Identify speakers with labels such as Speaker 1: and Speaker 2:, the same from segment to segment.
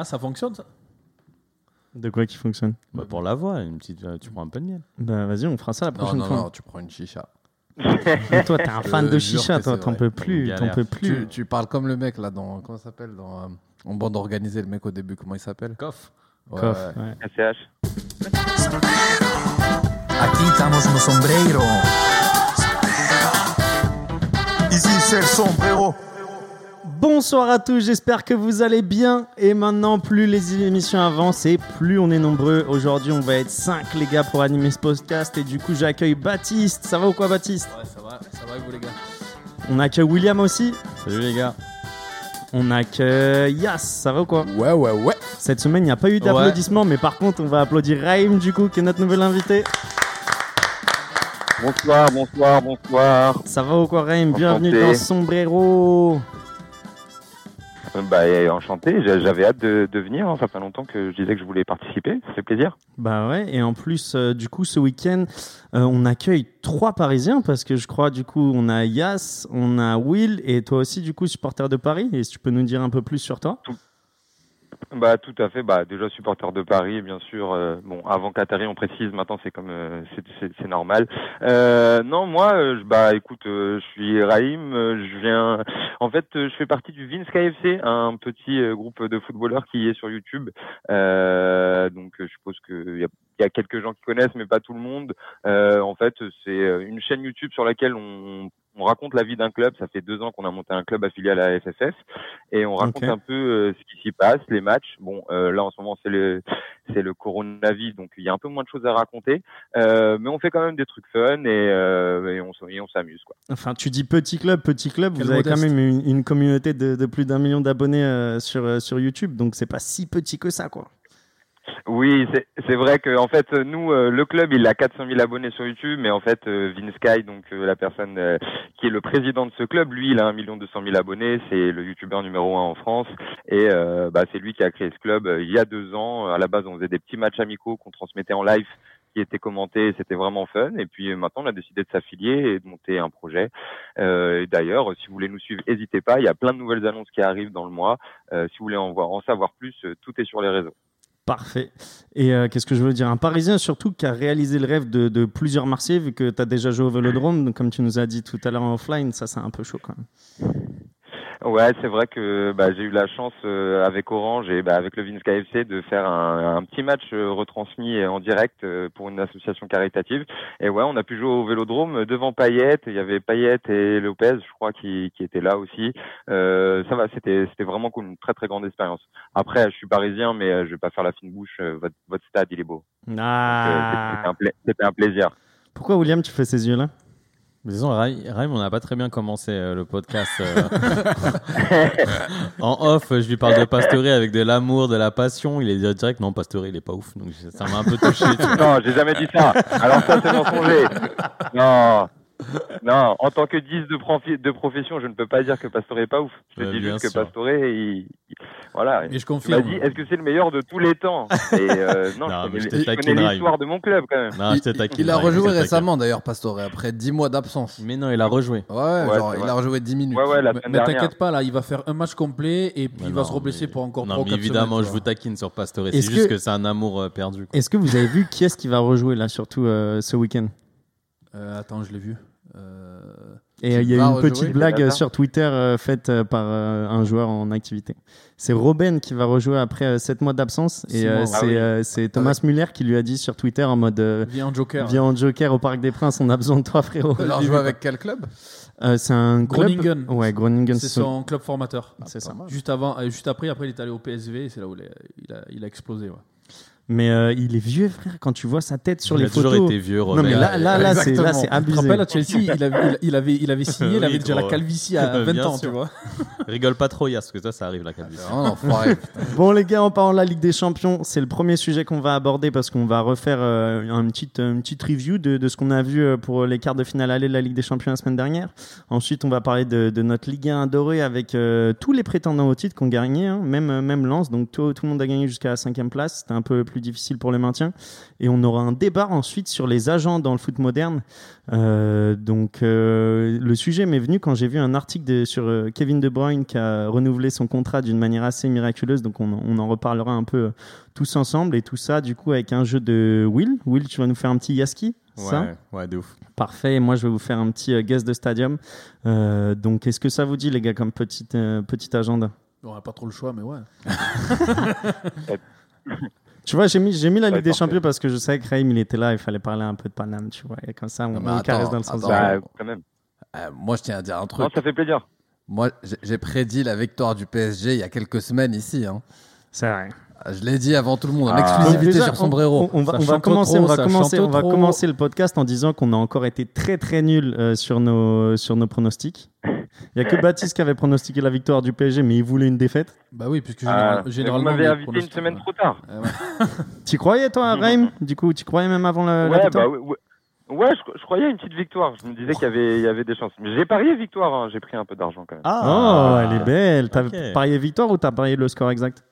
Speaker 1: Ah, ça fonctionne ça?
Speaker 2: De quoi qui fonctionne?
Speaker 3: Bah, pour la voix, une petite, euh, tu prends un peu de miel.
Speaker 2: Bah vas-y, on fera ça la
Speaker 1: Non,
Speaker 2: prochaine
Speaker 1: non,
Speaker 2: fois.
Speaker 1: non, tu prends une chicha.
Speaker 2: Mais toi, t'es un fan de chicha, toi, t'en peux plus, t'en peux plus.
Speaker 1: Tu, tu parles comme le mec là dans. Comment ça s'appelle dans, euh, En bande organisée, le mec au début, comment il s'appelle?
Speaker 3: Coff.
Speaker 1: Ouais,
Speaker 2: Coff,
Speaker 1: ouais.
Speaker 2: ouais.
Speaker 4: Aquí estamos sombrero? Ici c'est le sombrero.
Speaker 2: Bonsoir à tous, j'espère que vous allez bien. Et maintenant, plus les émissions avancent et plus on est nombreux. Aujourd'hui, on va être 5 les gars pour animer ce podcast. Et du coup, j'accueille Baptiste. Ça va ou quoi, Baptiste
Speaker 1: Ouais, ça va, ça va et vous les gars
Speaker 2: On accueille William aussi.
Speaker 3: Salut les gars.
Speaker 2: On accueille Yas. Ça va ou quoi
Speaker 1: Ouais, ouais, ouais.
Speaker 2: Cette semaine, il n'y a pas eu d'applaudissements, mais par contre, on va applaudir Raïm, du coup, qui est notre nouvel invité.
Speaker 5: Bonsoir, bonsoir, bonsoir.
Speaker 2: Ça va ou quoi, Raïm? Bienvenue dans Sombrero.
Speaker 5: Euh, Bah, enchanté, j'a- j'avais hâte de, de venir. hein. Ça fait longtemps que je disais que je voulais participer. Ça fait plaisir.
Speaker 2: Bah ouais, et en plus, euh, du coup, ce week-end, euh, on accueille trois Parisiens parce que je crois, du coup, on a Yas, on a Will et toi aussi, du coup, supporter de Paris. Et si tu peux nous dire un peu plus sur toi?
Speaker 5: Bah, tout à fait. Bah, déjà supporter de Paris, bien sûr. euh, bon, avant Qatari, on précise. Maintenant, c'est comme, euh, c'est- normal. Euh, non, moi, euh, je- bah, écoute, euh, je suis Raïm. euh, je viens. En fait, je fais partie du Vince KFC, un petit groupe de footballeurs qui est sur YouTube. Donc, je suppose qu'il y a, il y a quelques gens qui connaissent, mais pas tout le monde. Euh, en fait, c'est une chaîne YouTube sur laquelle on, on raconte la vie d'un club. Ça fait deux ans qu'on a monté un club affilié à la FFF et on raconte un peu euh, ce qui s'y passe, les matchs. Bon, euh, là en ce moment c'est le c'est le coronavirus, donc il y a un peu moins de choses à raconter, euh, mais on fait quand même des trucs fun et, euh, et on, s- et on s'amuse quoi.
Speaker 2: Enfin, tu dis petit club, petit club,
Speaker 1: Quel
Speaker 2: vous avez quand même une, une communauté de, de plus d'un million d'abonnés euh, sur, euh, sur YouTube, donc c'est pas si petit que ça, quoi.
Speaker 5: Oui, c'est vrai que en fait nous euh, le club il a 400 000 abonnés sur YouTube, mais en fait euh, Vince Sky, donc euh, la personne euh, qui est le président de ce club, lui il a 1 million 200 000 abonnés, c'est le youtubeur numéro un en France et bah, c'est lui qui a créé ce club il y a deux ans. À la base on faisait des petits matchs amicaux qu'on transmettait en live qui étaient commentés, c'était vraiment fun. Et puis maintenant on a décidé de s'affilier et de monter un projet. Et d'ailleurs si vous voulez nous suivre, n'hésitez pas, il y a plein de nouvelles annonces qui arrivent dans le mois. Si vous voulez en voir en savoir plus, tout est sur les réseaux.
Speaker 2: Parfait. Et euh, qu'est-ce que je veux dire? Un Parisien surtout qui a réalisé le rêve de, plusieurs Marseillais, vu que tu as déjà joué au Vélodrome, comme tu nous as dit tout à l'heure en offline, ça c'est un peu chaud quand même.
Speaker 5: Ouais, c'est vrai que bah, j'ai eu la chance euh, avec Orange et bah, avec le Vince KFC de faire un, un petit match euh, retransmis en direct euh, pour une association caritative. Et ouais, on a pu jouer au Vélodrome devant Payet. Il y avait Payet et Lopez, je crois, qui, qui étaient là aussi. Euh, ça va, c'était c'était vraiment cool, une très très grande expérience. Après, je suis parisien, mais euh, je vais pas faire la fine bouche. euh, votre, votre stade, il est beau. Euh,
Speaker 2: Ah
Speaker 5: c'était un, pla- un plaisir.
Speaker 2: Pourquoi William tu fais ces yeux-là?
Speaker 3: Disons, Raïm, Raïm, on n'a pas très bien commencé euh, le podcast. euh. en off, je lui parle de Pastoret avec de l'amour, de la passion. Il est direct, non, Pastoret, il est pas ouf. Donc ça m'a un peu touché.
Speaker 5: Non, j'ai jamais dit ça. Alors ça, c'est mensonger. Non. Non, en tant que 10 de, profi- de profession, je ne peux pas dire que Pastore est pas ouf. Je te
Speaker 3: Ouais,
Speaker 5: dis juste que. Pastore, il, il- voilà.
Speaker 1: Et je
Speaker 5: Tu m'as
Speaker 1: confirme.
Speaker 5: dit, est-ce que c'est le meilleur de tous les temps? Et euh, non,
Speaker 3: Non,
Speaker 5: je
Speaker 3: mais je
Speaker 5: connais, je connais l'histoire de mon club quand même.
Speaker 3: Non, je
Speaker 1: il, il a rejoué récemment d'ailleurs, Pastore, après 10 mois d'absence.
Speaker 3: Mais non, il a rejoué.
Speaker 1: Ouais,
Speaker 5: Ouais,
Speaker 1: genre,
Speaker 5: c'est
Speaker 1: il a rejoué 10 minutes.
Speaker 5: Ouais, ouais, la
Speaker 6: Mais, mais t'inquiète pas, là, il va faire un match complet et puis
Speaker 3: Mais
Speaker 6: il va
Speaker 3: non,
Speaker 6: se reblesser
Speaker 3: mais-
Speaker 6: pour encore
Speaker 3: Non,
Speaker 6: 3
Speaker 3: mais
Speaker 6: 4
Speaker 3: évidemment, je vous taquine sur Pastoret. C'est juste
Speaker 2: que-
Speaker 3: c'est un amour euh, perdu.
Speaker 2: Est-ce que vous avez vu qui est-ce qui va rejouer là, surtout euh, ce week-end?
Speaker 6: Euh, attends, je l'ai vu. Euh,
Speaker 2: Et il y a eu une petite blague sur Twitter euh, faite euh, par euh, un joueur en activité. C'est Robben qui va rejouer après 7 mois d'absence. Et
Speaker 6: Six
Speaker 2: euh,
Speaker 6: mois,
Speaker 2: c'est
Speaker 5: ah oui.
Speaker 2: euh, Thomas Muller qui lui a dit sur Twitter en mode euh,
Speaker 6: Viens en Joker.
Speaker 2: Viens en Joker au Parc des Princes, on a besoin de toi, frérot.
Speaker 1: Il a rejoué avec quel club?
Speaker 2: Euh, c'est un club.
Speaker 6: Groningen.
Speaker 2: Ouais, Groningen.
Speaker 6: C'est son club formateur.
Speaker 2: C'est ça.
Speaker 6: Juste avant, euh, juste après, après il est allé au PSV et c'est là où il a, il a, il a explosé. ouais.
Speaker 2: Mais euh, il est vieux, frère. Quand tu vois sa tête sur
Speaker 3: il
Speaker 2: les
Speaker 3: a toujours
Speaker 2: photos.
Speaker 3: été vieux,
Speaker 2: non, mais
Speaker 3: Robert.
Speaker 2: là, là, là, c'est c'est
Speaker 6: Tu te
Speaker 2: abusé.
Speaker 6: rappelles à Chelsea, il avait, il, il avait, il avait signé, il avait déjà la calvitie à 20
Speaker 3: Bien
Speaker 6: ans,
Speaker 3: sûr.
Speaker 6: tu vois.
Speaker 3: Rigole pas trop, Yas, parce que toi, ça arrive la calvitie.
Speaker 1: Putain.
Speaker 2: Bon les gars, en parlant de la Ligue des Champions, c'est le premier sujet qu'on va aborder parce qu'on va refaire euh, une, petite, une petite review de, de ce qu'on a vu euh, pour les quarts de finale aller de la Ligue des Champions la semaine dernière. Ensuite, on va parler de, de notre Ligue 1 adorée avec euh, tous les prétendants au titre qui ont gagné, hein, même, euh, même Lens. Donc tout, tout le monde a gagné jusqu'à la cinquième place. C'était un peu plus plus difficile pour le maintien. Et on aura un débat ensuite sur les agents dans le foot moderne. Euh, donc euh, le sujet m'est venu quand j'ai vu un article de- sur euh, Kevin De Bruyne qui a renouvelé son contrat d'une manière assez miraculeuse. Donc on, on en reparlera un peu tous ensemble et tout ça du coup avec un jeu de Will. Will, tu vas nous faire un petit Yaski ça?
Speaker 3: Ouais, ouais, de ouf.
Speaker 2: Parfait, et moi je vais vous faire un petit euh, guest de stadium. Euh, donc est-ce que ça vous dit les gars comme petite, euh, petit agenda?
Speaker 6: On n'a pas trop le choix, mais ouais.
Speaker 2: Tu vois, j'ai mis, j'ai mis la Ligue des
Speaker 5: parfait.
Speaker 2: Champions parce que je savais que Raïm il était là, il fallait parler un peu de Paname, tu vois. Et comme ça, on,
Speaker 1: Non,
Speaker 2: on
Speaker 1: attends,
Speaker 2: caresse dans le sens
Speaker 5: Bah, quand même.
Speaker 1: Euh, moi, je tiens à dire un
Speaker 5: Non,
Speaker 1: truc.
Speaker 5: ça fait plaisir.
Speaker 1: Moi, j'ai- j'ai prédit la victoire du PSG il y a quelques semaines ici. hein.
Speaker 2: C'est vrai.
Speaker 1: Je l'ai dit avant tout le monde, en
Speaker 5: Ah.
Speaker 1: exclusivité
Speaker 2: déjà,
Speaker 1: sur Sombrero.
Speaker 2: On, on va, on commencer,
Speaker 6: trop,
Speaker 2: on va
Speaker 6: ça
Speaker 2: commencer,
Speaker 6: chante
Speaker 2: on va
Speaker 6: trop.
Speaker 2: commencer le podcast en disant qu'on a encore été très très nuls euh, sur nos sur nos pronostics. Il y a que Baptiste qui avait pronostiqué la victoire du PSG, mais il voulait une défaite.
Speaker 6: Bah oui, puisque
Speaker 5: Ah,
Speaker 6: général-
Speaker 5: mais
Speaker 6: généralement.
Speaker 5: vous m'avez invité une semaine
Speaker 6: ouais.
Speaker 5: trop tard.
Speaker 6: Ouais.
Speaker 2: Tu croyais toi, Raïm Du coup, tu croyais même avant la, la
Speaker 5: ouais,
Speaker 2: victoire?
Speaker 5: bah ouais, ouais. Je, je croyais à une petite victoire. Je me disais qu'il y avait, il y avait des chances. Mais j'ai parié victoire. hein. J'ai pris un peu d'argent quand même.
Speaker 2: Oh, elle est belle. T'as parié victoire ou t'as parié le score exact?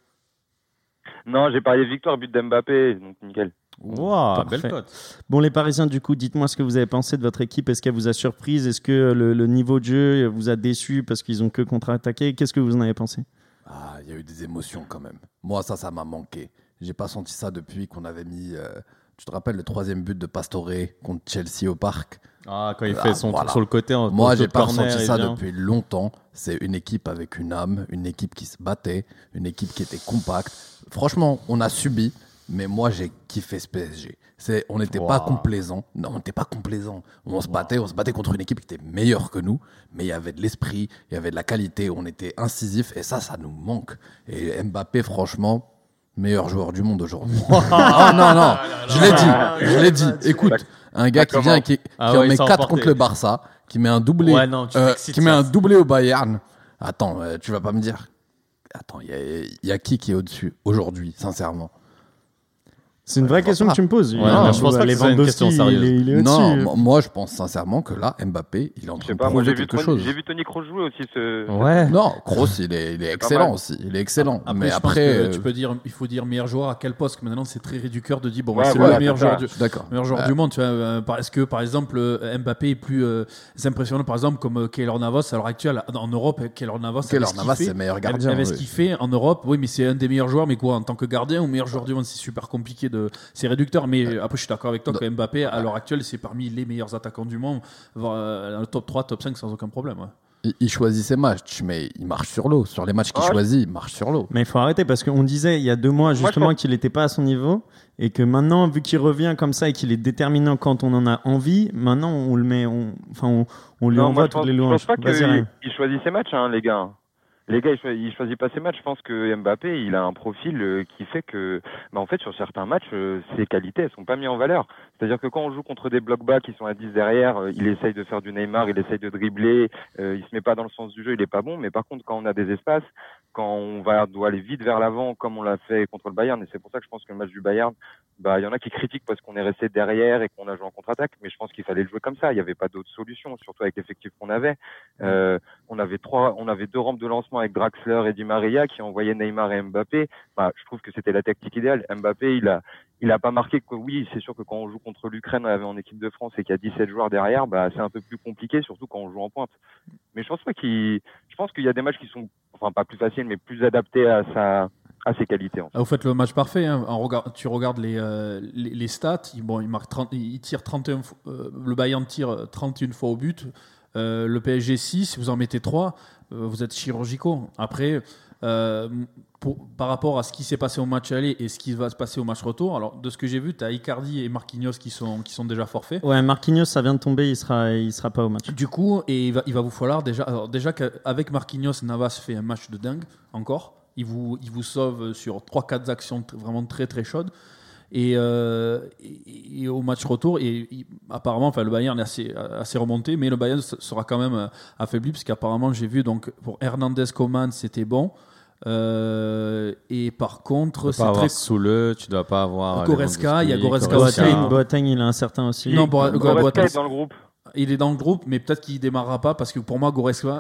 Speaker 5: Non, j'ai parié victoire, but d'Mbappé. Donc nickel.
Speaker 3: Wow,
Speaker 2: Parfait.
Speaker 3: belle cote.
Speaker 2: Bon, les Parisiens, du coup, dites-moi ce que vous avez pensé de votre équipe. Est-ce qu'elle vous a surprise? Est-ce que le, le niveau de jeu vous a déçu parce qu'ils ont que contre-attaqué? Qu'est-ce que vous en avez pensé?
Speaker 1: Ah, il y a eu des émotions quand même. Moi, ça, ça m'a manqué. J'ai pas senti ça depuis qu'on avait mis. euh, tu te rappelles le troisième but de Pastore contre Chelsea au parc
Speaker 3: Ah, quand il
Speaker 1: Ah,
Speaker 3: fait son
Speaker 1: voilà.
Speaker 3: truc sur le côté. en
Speaker 1: Moi, j'ai pas ressenti ça depuis longtemps. C'est une équipe avec une âme, une équipe qui se battait, une équipe qui était compacte. Franchement, on a subi, mais moi, j'ai kiffé ce PSG. C'est, on n'était pas complaisant. Non, on n'était pas complaisant. On se battait, on se battait contre une équipe qui était meilleure que nous, mais il y avait de l'esprit, il y avait de la qualité, on était incisif, et ça, ça nous manque. Et Mbappé, franchement, meilleur joueur du monde aujourd'hui. oh non, non, je l'ai dit, je l'ai dit. Écoute, un gars qui vient, qui, qui
Speaker 3: Ah
Speaker 1: en
Speaker 3: ouais,
Speaker 1: met
Speaker 3: s'est
Speaker 1: 4
Speaker 3: emporté.
Speaker 1: contre le Barça, qui met un doublé,
Speaker 3: Ouais, non, tu
Speaker 1: euh, qui met un doublé au Bayern. Attends, euh, tu vas pas me dire. Attends, il y y a qui qui est au-dessus aujourd'hui, sincèrement?
Speaker 2: C'est une vraie question que tu me poses.
Speaker 3: Ouais, non, je pense pas que c'est une question sérieuse.
Speaker 2: Il est, il est
Speaker 1: Non, moi je pense sincèrement que là, Mbappé, il est en
Speaker 5: Je
Speaker 1: train
Speaker 5: sais
Speaker 1: de prouver
Speaker 5: j'ai vu,
Speaker 1: quelque
Speaker 5: Tony-
Speaker 1: chose.
Speaker 5: j'ai vu Tony Kroos jouer aussi ce.
Speaker 3: Ouais.
Speaker 1: Non, Kroos, il est, il est excellent aussi. Il est excellent.
Speaker 6: Après,
Speaker 1: mais après, euh,
Speaker 6: tu peux dire, il faut dire meilleur joueur à quel poste. que Maintenant, c'est très réducteur de dire bon,
Speaker 5: Ouais,
Speaker 6: c'est
Speaker 5: voilà,
Speaker 6: le meilleur joueur du, meilleur joueur
Speaker 1: Euh,
Speaker 6: du monde. Tu vois, euh, est-ce que par exemple euh, Mbappé est plus euh, impressionnant, par exemple, comme Keylor Navas à l'heure actuelle en Europe Keylor Navas,
Speaker 1: Keylor Navas, c'est le meilleur gardien.
Speaker 6: avec ce qu'il fait en Europe, oui, mais c'est un des meilleurs joueurs. Mais quoi, en tant que gardien ou meilleur joueur du monde, c'est super compliqué de, c'est réducteur. Mais après, je suis d'accord avec toi que Mbappé, à l'heure actuelle, c'est parmi les meilleurs attaquants du monde, voire euh, dans le top 3, top 5 sans aucun problème. ouais.
Speaker 1: Il, il choisit ses matchs, mais il marche sur l'eau. Sur les matchs qu'il choisit, il marche sur l'eau.
Speaker 2: Mais il faut arrêter parce qu'on disait il y a deux mois
Speaker 5: je
Speaker 2: justement qu'il n'était pas à son niveau et que maintenant, vu qu'il revient comme ça et qu'il est déterminant quand on en a envie, maintenant on le met, on, enfin on, on lui
Speaker 5: Non,
Speaker 2: envoie
Speaker 5: moi, je
Speaker 2: toutes
Speaker 5: pense,
Speaker 2: les
Speaker 5: je
Speaker 2: louanges.
Speaker 5: pense pas qu'il choisit ses matchs, hein, les gars. Les gars, il choisit, il choisit pas ses matchs. Je pense que Mbappé, il a un profil euh, qui fait que, bah, en fait, sur certains matchs, euh, ses qualités, elles sont pas mises en valeur. C'est-à-dire que quand on joue contre des blocs bas qui sont à 10 derrière, euh, il essaye de faire du Neymar, il essaye de dribbler, euh, il se met pas dans le sens du jeu, il est pas bon. Mais par contre, quand on a des espaces, quand on va doit aller vite vers l'avant, comme on l'a fait contre le Bayern, et c'est pour ça que je pense que le match du Bayern, bah, il y en a qui critiquent parce qu'on est resté derrière et qu'on a joué en contre-attaque, mais je pense qu'il fallait le jouer comme ça. Il n'y avait pas d'autre solution, surtout avec l'effectif qu'on avait. Euh, on avait trois, on avait deux rampes de lancement avec Draxler et Di Maria qui envoyaient Neymar et Mbappé. Bah, je trouve que c'était la tactique idéale. Mbappé, il a, il a pas marqué que oui, c'est sûr que quand on joue contre l'Ukraine en équipe de France et qu'il y a 17 joueurs derrière, bah, c'est un peu plus compliqué, surtout quand on joue en pointe. Mais je pense pas qu'il, je pense qu'il y a des matchs qui sont, enfin, pas plus faciles, mais plus adaptés à sa, à ses qualités. En fait.
Speaker 6: Ah, vous faites le match parfait. hein. En regard- tu regardes les, euh, les, les stats. Il, bon, il, marque 30, il tire 31 fo- euh, le Bayern tire euh, 31 fois au but. Euh, le PSG 6, vous en mettez 3. euh, vous êtes chirurgicaux. Après, euh, pour- par rapport à ce qui s'est passé au match aller et ce qui va se passer au match retour, alors de ce que j'ai vu, tu as Icardi et Marquinhos qui sont, qui sont déjà forfaits.
Speaker 2: Ouais, Marquinhos, ça vient de tomber, il sera, il sera pas au match.
Speaker 6: Du coup, et il va, il va vous falloir déjà. Alors déjà qu'avec Marquinhos, Navas fait un match de dingue encore. Il vous, il vous sauve sur 3-4 actions vraiment très très chaudes. Et, euh, et- et au match retour, et, il- apparemment, enfin, le Bayern est assez, assez remonté, mais le Bayern sera quand même euh, affaibli, parce qu'apparemment, j'ai vu donc pour Hernandez Coman, c'était bon. Euh, et par contre,
Speaker 3: Tu dois
Speaker 6: c'est
Speaker 3: pas
Speaker 6: très.
Speaker 3: avoir Soule, tu dois pas avoir.
Speaker 6: Goretzka, il y a Goretzka aussi.
Speaker 2: Boateng, Boateng, il a un certain aussi.
Speaker 6: Non, Bo- Go-
Speaker 5: Goretzka
Speaker 6: Boateng-
Speaker 5: est dans le groupe.
Speaker 6: Il est dans le groupe, mais peut-être qu'il démarrera pas parce que pour moi,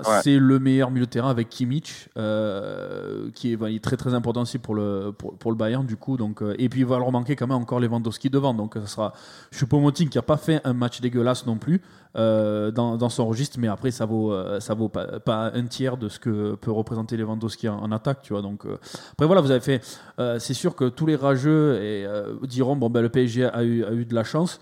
Speaker 5: Ouais.
Speaker 6: c'est le meilleur milieu de terrain avec Kimmich, euh, qui est, bah, très très important aussi pour le, pour, pour le Bayern, du coup. Donc, euh, et puis il va leur manquer quand même encore Lewandowski devant. Donc, ça sera Choupo-Moting qui a pas fait un match dégueulasse non plus euh, dans, dans son registre, mais après, ça vaut, euh, ça vaut pas, pas un tiers de ce que peut représenter Lewandowski en, en attaque, tu vois. Donc, euh, après, voilà, vous avez fait. euh, c'est sûr que tous les rageux et, euh, diront bon, ben, le PSG a eu, a eu de la chance.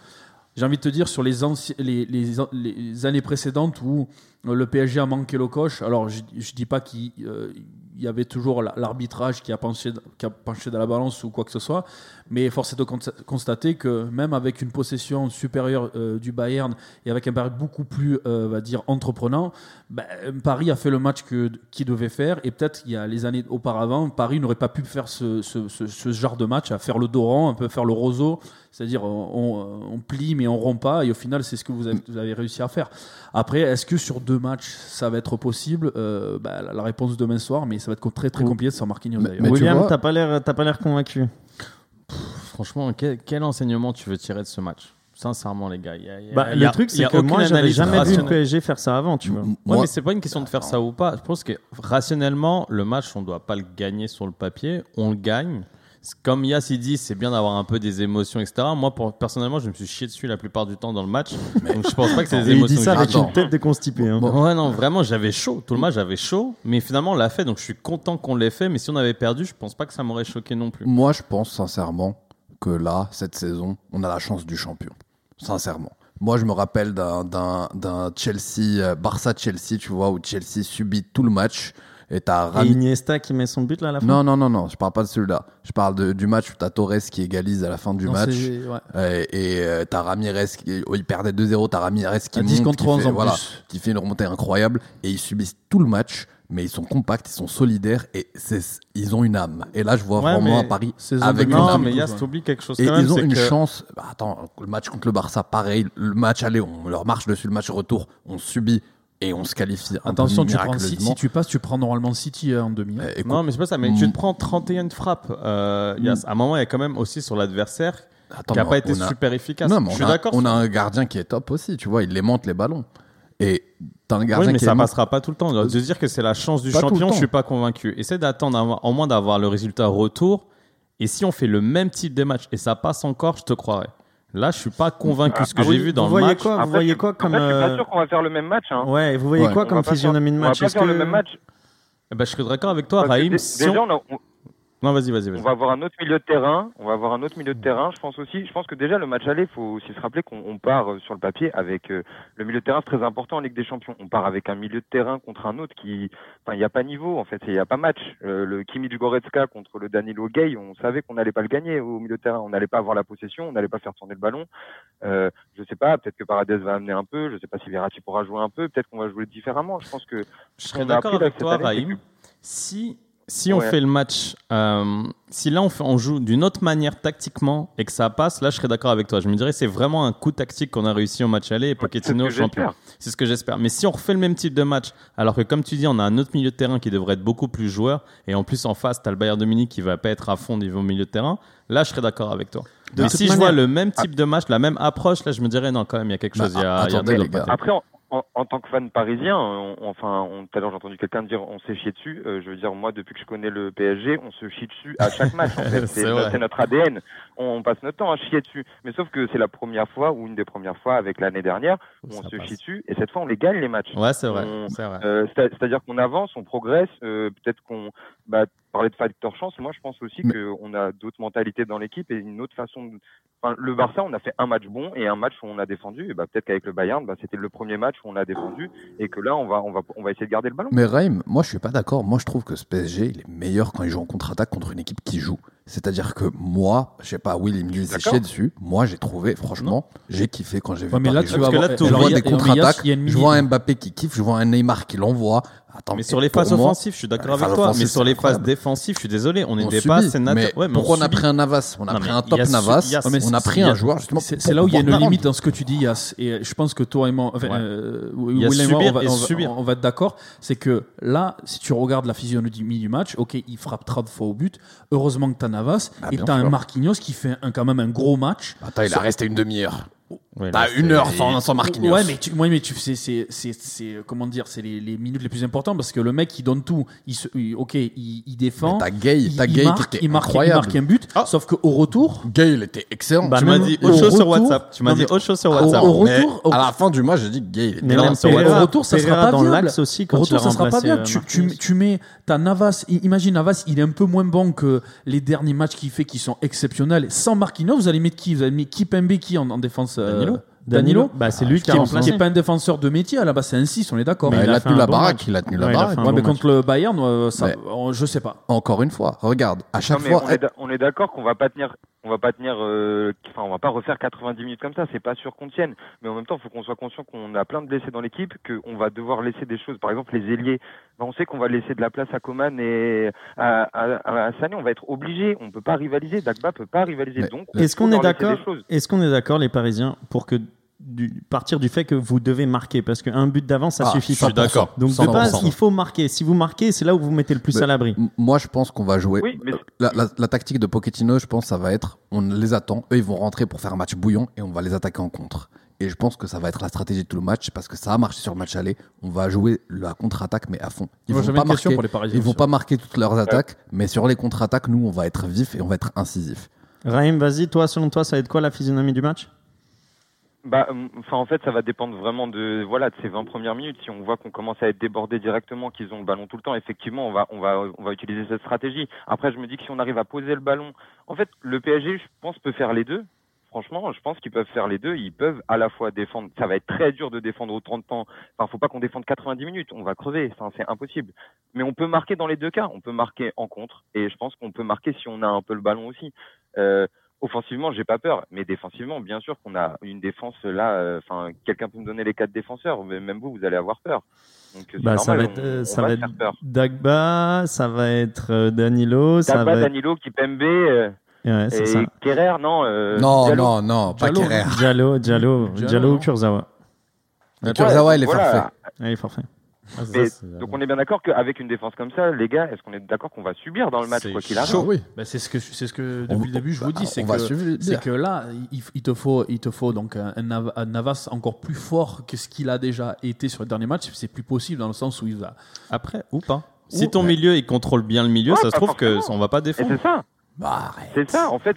Speaker 6: J'ai envie de te dire sur les, années précédentes où euh, le PSG a manqué le coche. Alors je, je dis pas qu'il euh, y avait toujours la- l'arbitrage qui a penché qui a penché dans la balance ou quoi que ce soit, mais force est de cons- constater que même avec une possession supérieure euh, du Bayern et avec un Bayern beaucoup plus, euh, va dire, entreprenant, ben, Paris a fait le match que qu'il devait faire. Et peut-être il y a les années auparavant, Paris n'aurait pas pu faire ce, ce, ce- ce genre de match, à faire le Doran, un peu faire le roseau, c'est-à-dire on, plie mais on rompt pas. Et au final c'est ce que vous avez, vous avez réussi à faire. Après, est-ce que sur deux matchs ça va être possible? Euh, ben, la, réponse demain soir, mais ça va être très très compliqué sans Marquinhos d'ailleurs.
Speaker 1: mais tu
Speaker 2: William,
Speaker 1: vois-
Speaker 2: t'as pas l'air, t'as
Speaker 3: Franchement, quel, quel enseignement tu veux tirer de ce match? Sincèrement, les gars. il y a- il y a-
Speaker 2: Bah,
Speaker 3: il y a-
Speaker 2: le truc, c'est que moi, j'avais jamais vu le. PSG faire ça avant, tu vois.
Speaker 1: M-
Speaker 3: Ouais,
Speaker 1: moi-
Speaker 3: mais c'est pas une question de faire ça ou pas. Je pense que rationnellement, le match, on doit pas le gagner sur le papier. On le gagne. Comme Yass il dit, c'est bien d'avoir un peu des émotions, etc. Moi, pour- personnellement, je me suis chié dessus la plupart du temps dans le match. Donc, je pense pas que c'est des
Speaker 2: Et il
Speaker 3: émotions.
Speaker 2: dit ça avec une tête de constipé. hein.
Speaker 3: Ouais, non, vraiment, j'avais chaud. Tout le match, j'avais chaud. Mais finalement, on l'a fait. Donc, je suis content qu'on l'ait fait. Mais si on avait perdu, je pense pas que ça m'aurait choqué non plus.
Speaker 1: Moi, je pense sincèrement que là, cette saison, on a la chance du champion. Sincèrement. Moi, je me rappelle d'un Chelsea, euh, Barça-Chelsea, tu vois, où Chelsea subit tout le match. Et t'as
Speaker 2: Et
Speaker 1: Rami-
Speaker 2: Iniesta qui met son but là à la fin.
Speaker 1: Non, non, non, non, je parle pas de celui-là. Je parle de- du match où t'as Torres qui égalise à la fin du
Speaker 6: Non,
Speaker 1: match.
Speaker 6: ouais.
Speaker 1: Euh, Et euh, t'as Ramirez, qui, oh, il perdait 2-0, t'as Ramirez qui
Speaker 6: À
Speaker 1: monte,
Speaker 6: 10 contre
Speaker 1: qui
Speaker 6: 11
Speaker 1: fait,
Speaker 6: en
Speaker 1: voilà,
Speaker 6: plus.
Speaker 1: qui fait une remontée incroyable. Et ils subissent tout le match, mais ils sont compacts, ils sont solidaires et ils ont une âme. Et là, je vois
Speaker 3: Ouais,
Speaker 1: vraiment à Paris avec une
Speaker 3: Non,
Speaker 1: âme.
Speaker 3: mais
Speaker 6: ouais.
Speaker 3: t'oublies quelque chose
Speaker 1: Et
Speaker 3: quand même.
Speaker 1: ils ont une
Speaker 3: que-
Speaker 1: chance. Bah, attends, le match contre le Barça, pareil. Le match aller, on leur marche dessus. Le match retour, on subit et on se qualifie. un peu
Speaker 6: Attention, tu prends, si, tu passes, tu prends normalement City euh, en demi.
Speaker 1: Euh, écoute,
Speaker 3: Non, mais c'est pas ça. Mais
Speaker 1: Mm.
Speaker 3: tu te prends 31 frappes. Euh, Yass. À un moment, il y a quand même aussi sur l'adversaire
Speaker 1: attends,
Speaker 3: qui n'a pas été
Speaker 1: a-
Speaker 3: super efficace.
Speaker 1: Non, mais
Speaker 3: je
Speaker 1: on
Speaker 3: suis
Speaker 1: a-
Speaker 3: d'accord.
Speaker 1: On a un gardien qui est top aussi, tu vois. Il les monte les ballons. Et t'as un gardien
Speaker 3: Oui, mais
Speaker 1: qui
Speaker 3: ça
Speaker 1: est
Speaker 3: passera pas tout le temps. De dire que c'est la chance du
Speaker 1: Pas
Speaker 3: champion, je suis pas convaincu. Essaie d'attendre au moins d'avoir le résultat retour. Et si on fait le même type de match et ça passe encore, je te croirais. Là, je suis pas convaincu. Ce que
Speaker 2: Ah
Speaker 3: j'ai
Speaker 2: oui,
Speaker 3: vu dans le match.
Speaker 2: quoi, vous voyez quoi
Speaker 5: en
Speaker 2: comme
Speaker 5: fait, je suis
Speaker 2: euh,
Speaker 5: pas sûr qu'on va faire le même match. Hein.
Speaker 2: Ouais, vous voyez
Speaker 1: Ouais.
Speaker 2: quoi
Speaker 5: On
Speaker 2: comme physionomie de
Speaker 5: On va
Speaker 2: match?
Speaker 5: pas
Speaker 2: Est-ce
Speaker 5: faire le
Speaker 2: que-
Speaker 5: même match.
Speaker 3: Eh ben, je serais d'accord avec toi,
Speaker 5: Parce
Speaker 3: Raïm. Si
Speaker 5: déjà,
Speaker 3: on-
Speaker 5: on, a- on-
Speaker 3: Non, vas-y, vas-y, vas-y.
Speaker 5: on va avoir un autre milieu de terrain. On va avoir un autre milieu de terrain. Je pense aussi. Je pense que déjà le match aller, faut aussi se rappeler qu'on on part euh, sur le papier avec euh, le milieu de terrain c'est très important en Ligue des Champions. On part avec un milieu de terrain contre un autre qui, enfin, il n'y a pas niveau en fait. Il n'y a pas match. Euh, le Kimi Goretzka contre le Danilo Gay, on savait qu'on n'allait pas le gagner au milieu de terrain. On n'allait pas avoir la possession. On n'allait pas faire tourner le ballon. Euh, je sais pas. Peut-être que Paredes va amener un peu. Je sais pas si Verratti pourra jouer un peu. Peut-être qu'on va jouer différemment. Je pense que
Speaker 3: Je serais d'accord avec toi, Raïm. Si, si on
Speaker 5: Ouais.
Speaker 3: fait le match, euh, si là on, fait, on joue d'une autre manière tactiquement et que ça passe, là je serais d'accord avec toi. Je me dirais c'est vraiment un coup tactique qu'on a réussi au match aller et Pochettino champion. C'est ce que j'espère. Mais si on refait le même type de match, alors que comme tu dis, on a un autre milieu de terrain qui devrait être beaucoup plus joueur et en plus en face, tu as le Bayern de Munich qui va pas être à fond niveau milieu de terrain, là je serais d'accord avec toi.
Speaker 2: De
Speaker 3: Mais si je
Speaker 2: manière-
Speaker 3: vois le même type de match, la même approche, là je me dirais non, quand même, il y a quelque
Speaker 1: Bah,
Speaker 3: chose. il y a, y
Speaker 1: attendez,
Speaker 3: truc
Speaker 1: les gars.
Speaker 5: Après, en- en tant que fan parisien, on- enfin, tout à l'heure j'ai entendu quelqu'un dire on s'est chié dessus. Euh, je veux dire, moi, depuis que je connais le PSG, on se chie dessus à chaque match. En fait.
Speaker 3: C'est
Speaker 5: notre ADN. On, passe notre temps à chier dessus. Mais sauf que c'est la première fois ou une des premières fois avec l'année dernière où on se
Speaker 3: passe.
Speaker 5: chie dessus et cette fois on les gagne les matchs.
Speaker 3: Ouais, c'est vrai.
Speaker 5: On-
Speaker 3: c'est vrai.
Speaker 5: Euh, c'est- C'est-à-dire qu'on avance, on progresse. euh, Peut-être qu'on bah, parlait de facteur chance. Moi, je pense aussi
Speaker 1: Mais-
Speaker 5: qu'on a d'autres mentalités dans l'équipe et une autre façon. De... Enfin, le Barça, on a fait un match bon et un match où on a défendu. Et bah, peut-être qu'avec le Bayern, bah, c'était le premier match où on a défendu et que là, on va, on va, on va essayer de garder le ballon.
Speaker 1: Mais Raïm, moi je suis pas d'accord. Moi je trouve que ce PSG il est meilleur quand il joue en contre-attaque contre une équipe qui joue. C'est-à-dire que moi, je sais pas, Will il me dit c'est dessus. Moi j'ai trouvé, franchement, j'ai kiffé quand j'ai vu.
Speaker 6: Ouais, mais là,
Speaker 1: Paris
Speaker 6: tu vas avoir-
Speaker 3: tu
Speaker 1: je vois des contre-attaques, je vois un Mbappé qui kiffe, je vois un Neymar qui l'envoie. Attends,
Speaker 3: Mais sur les phases
Speaker 1: moi,
Speaker 3: offensives, je suis d'accord avec toi. Mais sur les phases défensives, je suis désolé, on, c'est naturel.
Speaker 1: Mais
Speaker 3: Ouais, mais
Speaker 1: pourquoi on, a pris un Navas On a
Speaker 3: Non,
Speaker 1: pris un top
Speaker 3: a
Speaker 1: Navas.
Speaker 3: a-
Speaker 1: on a pris
Speaker 6: a-
Speaker 1: un joueur justement.
Speaker 6: C'est là où il y a une limite dans ce que tu dis, Yass. Et je pense que toi et moi, enfin,
Speaker 3: Ouais.
Speaker 6: euh, Will et moi, on va,
Speaker 3: et
Speaker 6: on va- être d'accord. C'est que là, si tu regardes la physionomie du match, ok, il frappe 30 fois au but. Heureusement que t'as Navas
Speaker 1: Ah,
Speaker 6: et t'as un. Marquinhos qui fait un, quand même un gros match.
Speaker 1: Attends, il a resté une demi-heure.
Speaker 3: Ouais,
Speaker 1: T'as
Speaker 3: c'est-
Speaker 1: une heure sans, sans Marquinhos.
Speaker 6: Ouais, mais tu, ouais, mais tu c'est, c'est, c'est, c'est- comment dire, c'est les, les minutes les plus importantes parce que le mec il donne tout. Il se, il- ok, il, il défend.
Speaker 1: Mais t'as Gay,
Speaker 6: il,
Speaker 1: t'as
Speaker 6: il
Speaker 1: Gay
Speaker 6: marque, il marque, il marque un but.
Speaker 3: Ah.
Speaker 6: Sauf qu'au retour,
Speaker 1: Gay, il était excellent.
Speaker 2: Bah,
Speaker 3: Tu m'as dit
Speaker 2: au
Speaker 3: autre chose sur
Speaker 6: retour-
Speaker 3: WhatsApp. Tu m'as dit autre chose sur
Speaker 6: au-
Speaker 3: WhatsApp.
Speaker 6: au
Speaker 1: Mais
Speaker 6: retour, au-
Speaker 1: à la fin du match, j'ai dit Gay, il était WhatsApp.
Speaker 6: au retour, ça sera pas
Speaker 2: dans
Speaker 6: viable.
Speaker 2: l'axe aussi
Speaker 6: Au retour, ça sera pas
Speaker 2: remplacé,
Speaker 6: viable.
Speaker 2: euh,
Speaker 6: Tu, tu, tu mets ta Navas. i- Imagine Navas, il est un peu moins bon que les derniers matchs qu'il fait qui sont exceptionnels. Sans Marquinhos, vous allez mettre qui? Vous allez mettre qui Pembe qui en, en défense euh,
Speaker 3: Danilo
Speaker 6: Danilo
Speaker 2: Bah, c'est lui
Speaker 6: qui
Speaker 2: a
Speaker 6: est,
Speaker 2: remplacé.
Speaker 6: qui est pas un défenseur de métier à la base, c'est un 6, on est d'accord.
Speaker 1: Mais il
Speaker 2: il a
Speaker 1: tenu la
Speaker 2: bon
Speaker 1: baraque,
Speaker 2: match.
Speaker 1: il a tenu la baraque.
Speaker 6: Ouais, mais contre le Bayern, euh, ça,
Speaker 1: Mais-
Speaker 6: on- je sais pas.
Speaker 1: Encore une fois, regarde, à chaque fois,
Speaker 5: on est d'a- on est d'accord qu'on va pas tenir, on va pas tenir, euh, enfin, on va pas refaire 90 minutes comme ça. C'est pas sûr qu'on tienne. Mais en même temps, il faut qu'on soit conscient qu'on a plein de blessés dans l'équipe, qu'on va devoir laisser des choses. Par exemple, les ailiers. Ben, on sait qu'on va laisser de la place à Coman et à, à, à Sané. On va être obligé. On peut pas rivaliser. Dagba peut pas rivaliser. Donc,
Speaker 2: Est-ce qu'on est d'accord. Est-ce qu'on est d'accord les Parisiens pour que du, partir du fait que vous devez marquer parce qu'un but d'avance ça
Speaker 1: Ah,
Speaker 2: suffit
Speaker 3: Je
Speaker 2: pas.
Speaker 3: suis d'accord.
Speaker 2: Donc de
Speaker 3: 100%.
Speaker 2: base il faut marquer. Si vous marquez c'est là où vous mettez le plus
Speaker 1: Mais-
Speaker 2: à l'abri.
Speaker 1: Moi, je pense qu'on va jouer.
Speaker 5: Oui, mais-
Speaker 1: la, la- la tactique de Pochettino, je pense, ça va être on les attend, eux, ils vont rentrer pour faire un match bouillon et on va les attaquer en contre. Et je pense que ça va être la stratégie de tout le match parce que ça a marché sur le match aller. On va jouer la contre-attaque, mais à fond. Ils
Speaker 6: Moi,
Speaker 1: vont pas marquer.
Speaker 6: pour les Parisiens.
Speaker 1: Ils vont pas marquer toutes leurs attaques, mais sur les contre-attaques, nous, on va être vif et on va être incisif.
Speaker 2: Raïm vas-y toi selon toi ça va être quoi la physionomie du match?
Speaker 5: Bah, hum, enfin, en fait, ça va dépendre vraiment de, voilà, de ces 20 premières minutes. Si on voit qu'on commence à être débordé directement, qu'ils ont le ballon tout le temps, effectivement, on va, on va, on va utiliser cette stratégie. Après, je me dis que si on arrive à poser le ballon, en fait, le PSG, je pense, peut faire les deux. Franchement, je pense qu'ils peuvent faire les deux. Ils peuvent à la fois défendre. Ça va être très dur de défendre au 30 temps. Enfin, faut pas qu'on défende 90 minutes. On va crever. Enfin, c'est impossible. Mais on peut marquer dans les deux cas. On peut marquer en contre. Et je pense qu'on peut marquer si on a un peu le ballon aussi. Euh, offensivement, j'ai pas peur, mais défensivement, bien sûr qu'on a une défense là. euh, Enfin, quelqu'un peut me donner les quatre défenseurs, mais même vous, vous allez avoir peur. Donc,
Speaker 2: Bah, ça va être,
Speaker 5: on-
Speaker 2: euh,
Speaker 5: on
Speaker 2: ça
Speaker 5: va
Speaker 2: va être
Speaker 5: peur.
Speaker 2: Dagba, ça va être euh, Danilo, ça
Speaker 5: Dagba,
Speaker 2: va être...
Speaker 5: Danilo, Kipembe euh,
Speaker 2: Ouais,
Speaker 5: et
Speaker 2: ça.
Speaker 5: Kerrer, non euh,
Speaker 1: non,
Speaker 5: Diallo.
Speaker 1: non, non, pas
Speaker 6: Diallo.
Speaker 1: Kerrer.
Speaker 2: Diallo, Diallo,
Speaker 6: Diallo,
Speaker 2: Diallo ou Kurzawa.
Speaker 1: Kurzawa, il est
Speaker 5: voilà.
Speaker 1: forfait.
Speaker 2: Allez, forfait.
Speaker 3: Ah, ça,
Speaker 5: Donc on est bien d'accord qu'avec une défense comme ça, les gars, est-ce qu'on est d'accord qu'on va subir dans le match
Speaker 3: C'est
Speaker 5: quoi qu'il arrive
Speaker 1: oui.
Speaker 6: Bah, c'est ce que c'est ce que
Speaker 1: On-
Speaker 6: depuis le début je vous dis, c'est que que là il, il te faut il te faut donc un, un Nav- un Navas encore plus fort que ce qu'il a déjà été sur le dernier match. C'est plus possible dans le sens où il va.
Speaker 3: Après, ou pas. Si ton milieu il contrôle bien le milieu,
Speaker 5: Ouais,
Speaker 3: ça se trouve que
Speaker 5: forcément.
Speaker 3: on va pas défendre.
Speaker 5: c'est ça,
Speaker 1: Bah,
Speaker 5: c'est ça. En fait,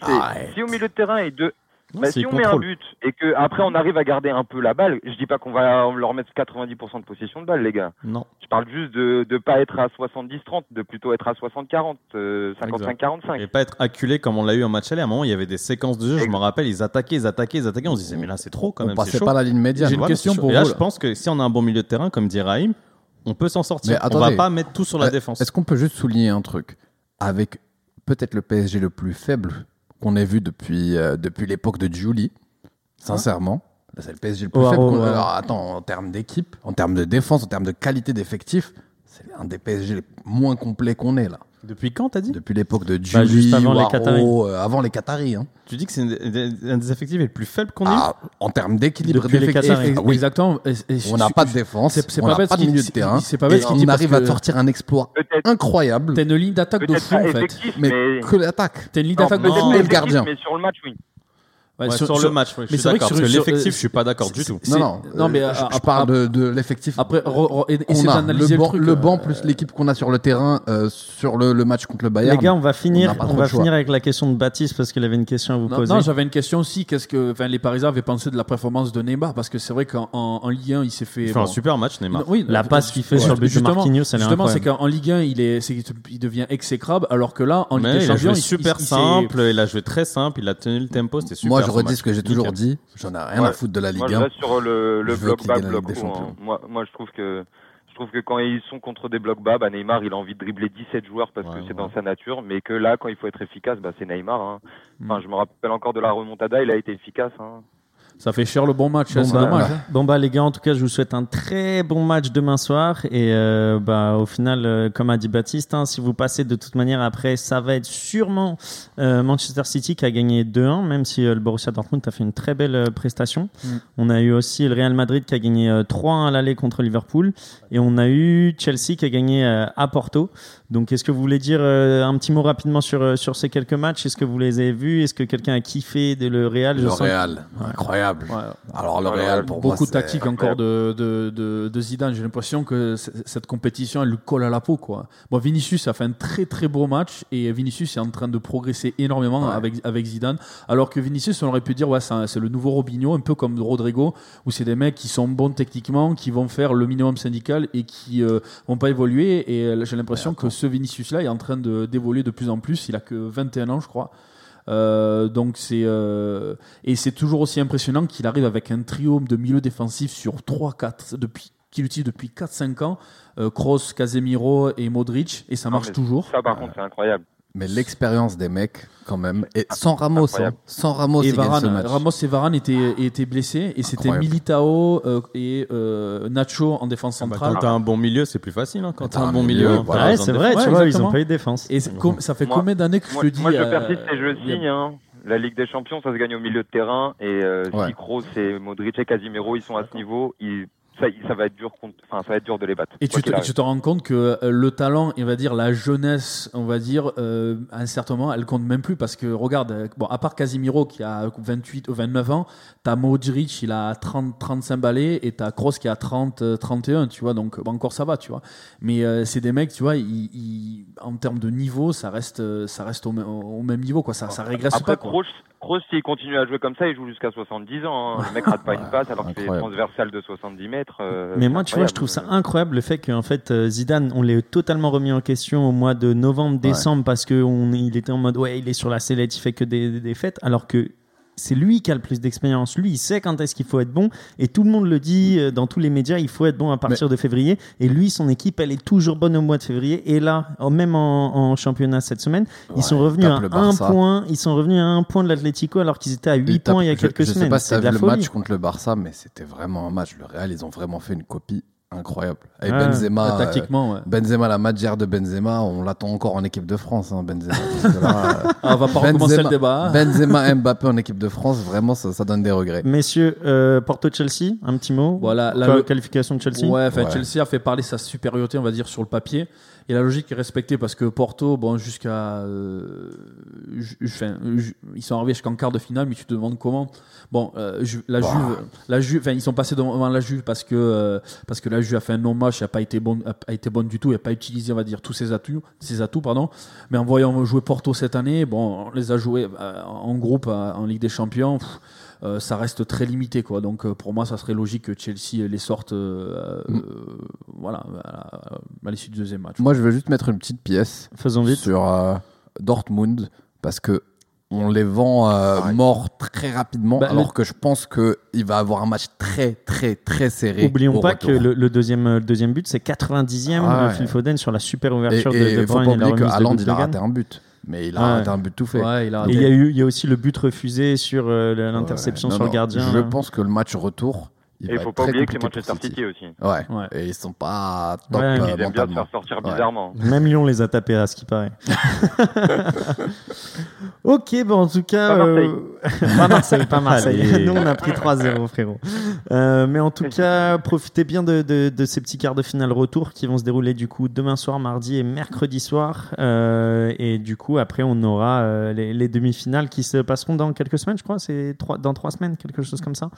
Speaker 5: si au milieu de terrain et deux,
Speaker 3: Non,
Speaker 5: Bah, si on met un but et que après on arrive à garder un peu la balle, je dis pas qu'on va leur mettre 90% de possession de balle, les gars.
Speaker 3: Non.
Speaker 5: Je parle juste de ne pas être à 70-30, de plutôt être à 60-40, euh, 55-45.
Speaker 3: Et pas être acculé comme on l'a eu en match aller. À un moment, il y avait des séquences de jeu, je me rappelle, ils attaquaient, ils attaquaient, ils attaquaient. On se disait, mais là, c'est trop quand
Speaker 1: On
Speaker 3: même. c'est
Speaker 1: passait pas la ligne médiane.
Speaker 6: J'ai une
Speaker 3: Voilà,
Speaker 6: question pour
Speaker 3: Et là,
Speaker 6: vous,
Speaker 3: je
Speaker 6: là.
Speaker 3: pense que si on a un bon milieu de terrain, comme dit Raïm, on peut s'en sortir.
Speaker 1: Mais
Speaker 3: on va
Speaker 1: attendez.
Speaker 3: pas mettre tout sur la
Speaker 1: Euh,
Speaker 3: défense.
Speaker 1: Est-ce qu'on peut juste souligner un truc Avec peut-être le PSG le plus faible qu'on ait vu depuis, euh, depuis l'époque de Julie, sincèrement. Là, c'est le PSG le plus
Speaker 2: Oh,
Speaker 1: faible.
Speaker 2: oh,
Speaker 1: qu'on-
Speaker 2: oh.
Speaker 1: Alors, attends, en termes d'équipe, en termes de défense, en termes de qualité d'effectif, c'est un des PSG les moins complets qu'on ait là.
Speaker 3: Depuis quand, t'as dit?
Speaker 1: Depuis l'époque de Julie,
Speaker 2: Bah, juste avant les
Speaker 1: Waro,
Speaker 2: Qataris.
Speaker 1: euh, avant les Qataris. hein.
Speaker 3: Tu dis que c'est un des effectifs les plus faibles qu'on ait
Speaker 1: Ah, en termes d'équilibre
Speaker 2: Depuis les
Speaker 1: d'effectif,
Speaker 2: Qataris.
Speaker 1: ah oui,
Speaker 6: Exactement. Et- et
Speaker 1: on n'a pas de défense,
Speaker 6: c'est- c'est
Speaker 1: on
Speaker 6: pas
Speaker 1: n'a
Speaker 6: bête
Speaker 1: pas
Speaker 6: ce
Speaker 1: de
Speaker 6: qu'il-
Speaker 1: milieu de terrain.
Speaker 6: c'est pas bête
Speaker 1: et
Speaker 6: ce qu'il dit
Speaker 1: on arrive à sortir un exploit incroyable,
Speaker 6: T'as une ligne d'attaque de fou
Speaker 5: pas
Speaker 6: en fait.
Speaker 1: mais
Speaker 5: mais,
Speaker 1: que l'attaque.
Speaker 6: T'as une ligne d'attaque de fou.
Speaker 5: pas
Speaker 1: le gardien.
Speaker 5: Mais sur le match, oui.
Speaker 6: Ouais,
Speaker 3: Ouais, sur, le match, je
Speaker 6: mais
Speaker 3: suis
Speaker 6: c'est vrai que
Speaker 3: d'accord.
Speaker 6: sur-
Speaker 3: Parce que
Speaker 6: sur-
Speaker 3: l'effectif,
Speaker 6: euh,
Speaker 3: je suis pas d'accord du tout.
Speaker 1: Non, non,
Speaker 6: non, mais
Speaker 1: je, je
Speaker 6: après-
Speaker 1: parle de, de l'effectif
Speaker 6: Après, re- re- et-
Speaker 1: qu'on
Speaker 6: essaie
Speaker 1: a.
Speaker 6: d'analyser
Speaker 1: Le
Speaker 6: le
Speaker 1: banc,
Speaker 6: truc.
Speaker 1: le banc
Speaker 6: euh,
Speaker 1: plus l'équipe qu'on a sur le terrain euh, sur le, le match contre le Bayern.
Speaker 2: Les gars, on va finir,
Speaker 1: on
Speaker 2: va finir avec la question de Baptiste parce qu'il avait une question à vous
Speaker 6: Non,
Speaker 2: poser.
Speaker 6: non, j'avais une question aussi. Qu'est-ce que, enfin, les Parisiens avaient pensé de la performance de Neymar? Parce que c'est vrai qu'en en, en Ligue 1, il s'est fait.
Speaker 3: Il fait un super match, Neymar.
Speaker 6: Oui,
Speaker 2: La passe qu'il fait sur le but de
Speaker 6: justement,
Speaker 2: Marquinhos, elle est
Speaker 6: Justement, c'est qu'en Ligue 1, il, est, il devient exécrable, alors que là, en Ligue des
Speaker 3: il a
Speaker 6: Champions,
Speaker 3: joué
Speaker 6: il-
Speaker 3: super simple, il a joué très simple, il a tenu le tempo, c'était super.
Speaker 1: Je redis ce que j'ai toujours dit. J'en ai rien à foutre de la Ligue
Speaker 5: Moi, je
Speaker 1: 1.
Speaker 5: reste sur le, bloc bas, bloc haut. hein. Moi, moi, je trouve que je trouve que quand ils sont contre des blocs bas, bah, Neymar, il a envie de dribbler 17 joueurs parce
Speaker 3: Ouais,
Speaker 5: que c'est
Speaker 3: ouais.
Speaker 5: dans sa nature, mais que là, quand il faut être efficace, bah, c'est Neymar. hein. Enfin, je me rappelle encore de la remontada, il a été efficace. hein.
Speaker 6: Ça fait cher le bon match. hein,
Speaker 2: Bon
Speaker 6: c'est
Speaker 2: bah,
Speaker 6: dommage. hein.
Speaker 2: bon bah les gars, en tout cas, je vous souhaite un très bon match demain soir et euh, bah au final, euh, comme a dit Baptiste, hein, si vous passez de toute manière après, ça va être sûrement euh, Manchester City qui a gagné 2-1, même si le Borussia Dortmund a fait une très belle prestation.
Speaker 6: Mm.
Speaker 2: On a eu aussi le Real Madrid qui a gagné euh, 3-1 à l'aller contre Liverpool et on a eu Chelsea qui a gagné à Porto. Donc, est-ce que vous voulez dire euh, un petit mot rapidement sur, euh, sur ces quelques matchs? Est-ce que vous les avez vus? Est-ce que quelqu'un a kiffé de le Real? Je
Speaker 1: Le
Speaker 2: sens-
Speaker 1: Real, incroyable.
Speaker 6: Ouais.
Speaker 1: Alors le Real pour moi
Speaker 6: Beaucoup de
Speaker 1: c'est-
Speaker 6: tactique encore de, de, de, de Zidane. J'ai l'impression que cette compétition, elle lui colle à la peau. Quoi. Bon, Vinicius a fait un très très beau match et Vinicius est en train de progresser énormément
Speaker 1: Ouais.
Speaker 6: avec, avec Zidane. Alors que Vinicius, on aurait pu dire, ouais, c'est le nouveau Robinho, un peu comme Rodrigo, où c'est des mecs qui sont bons techniquement, qui vont faire le minimum syndical et qui euh, vont pas évoluer. Et euh, j'ai l'impression que ce Vinicius-là est en train de- d'évoluer de plus en plus. Il a que 21 ans, je crois. Euh, donc c'est euh, et c'est toujours aussi impressionnant qu'il arrive avec un trio de milieu défensif sur 3 4 depuis qu'il utilise depuis 4 5 ans euh, Kroos, Casemiro et Modric et ça marche toujours.
Speaker 5: Ça, par contre, c'est incroyable.
Speaker 1: Mais l'expérience des mecs, quand même, et sans Ramos, hein. sans Ramos,
Speaker 6: Et
Speaker 1: ce
Speaker 6: Varane,
Speaker 1: match.
Speaker 6: Ramos et Varane étaient, étaient blessés et c'était. Militao euh, et euh, Nacho en défense
Speaker 3: Ah bah,
Speaker 6: centrale.
Speaker 3: quand t'as un bon milieu, c'est plus facile. hein. Quand t'as un bon
Speaker 1: milieu,
Speaker 3: milieu,
Speaker 1: voilà.
Speaker 3: t'as
Speaker 2: Ouais, c'est vrai,
Speaker 3: défense.
Speaker 2: tu
Speaker 6: Ouais,
Speaker 2: vois, ils ont pas eu de défense.
Speaker 6: et com- ça fait
Speaker 5: Moi-
Speaker 6: combien d'années que je
Speaker 5: Moi,
Speaker 6: te dis
Speaker 5: moi, je
Speaker 6: euh,
Speaker 5: persiste et je signe. Hein. La Ligue des Champions, ça se gagne au milieu de terrain. Et euh,
Speaker 1: Ouais.
Speaker 5: si Kroos et Modric et Casimiro, ils sont à ce niveau, ils- ça, ça va être dur. contre- Enfin, ça va être dur de les battre.
Speaker 6: Et tu te, tu rends compte que euh, le talent, on va dire la jeunesse, on va dire, euh, à un certain moment, elle compte même plus parce que regarde, euh, bon, à part Casimiro qui a 28 ou 29 ans, t'as Modric, il a 30, 35 balais et t'as Kroos qui a 30, euh, 31, tu vois, donc encore ça va, tu vois. Mais euh, c'est des mecs, tu vois, ils, ils- en termes de niveau, ça reste, ça reste au, même- au même niveau, quoi. Ça, ça régresse
Speaker 5: Après,
Speaker 6: pas, quoi.
Speaker 5: Kroos, Kroos, s'il continue à jouer comme ça, il joue jusqu'à 70 ans. hein. Le mec rate pas une passe alors qu'il fait des
Speaker 1: incroyable.
Speaker 5: transversales de 70 mètres. euh,
Speaker 2: Mais moi, tu vois, je trouve ça incroyable le fait qu'en fait euh, Zidane, on l'ait totalement remis en question au mois de novembre, décembre parce que on, il était en mode ouais, il est sur la sellette, il fait que des, des défaites, alors que c'est lui qui a le plus d'expérience. Lui, il sait quand est-ce qu'il faut être bon et tout le monde le dit euh, dans tous les médias, il faut être bon à partir de février. Et lui, son équipe, elle est toujours bonne au mois de février. Et là, en- même en, en championnat cette semaine, ils sont revenus à un point. Ils sont revenus à un point de l'Atlético alors qu'ils étaient à 8
Speaker 1: Ils tapent-
Speaker 2: points il y a
Speaker 1: je-
Speaker 2: quelques
Speaker 1: je,
Speaker 2: semaines.
Speaker 1: sais pas si t'as vu le
Speaker 2: folie.
Speaker 1: match contre le Barça, mais c'était vraiment un match. Le Real, ils ont vraiment fait une copie incroyable. Et. Benzema, euh,
Speaker 6: tactiquement, ouais.
Speaker 1: Benzema, la Madjer de Benzema, on l'attend encore en équipe de France, hein, Benzema. Là, euh,
Speaker 6: Ah, on va pas recommencer le débat. hein.
Speaker 1: Benzema, Mbappé en équipe de France, vraiment, ça, ça donne des regrets.
Speaker 2: Messieurs, euh, Porto-Chelsea, un petit mot.
Speaker 6: Voilà, la-
Speaker 2: qualification de Chelsea.
Speaker 6: Ouais. Chelsea a fait parler sa supériorité, on va dire, sur le papier. Et la logique est respectée parce que Porto, bon, jusqu'à. euh, enfin, ils sont arrivés jusqu'en quart de finale, mais tu te demandes comment. Bon, euh, la. Juve, la Juve, enfin, ils sont passés devant la Juve parce que, euh, parce que la Juve a fait un non-match, elle n'a pas été bonne, a pas été bonne du tout, elle n'a pas utilisé, on va dire, tous ses atouts, ses atouts, pardon. Mais en voyant jouer Porto cette année, bon, on les a joués euh, en groupe euh, en Ligue des Champions. pff, euh, ça reste très limité quoi donc euh, pour moi ça serait logique que Chelsea les sorte euh,
Speaker 1: Mm.
Speaker 6: euh, voilà à, à l'issue du deuxième match
Speaker 1: Moi, je veux juste mettre une petite pièce
Speaker 2: Faisons vite.
Speaker 1: sur euh, Dortmund parce que on les vend euh, morts très rapidement,
Speaker 6: Bah,
Speaker 1: alors
Speaker 6: le-
Speaker 1: que je pense que il va avoir un match très, très, très serré.
Speaker 2: Oublions pas
Speaker 1: retour.
Speaker 2: que le, le deuxième, le deuxième but, c'est 90e
Speaker 1: Ah
Speaker 2: de
Speaker 1: ouais.
Speaker 2: Phil Foden sur la super
Speaker 1: Et
Speaker 2: ouverture de,
Speaker 1: et
Speaker 2: de
Speaker 1: il faut
Speaker 2: Bruyne
Speaker 1: pas
Speaker 2: et
Speaker 1: oublier que Haaland, il a raté un but, mais il a
Speaker 2: Ouais.
Speaker 1: raté un but tout fait.
Speaker 6: ouais il a
Speaker 2: Et il y, a eu, il y a aussi le but refusé sur euh, l'interception
Speaker 1: Ouais,
Speaker 2: sur
Speaker 1: non,
Speaker 2: le gardien.
Speaker 1: Je
Speaker 2: là.
Speaker 1: pense que le match retour, il
Speaker 5: Et il faut pas oublier que c'est Manchester City aussi.
Speaker 1: Ouais.
Speaker 6: Ouais.
Speaker 1: Et ils sont pas top
Speaker 2: Ouais, mais
Speaker 1: euh,
Speaker 5: Ils aiment bien se faire sortir
Speaker 1: Ouais.
Speaker 5: bizarrement.
Speaker 2: Même Lyon les a tapés à ce qui paraît. ok, bon en tout cas,
Speaker 5: Pas Marseille.
Speaker 2: euh, pas Marseille, pas Marseille. Nous on a pris 3-0 frérot. Euh, mais en tout cas, profitez bien de, de, de ces petits quarts de finale retour qui vont se dérouler du coup demain soir, mardi et mercredi soir. Euh, et du coup après on aura euh, les, les demi-finales qui se passeront dans quelques semaines, je crois. C'est trois, dans trois semaines, quelque chose comme ça.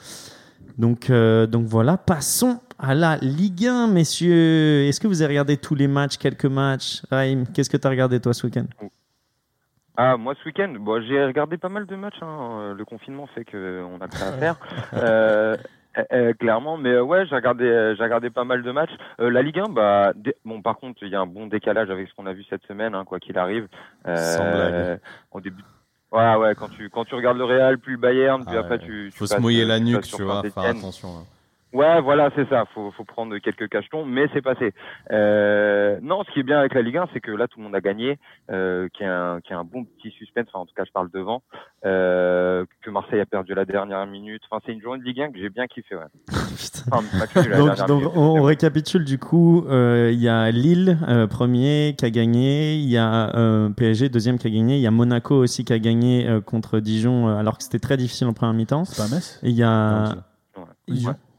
Speaker 2: Donc, euh, donc voilà, passons à la Ligue 1, messieurs. Est-ce que vous avez regardé tous les matchs, quelques matchs? Raïm, qu'est-ce que tu as regardé toi ce week-end?
Speaker 5: Ah, moi ce week-end, bon, j'ai regardé pas mal de matchs. hein. Le confinement fait qu'on a que ça à faire. Euh, euh, euh, clairement, mais euh, ouais, j'ai regardé, euh, j'ai regardé pas mal de matchs. Euh, la Ligue 1, bah, bon, par contre, il y a un bon décalage avec ce qu'on a vu cette semaine, hein, quoi qu'il arrive. Euh,
Speaker 3: Sans blague.
Speaker 5: Au début, ouais, ouais, quand tu quand tu regardes le Real, puis le Bayern, puis
Speaker 3: Ah
Speaker 5: après
Speaker 3: ouais.
Speaker 5: tu, tu
Speaker 3: Faut se mouiller
Speaker 5: euh,
Speaker 3: la nuque, tu vois, faire attention. hein.
Speaker 5: Ouais, voilà, c'est ça. Faut, faut prendre quelques cachetons, mais c'est passé. Euh, non, ce qui est bien avec la Ligue 1, c'est que là, tout le monde a gagné, euh, qu'il y a un, qu'il y a un bon petit suspense. Enfin, en tout cas, je parle devant. Euh, que Marseille a perdu la dernière minute. Enfin, c'est une journée de Ligue 1 que j'ai bien kiffé. Ouais.
Speaker 2: Putain.
Speaker 5: Enfin,
Speaker 2: Donc,
Speaker 5: dernière
Speaker 2: donc,
Speaker 5: minute,
Speaker 2: on, récapitule du coup. euh, Il y a Lille, euh, premier, qui a gagné. Il y a euh, PSG, deuxième, qui a gagné. Il y a Monaco aussi qui a gagné euh, contre Dijon, euh, alors que c'était très difficile en première mi-temps.
Speaker 6: c'est pas Metz
Speaker 2: Et il y a.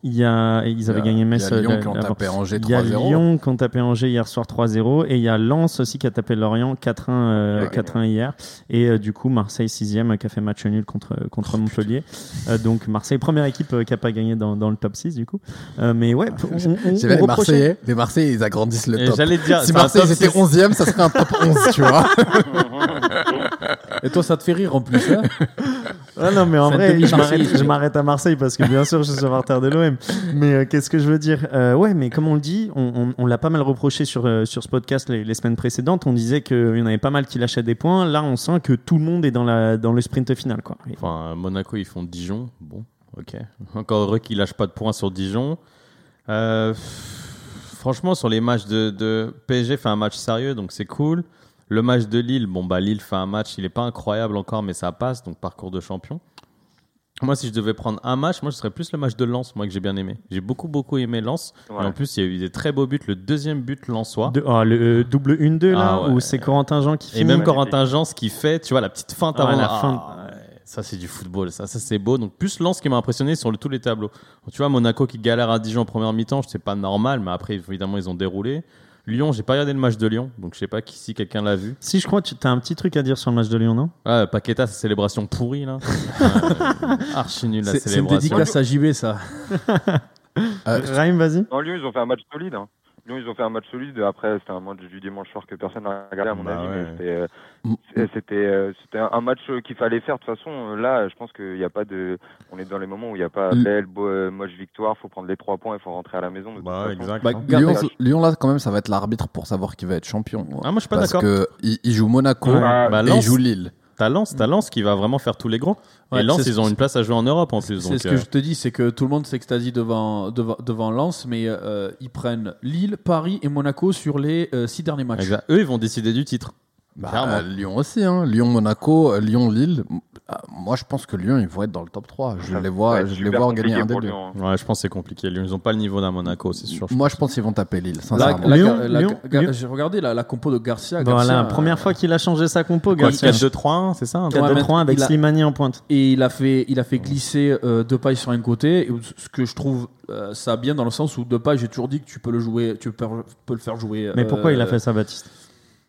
Speaker 2: Il y a, ils avaient gagné Metz.
Speaker 1: Il y a Lyon
Speaker 2: euh,
Speaker 1: qui ont tapé Angers
Speaker 2: Il y a
Speaker 1: 3-0.
Speaker 2: Lyon qui ont tapé Angers hier soir 3-0 et il y a Lens aussi qui a tapé Lorient 4-1 euh,
Speaker 5: Ouais,
Speaker 2: 4-1 hier et euh, du coup Marseille 6 qui a fait match nul contre contre Montpellier Euh, donc Marseille première équipe euh, qui a pas gagné dans, dans le top 6 du coup Euh, mais ouais on, on, on
Speaker 1: les Marseillais, les Marseillais, ils agrandissent le top.
Speaker 3: j'allais te dire,
Speaker 1: Si Marseille était
Speaker 3: 6.
Speaker 1: 11e, ça serait un top 11, tu vois.
Speaker 6: Et toi, ça te fait rire en plus. hein
Speaker 2: Ah non, mais en vrai, je m'arrête, à Marseille parce que bien sûr, je suis supporter de l'OM. Mais euh, qu'est-ce que je veux dire? Euh, Ouais, mais comme on le dit, on, on- on l'a pas mal reproché sur, euh, sur ce podcast les, les semaines précédentes. On disait qu'il y en avait pas mal qui lâchaient des points. Là, on sent que tout le monde est dans, la, dans le sprint final. Quoi.
Speaker 3: Enfin, Monaco, ils font Dijon. Bon, ok. Encore heureux qu'ils lâchent pas de points sur Dijon. Euh, franchement, sur les matchs de, de PSG, fait un match sérieux, donc c'est cool. Le match de Lille, bon, bah, Lille fait un match, il est pas incroyable encore, mais ça passe, donc parcours de champion. Moi, si je devais prendre un match, moi, ce serait plus le match de Lens, moi, que j'ai bien aimé. J'ai beaucoup, beaucoup aimé Lens.
Speaker 5: Ouais.
Speaker 3: Et en plus, il y a eu des très beaux buts. Le deuxième but lensois.
Speaker 2: De- ah, le euh, double 1-2 là,
Speaker 3: Ah ouais.
Speaker 2: où c'est Corentin Jean qui
Speaker 3: Et
Speaker 2: finit.
Speaker 3: même. Corentin Jean, ce qu'il fait, tu vois, la petite feinte
Speaker 2: Ah,
Speaker 3: avant
Speaker 2: la
Speaker 3: Ah, ouais, Ça, c'est du football. Ça, ça c'est beau. Donc, plus Lens qui m'a impressionné sur le- tous les tableaux. Tu vois, Monaco qui galère à Dijon en première mi-temps, c'est pas normal, mais après, évidemment, ils ont déroulé. Lyon, j'ai pas regardé le match de Lyon, donc je sais pas si quelqu'un l'a vu.
Speaker 2: Si, je crois que tu as un petit truc à dire sur le match de Lyon, non?
Speaker 3: Ah, Paqueta, sa célébration pourrie, là. Euh, archi nul la
Speaker 6: C'est c'est une
Speaker 3: célébration.
Speaker 6: dédicace à JB, ça.
Speaker 1: Euh,
Speaker 2: Raïm, vas-y.
Speaker 5: Non, Lyon, ils ont fait un match solide. hein. Lyon, ils ont fait un match solide. Après, c'était un match du dimanche soir que personne n'a regardé, à mon
Speaker 3: Bah
Speaker 5: avis.
Speaker 3: ouais.
Speaker 5: Mais c'était, euh,
Speaker 1: Mm.
Speaker 5: c'était, euh, c'était un match qu'il fallait faire. De toute façon, là, je pense qu'il n'y a pas de. On est dans les moments où il n'y a pas
Speaker 1: Mm.
Speaker 5: belle, beau, euh, moche victoire. faut prendre les trois points. Il faut rentrer à la maison.
Speaker 3: Bah, exact.
Speaker 6: Bah,
Speaker 3: hein.
Speaker 1: Lyon, Lyon, là, quand même, ça va être l'arbitre pour savoir qui va être champion.
Speaker 3: Ah, moi, je suis pas
Speaker 1: Parce
Speaker 3: d'accord.
Speaker 1: que il, il joue Monaco
Speaker 2: Ouais.
Speaker 3: Bah,
Speaker 1: et il joue Lille.
Speaker 3: T'as Lens, t'as Lens qui va vraiment faire tous les gros.
Speaker 6: Ouais,
Speaker 3: et Lens, ils ont une place à jouer en Europe en plus.
Speaker 6: C'est ce
Speaker 3: euh,
Speaker 6: que je te dis, c'est que tout le monde s'extasie devant, devant, devant Lens, mais euh, ils prennent Lille, Paris et Monaco sur les euh, six derniers matchs.
Speaker 3: exact. Eux, ils vont décider du titre.
Speaker 1: Bah, euh, Lyon aussi, hein. Lyon, Monaco, euh, Lyon, Lille. Ah, Moi, je pense que Lyon, ils vont être dans le top 3. Je les vois, je les vois gagner un des deux.
Speaker 5: Lyon, hein.
Speaker 3: Ouais, je pense que c'est compliqué. Lyon, Ils ont pas le niveau d'un Monaco, c'est sûr.
Speaker 1: Moi, je pense qu'ils vont taper Lille.
Speaker 6: J'ai regardé la, la compo de Garcia.
Speaker 2: Voilà,
Speaker 6: Garcia,
Speaker 2: première
Speaker 6: euh,
Speaker 2: fois qu'il a changé sa compo, Garcia.
Speaker 3: 4-2-3-1, c'est ça un truc
Speaker 2: 4-2-3 avec Slimani en pointe.
Speaker 6: Et il a fait, il a fait glisser euh, Depay sur un côté, et ce que je trouve euh, ça bien dans le sens où Depay, j'ai toujours dit que tu peux le jouer, tu peux, peux le faire jouer.
Speaker 2: Mais
Speaker 6: euh,
Speaker 2: pourquoi il a fait ça, Baptiste?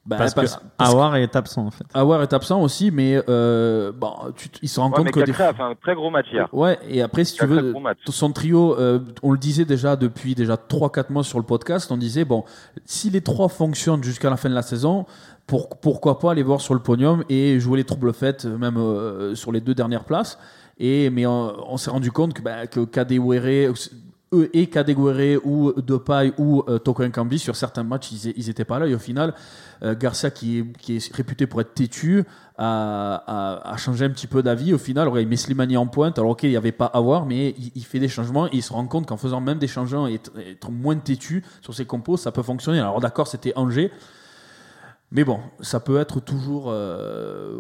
Speaker 6: Bah,
Speaker 2: Parce que
Speaker 6: parce-
Speaker 2: Awar est absent en fait.
Speaker 6: Awar est absent aussi, mais euh, bon, tu, il se rend
Speaker 5: Ouais,
Speaker 6: compte
Speaker 5: mais
Speaker 6: que des
Speaker 5: a fait un très gros match hier.
Speaker 6: Ouais, et après, si tu veux, son trio, euh, on le disait déjà depuis déjà 3-4 mois sur le podcast, on disait, bon, si les trois fonctionnent jusqu'à la fin de la saison, pour, pourquoi pas aller voir sur le podium et jouer les troubles faites, euh, même euh, sur les deux dernières places. Et, mais on, on s'est rendu compte que, bah, que Kadewere, eux et Kadewere ou Depay ou euh, sur certains matchs, ils, ils étaient pas là. Et au final, euh, Garcia, qui est, réputé pour être têtu, a, changé un petit peu d'avis. Au final, il met Slimani en pointe. Alors, ok, il n'y avait pas à voir, mais il, il fait des changements et il se rend compte qu'en faisant même des changements et être, être moins têtu sur ses compos, ça peut fonctionner. Alors, d'accord, c'était Angers. Mais bon, ça peut être toujours euh,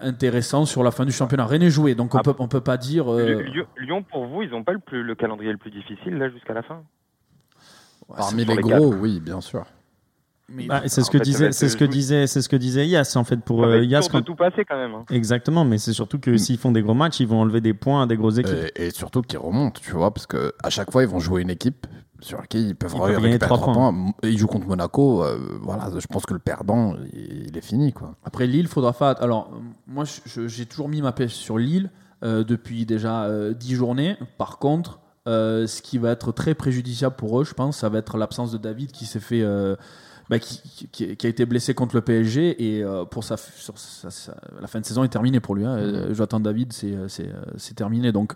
Speaker 6: intéressant sur la fin du championnat. Rien n'est joué, donc on
Speaker 5: Ah.
Speaker 6: peut, on peut pas dire. euh,
Speaker 5: Lyon, pour vous, ils n'ont pas le, plus, le calendrier le plus difficile là jusqu'à la fin.
Speaker 1: Parmi les
Speaker 5: les
Speaker 1: gros, oui, bien sûr.
Speaker 2: Bah, c'est ce que
Speaker 5: fait,
Speaker 2: disait, c'est ce que disait, c'est ce que disait Yas en fait pour euh, Yas. quand-
Speaker 5: tout passer quand même. hein.
Speaker 2: Exactement, mais c'est surtout que s'ils font des gros matchs, ils vont enlever des points à des grosses équipes.
Speaker 1: Et, et surtout qu'ils remontent, tu vois, parce que à chaque fois, ils vont jouer une équipe sur qui ils peuvent
Speaker 2: Ils peuvent gagner
Speaker 1: récupérer
Speaker 2: trois
Speaker 1: 3
Speaker 2: points.
Speaker 1: points. Et Ils jouent contre Monaco, euh, voilà, je pense que le perdant, il, il est fini, quoi.
Speaker 6: Après Lille, faudra faire. Alors, moi, j'ai toujours mis ma pêche sur Lille euh, depuis déjà euh, 10 journées. Par contre, euh, ce qui va être très préjudiciable pour eux, je pense, ça va être l'absence de David qui s'est fait. euh, bah, qui, qui- qui a été blessé contre le PSG et euh, pour sa, sur sa- sa- la fin de saison est terminée pour lui. Hein. Euh, Jonathan David, c'est c'est, c'est terminé. Donc,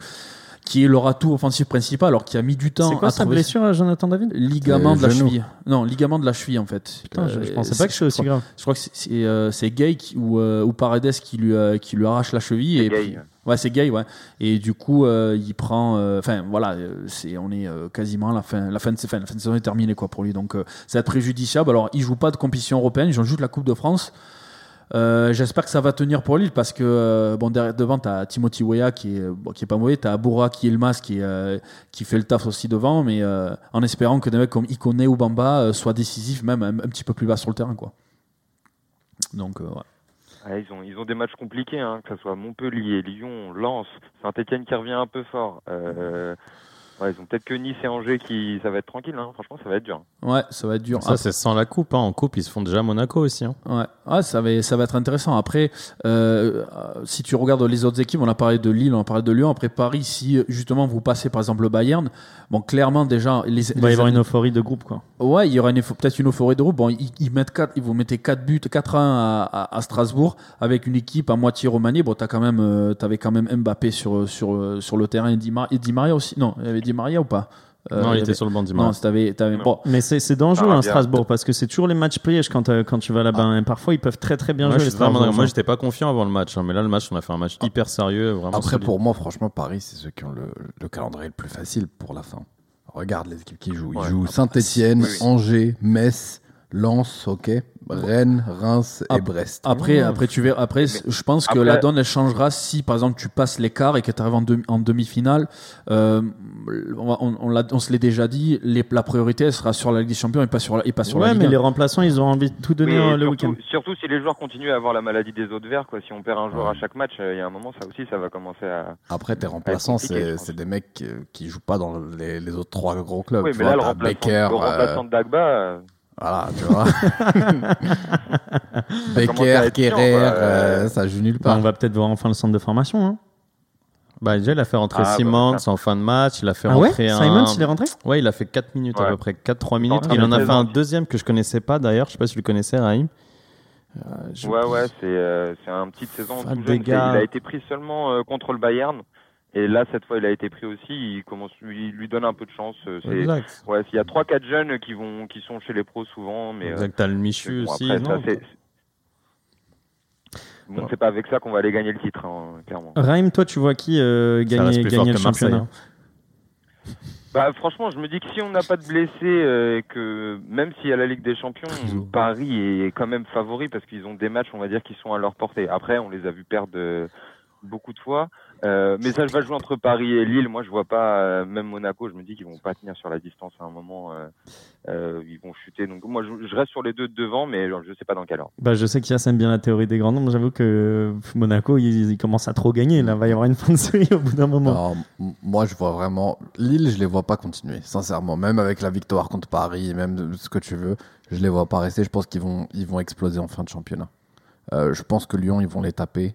Speaker 6: qui est leur atout offensif principal, alors qui a mis du temps
Speaker 2: C'est quoi
Speaker 6: à
Speaker 2: sa
Speaker 6: trouver
Speaker 2: blessure, à Jonathan David
Speaker 6: ligament
Speaker 1: Euh,
Speaker 6: de la
Speaker 1: genou.
Speaker 6: cheville. Non, ligament de la cheville en fait.
Speaker 2: Putain, je, je
Speaker 6: Euh,
Speaker 2: pensais pas que c'était aussi grave.
Speaker 6: je crois que c'est- c'est euh, c'est Gay qui- ou, euh, ou Paredes qui lui, euh, qui lui arrache la cheville. Et
Speaker 5: Gay.
Speaker 6: puis- ouais, c'est Gay, ouais. Et du coup, euh, il prend. euh, Enfin, voilà, c'est on est euh, quasiment à la fin, la fin de, fin, la fin de saison est terminée quoi pour lui. Donc, euh, ça va être préjudiciable. Alors, il joue pas de compétition européenne, ils ont juste la Coupe de France. Euh, J'espère que ça va tenir pour Lille parce que euh, bon derrière devant t'as Timothy Weah qui est qui est pas mauvais, t'as Aboura qui est le masque qui euh, qui fait le taf aussi devant, mais en espérant que des mecs comme Ikone ou Bamba soient décisifs même un, petit peu plus bas sur le terrain quoi. Donc ouais.
Speaker 5: Ils, ont, ils ont des matchs compliqués, hein, que ce soit Montpellier, Lyon, Lens, Saint-Etienne qui revient un peu fort. Ouais, ils ont peut-être que Nice et Angers qui, ça va être tranquille. Hein. Franchement, ça va être dur.
Speaker 6: Ouais, ça va être dur.
Speaker 3: Ça, c'est sans la coupe. hein. En coupe, ils se font déjà Monaco aussi. hein.
Speaker 6: Ouais, Ah, ça, va, ça va être intéressant. Après, euh, euh, si tu regardes les autres équipes, on a parlé de Lille, on a parlé de Lyon. Après Paris, si justement vous passez par exemple le Bayern, bon, clairement déjà, les,
Speaker 2: Il va y avoir une euphorie de groupe, quoi.
Speaker 6: Ouais, il y aura peut-être une euphorie de groupe. Bon, ils, ils mettent quatre, ils vous mettez 4 buts, 4-1 à, à, à Strasbourg avec une équipe à moitié remaniée. Bon, t'as quand même, euh, t'avais quand même Mbappé sur sur sur le terrain et Di, Mar- et Di Maria aussi. Non, il y avait Di Maria ou pas Euh,
Speaker 3: non, il était
Speaker 6: avait-
Speaker 3: sur le banc
Speaker 6: Non,
Speaker 3: dimanche.
Speaker 6: Bon,
Speaker 2: Mais c'est c'est dangereux,
Speaker 5: Ah,
Speaker 2: hein. Strasbourg, parce que c'est toujours les matchs pièges quand, euh, quand tu vas là-bas. Et parfois, ils peuvent très très bien
Speaker 3: Moi,
Speaker 2: jouer
Speaker 3: je vraiment- moi, j'étais pas confiant avant le match, hein, mais là, le match, on a fait un match hyper sérieux, vraiment.
Speaker 1: Après,
Speaker 3: solide.
Speaker 1: pour moi, franchement, Paris, c'est ceux qui ont le, le calendrier le plus facile pour la fin. Regarde les équipes qui jouent. Ils
Speaker 5: Ouais.
Speaker 1: jouent Saint-Etienne,
Speaker 5: oui, oui.
Speaker 1: Angers, Metz, Lens, ok, Rennes, Reims et Brest.
Speaker 6: Après, après, tu verras. Après, je pense que
Speaker 5: après-
Speaker 6: la donne elle changera si, par exemple, tu passes l'écart et que tu arrives en, demi- en demi-finale. Euh, on, va- on, on l'a- on se l'est déjà dit. Les, la priorité elle sera sur la Ligue des Champions et pas sur la, et pas sur la
Speaker 2: Ouais,
Speaker 6: Ligue
Speaker 2: mais
Speaker 6: 1.
Speaker 2: les remplaçants, ils ont envie de tout donner
Speaker 5: Oui,
Speaker 2: euh,
Speaker 5: et
Speaker 2: le
Speaker 5: surtout,
Speaker 2: week-end.
Speaker 5: surtout si les joueurs continuent à avoir la maladie des autres verts, quoi. Si on perd un joueur
Speaker 1: Ouais.
Speaker 5: à chaque match, euh, il y a un moment, ça aussi, ça va commencer à.
Speaker 1: Après, tes remplaçants, c'est c'est des mecs qui, qui jouent pas dans les, les autres trois gros clubs.
Speaker 5: oui,
Speaker 1: tu
Speaker 5: mais
Speaker 1: vois,
Speaker 5: là, le remplaçant,
Speaker 1: Becker,
Speaker 5: le
Speaker 1: euh,
Speaker 5: remplaçant de Dagba, euh,
Speaker 1: voilà, tu vois. Becker, Kerrer, euh, ça joue nulle
Speaker 2: Bah,
Speaker 1: part.
Speaker 2: on va peut-être voir enfin le centre de formation. Hein.
Speaker 3: Bah, déjà, il a fait rentrer
Speaker 5: Ah, bah,
Speaker 3: Simons en fin de match. Il a fait
Speaker 2: Ah ouais
Speaker 3: rentrer un.
Speaker 2: Simon, il est rentré?
Speaker 3: Ouais, il a fait 4 minutes à
Speaker 5: Ouais.
Speaker 3: peu près, 4-3 minutes. Il en a fait un deuxième que je connaissais pas d'ailleurs. Je sais pas si tu le connaissais, Raïm. Euh, je-
Speaker 5: Ouais, ouais, c'est euh, c'est un petit saison tout jeune. Il a été pris seulement euh, contre le Bayern. Et là, cette fois, il a été pris aussi. Il, commence, il lui donne un peu de chance. euh, C'est,
Speaker 3: Exact.
Speaker 5: ouais, il y a trois, quatre jeunes qui vont, qui sont chez les pros souvent, mais euh,
Speaker 3: Exact. T'as le Michu
Speaker 5: bon,
Speaker 3: aussi.
Speaker 5: après, ça,
Speaker 3: non
Speaker 5: c'est, bon,
Speaker 3: Ouais.
Speaker 5: c'est pas avec ça qu'on va aller gagner le titre, hein, clairement.
Speaker 2: Raïm, toi, tu vois qui euh, gagner, le championnat
Speaker 3: hein.
Speaker 5: Bah, franchement, je me dis que si on n'a pas de blessés, euh, et que même s'il y a la Ligue des Champions, Paris est quand même favori parce qu'ils ont des matchs, on va dire, qui sont à leur portée. Après, on les a vus perdre euh, beaucoup de fois. Euh, mais ça, je vais jouer entre Paris et Lille. Moi, je vois pas, euh, même Monaco, je me dis qu'ils vont pas tenir sur la distance à un moment. euh, euh, ils vont chuter. Donc, moi, je, je reste sur les deux de devant, mais je sais pas dans quel ordre.
Speaker 2: bah, Je sais qu'Yass aime bien la théorie des grands nombres. J'avoue que Monaco, il, il commence à trop gagner. Là, il va y avoir une fin de série au bout d'un moment.
Speaker 1: Alors, moi, je vois vraiment. Lille, je les vois pas continuer, sincèrement. Même avec la victoire contre Paris, même ce que tu veux, je les vois pas rester. Je pense qu'ils vont, ils vont exploser en fin de championnat. Euh, je pense que Lyon, ils vont les taper.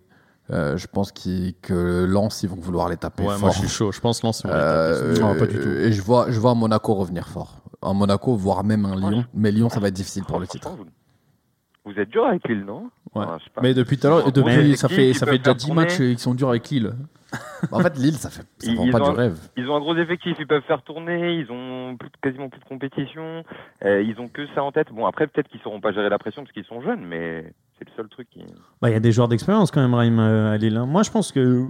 Speaker 1: Euh, je pense qu'ils- que Lens, ils vont vouloir les taper
Speaker 3: Ouais,
Speaker 1: fort.
Speaker 3: moi je suis chaud. Je pense Lens. ils vont les
Speaker 1: Euh,
Speaker 3: taper.
Speaker 6: Non, pas du tout.
Speaker 1: Et je vois, je vois Monaco revenir fort. Un Monaco, voire même un Lyon. Mais Lyon, ça va être difficile pour le titre.
Speaker 5: Vous, êtes dur avec Lille, non
Speaker 6: Ouais.
Speaker 5: Enfin.
Speaker 6: Mais depuis tout à l'heure, depuis, ça fait, ça déjà
Speaker 5: faire
Speaker 6: 10
Speaker 5: tourner.
Speaker 6: matchs euh, qui sont durs avec Lille.
Speaker 1: En fait, Lille, ça fait, ça
Speaker 5: Ils-
Speaker 1: vend
Speaker 5: ils
Speaker 1: pas du rêve.
Speaker 5: Ils ont un gros effectif, ils peuvent faire tourner, ils ont plus quasiment plus de compétition, euh, ils ont que ça en tête. Bon, après, peut-être qu'ils sauront pas gérer la pression parce qu'ils sont jeunes, mais c'est le seul truc qui.
Speaker 2: Bah, Il y a des joueurs d'expérience quand même, Raïm, à Lille. hein. Moi, je pense que euh,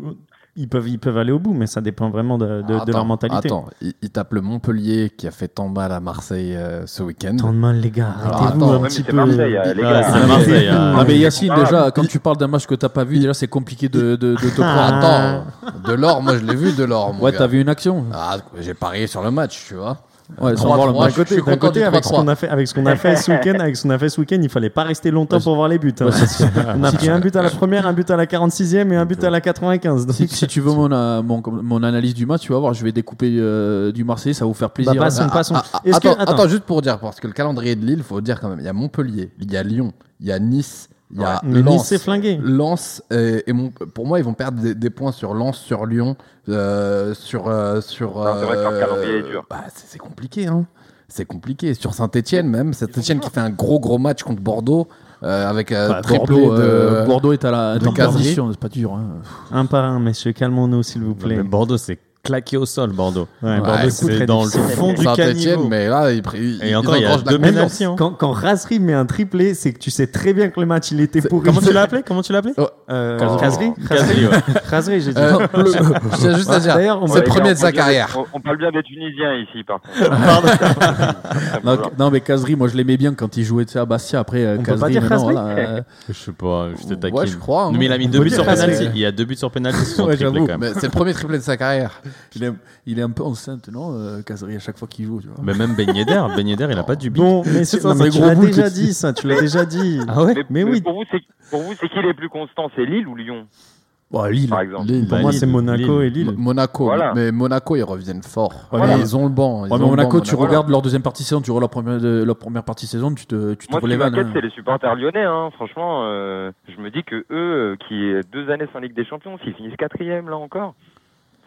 Speaker 2: ils peuvent, ils peuvent aller au bout, mais ça dépend vraiment de, de- de
Speaker 1: Attends,
Speaker 2: leur mentalité.
Speaker 1: Attends, il, il tape le Montpellier qui a fait tant mal à Marseille euh, ce week-end.
Speaker 2: Tant de mal, les gars.
Speaker 1: Alors,
Speaker 2: Arrêtez-vous un petit
Speaker 5: c'est
Speaker 2: peu.
Speaker 5: Marseille, euh, les gars.
Speaker 3: c'est
Speaker 5: Ah,
Speaker 3: Marseille,
Speaker 5: mais-.
Speaker 6: Non mais Yacine,
Speaker 5: Ah,
Speaker 6: déjà, quand tu parles d'un match que t'as pas vu, déjà c'est compliqué de, de, de te
Speaker 2: Ah.
Speaker 6: prendre.
Speaker 1: Attends, Delors, moi je l'ai vu, Delors.
Speaker 6: Ouais, t'as vu une action
Speaker 1: Ah, j'ai parié sur le match, tu vois.
Speaker 6: Ouais, sans voir le match.
Speaker 1: je suis
Speaker 2: D'un
Speaker 1: content
Speaker 2: côté,
Speaker 1: du
Speaker 2: avec ce
Speaker 1: 3-3.
Speaker 2: qu'on a fait, avec ce qu'on a fait ce week-end, avec ce qu'on a fait ce week-end, il fallait pas rester longtemps
Speaker 6: Ouais,
Speaker 2: pour voir les buts. hein. On a pris un but à la première, un but à la 46e et un but à la 95. Donc,
Speaker 6: Si, si tu veux mon, euh, mon, mon analyse du match, tu vas voir, je vais découper euh, du Marseillais, ça va vous faire plaisir.
Speaker 2: Bah, passons,
Speaker 1: Ah,
Speaker 2: passons.
Speaker 1: ah, ah,
Speaker 2: que-
Speaker 1: attends,
Speaker 2: attends.
Speaker 1: attends, juste pour dire, parce que le calendrier de Lille, faut dire quand même, il y a Montpellier, il y a Lyon, il y a Nice, il y a Lens.
Speaker 2: Flingué.
Speaker 1: Lens et mon, pour moi, ils vont perdre des, des points sur Lens, sur Lyon, euh, sur euh, sur.
Speaker 5: C'est
Speaker 1: euh, bah, c'est compliqué, hein. C'est compliqué. Sur Saint-Etienne même, Saint-Etienne qui fait un gros gros match contre Bordeaux euh, avec
Speaker 6: Bah, Bordeaux,
Speaker 1: de.
Speaker 6: euh, Bordeaux est à la
Speaker 1: de
Speaker 6: en perdition, c'est pas dur. hein.
Speaker 2: Un par un, messieurs, calmons-nous, s'il vous plaît.
Speaker 3: Mais Bordeaux, c'est claqué au sol, Bordeaux.
Speaker 2: Ouais, Bordeaux, c'est
Speaker 3: dans le fond du caniveau.
Speaker 1: mais là, ils, ils,
Speaker 3: Et encore, il y a deux pénaltys, hein.
Speaker 2: Quand, quand Razri met un triplé, c'est que tu sais très bien que le match il était pourri.
Speaker 3: Comment tu l'as appelé? Comment tu l'as appelé?
Speaker 2: Euh,
Speaker 3: Oh. Ouais.
Speaker 2: Razri, j'ai dit.
Speaker 1: Euh, le- je tiens juste à dire,
Speaker 2: D'ailleurs, on
Speaker 1: c'est le premier de sa
Speaker 5: parle bien
Speaker 1: carrière.
Speaker 5: des- On, parle bien des Tunisiens ici, par contre.
Speaker 6: Non, non, mais Kazri, moi je l'aimais bien quand il jouait à Bastia. Après, euh, voilà, euh,
Speaker 3: Je sais pas, je te taquine.
Speaker 1: Ouais, je crois. hein.
Speaker 3: Mais il a mis deux buts sur
Speaker 2: Kazri.
Speaker 3: penalty. Il y a deux buts sur.
Speaker 1: Mais c'est le premier triplé de sa carrière.
Speaker 6: Il, est, il est un peu enceinte, non, euh, Kazri, à chaque fois qu'il joue. Tu vois.
Speaker 3: Mais même Ben Yedder, Ben Yedder, il a pas du but.
Speaker 2: Bon, mais
Speaker 6: Ça,
Speaker 2: non, mais
Speaker 6: c'est
Speaker 2: tu
Speaker 6: gros
Speaker 2: l'as déjà dit, ça, tu l'as déjà dit.
Speaker 3: Ah ouais
Speaker 2: Mais oui.
Speaker 5: Pour vous, c'est pour vous, c'est qui les plus constants C'est Lille ou Lyon?
Speaker 6: Bon, Lille.
Speaker 5: par exemple.
Speaker 1: Lille,
Speaker 2: Pour
Speaker 3: Bah,
Speaker 2: moi, c'est Monaco
Speaker 3: Lille.
Speaker 2: et Lille.
Speaker 1: Mo- Monaco,
Speaker 5: Voilà.
Speaker 1: mais Monaco ils reviennent fort.
Speaker 2: Ouais,
Speaker 1: Mais
Speaker 2: voilà.
Speaker 1: Ils ont le banc. ils
Speaker 6: Ouais, mais
Speaker 1: ont le
Speaker 6: Monaco,
Speaker 1: banc,
Speaker 6: tu regardes leur deuxième partie de saison, tu vois leur première, leur première partie de saison, tu te, tu te
Speaker 5: Moi, ce qui
Speaker 6: relèves.
Speaker 5: m'inquiète,
Speaker 6: hein.
Speaker 5: c'est les supporters lyonnais. Hein. Franchement, euh, je me dis que eux, euh, qui est deux années sans Ligue des Champions, s'ils finissent quatrième là encore,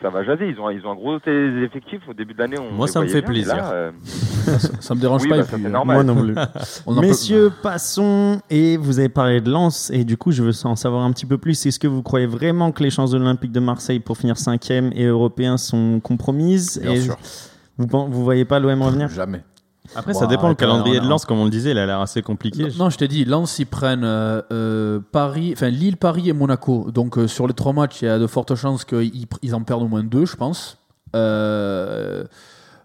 Speaker 5: ça va jaser. Ils ont, ils ont un gros effectif au début de l'année.
Speaker 3: Moi, ça me fait
Speaker 5: bien,
Speaker 3: plaisir.
Speaker 5: là, euh,
Speaker 6: Ça, ça me dérange
Speaker 5: Oui,
Speaker 6: pas.
Speaker 5: bah,
Speaker 6: puis, euh,
Speaker 5: normal.
Speaker 2: Moi non plus.
Speaker 6: on en peut-
Speaker 2: Messieurs, passons. Et vous avez parlé de Lens, et du coup, je veux en savoir un petit peu plus. Est-ce que vous croyez vraiment que les chances de l'Olympique de Marseille pour finir cinquième et européen sont compromises?
Speaker 1: Bien
Speaker 2: Et
Speaker 1: sûr.
Speaker 2: Vous, vous voyez pas l'OM revenir?
Speaker 1: Jamais.
Speaker 3: Après,
Speaker 1: Bon,
Speaker 3: ça dépend. Le calendrier de Lens, comme on le disait, il a l'air assez compliqué.
Speaker 6: Non, je t'ai dit, Lens, ils prennent euh, euh, Paris, enfin Lille, Paris et Monaco. Donc euh, sur les trois matchs, il y a de fortes chances qu'ils ils en perdent au moins deux, je pense. Euh,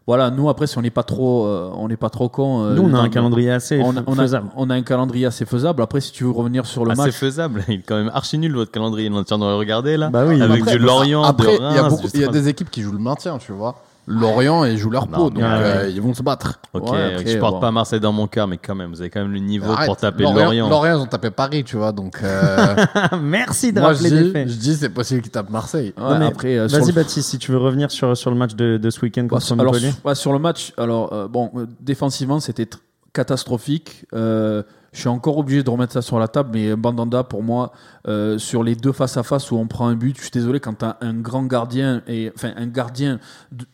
Speaker 6: voilà, nous après, si on n'est pas trop, euh, on n'est pas trop con. euh,
Speaker 2: Nous, on a un calendrier assez
Speaker 6: on a, on a-
Speaker 2: faisable.
Speaker 6: on a un calendrier assez faisable. Après, si tu veux revenir sur le
Speaker 3: c'est
Speaker 6: match,
Speaker 3: faisable. Il est quand même archi nul votre calendrier. On tient de le regarder là.
Speaker 2: Bah oui,
Speaker 3: Avec
Speaker 1: Après,
Speaker 3: du Lorient,
Speaker 1: Après,
Speaker 3: de
Speaker 1: il y a beaucoup- y a des équipes qui jouent le maintien, tu vois. Lorient, ils jouent leur
Speaker 3: Non,
Speaker 1: peau, donc
Speaker 2: ouais,
Speaker 1: euh,
Speaker 2: ouais.
Speaker 1: ils vont se battre.
Speaker 3: Ok,
Speaker 6: Ouais, après,
Speaker 3: je porte
Speaker 6: bon.
Speaker 3: pas Marseille dans mon cœur, mais quand même, vous avez quand même le niveau
Speaker 1: Arrête.
Speaker 3: pour taper
Speaker 1: Lorient,
Speaker 3: Lorient.
Speaker 1: Lorient, ils ont tapé Paris, tu vois, donc euh,
Speaker 2: Merci de
Speaker 1: moi je
Speaker 2: rappeler
Speaker 1: dis,
Speaker 2: faits.
Speaker 1: je dis c'est possible qu'ils tapent Marseille.
Speaker 6: ouais,
Speaker 2: Non, mais
Speaker 6: après, euh,
Speaker 2: Vas-y,
Speaker 6: le-
Speaker 2: Baptiste, si tu veux revenir sur, sur le match de, de ce week-end contre
Speaker 6: alors,
Speaker 2: Montpellier.
Speaker 6: sur- sur le match, alors euh, bon, défensivement, c'était tr- catastrophique. Euh, je suis encore obligé de remettre ça sur la table, mais Bandanda, pour moi, euh, sur les deux face à face où on prend un but, je suis désolé quand tu as un grand gardien et enfin un gardien de-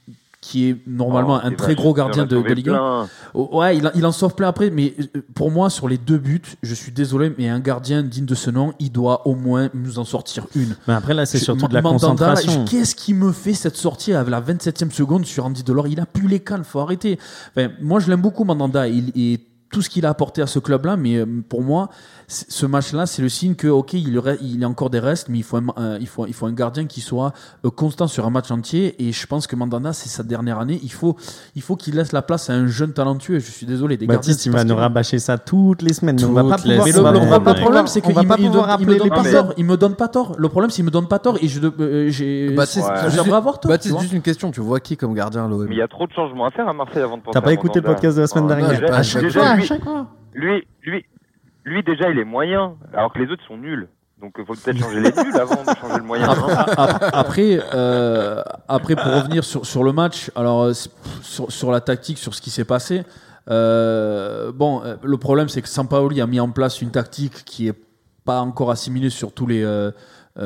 Speaker 6: qui est normalement
Speaker 5: oh,
Speaker 6: un
Speaker 5: il
Speaker 6: très
Speaker 5: va-
Speaker 6: gros gardien de, de Ligue 1.
Speaker 5: plein.
Speaker 6: Oh, Ouais, il, en- il en sauve plein après, mais euh, pour moi, sur les deux buts, je suis désolé, mais un gardien digne de ce nom, il doit au moins nous en sortir une.
Speaker 2: Mais après, là, c'est surtout de la concentration.
Speaker 6: Qu'est-ce qui me fait cette sortie à la 27e seconde sur Andy Delors? Il a plus les cannes, faut arrêter. Enfin, moi, je l'aime beaucoup, Mandanda. Il, et tout ce qu'il a apporté à ce club-là, mais euh, pour moi, ce match-là, c'est le signe que, ok, il, y a encore des restes, mais il faut un, euh, il faut, il faut un gardien qui soit euh, constant sur un match entier. Et je pense que Mandanda, c'est sa dernière année. Il faut, il faut qu'il laisse la place à un jeune talentueux. Je suis désolé. Des gardiens,
Speaker 2: Baptiste,
Speaker 6: c'est
Speaker 2: il va nous rabâcher ça toutes les semaines. mais on va pas
Speaker 3: Toutes les
Speaker 2: pouvoir,
Speaker 6: mais
Speaker 2: on
Speaker 6: le,
Speaker 2: va
Speaker 6: le-
Speaker 2: pas
Speaker 6: le
Speaker 2: pouvoir-
Speaker 6: problème, c'est
Speaker 2: on
Speaker 6: qu'il
Speaker 2: va pas
Speaker 6: me, donne, pas tort. Il me donne pas tort. Le problème, c'est qu'il me donne pas tort et je, de- euh, j'ai,
Speaker 1: Baptiste,
Speaker 5: Ouais.
Speaker 6: je
Speaker 1: juste-
Speaker 6: devrais avoir tort.
Speaker 1: Baptiste, juste une question, tu vois qui comme gardien l'OM
Speaker 5: Mais il y a trop de changements à faire à Marseille avant de penser
Speaker 2: T'as pas écouté le podcast de la semaine
Speaker 5: Ouais,
Speaker 2: dernière?
Speaker 5: Lui-. Lui, lui, déjà, il est moyen, alors que les autres sont nuls. Donc, il faut peut-être changer les nuls avant de changer le moyen.
Speaker 6: Après,
Speaker 5: hein.
Speaker 6: après, euh, après, pour revenir sur, sur le match, alors euh, sur, sur la tactique, sur ce qui s'est passé, euh, bon, euh, le problème c'est que Sampaoli a mis en place une tactique qui est pas encore assimilée sur tous les. euh, euh,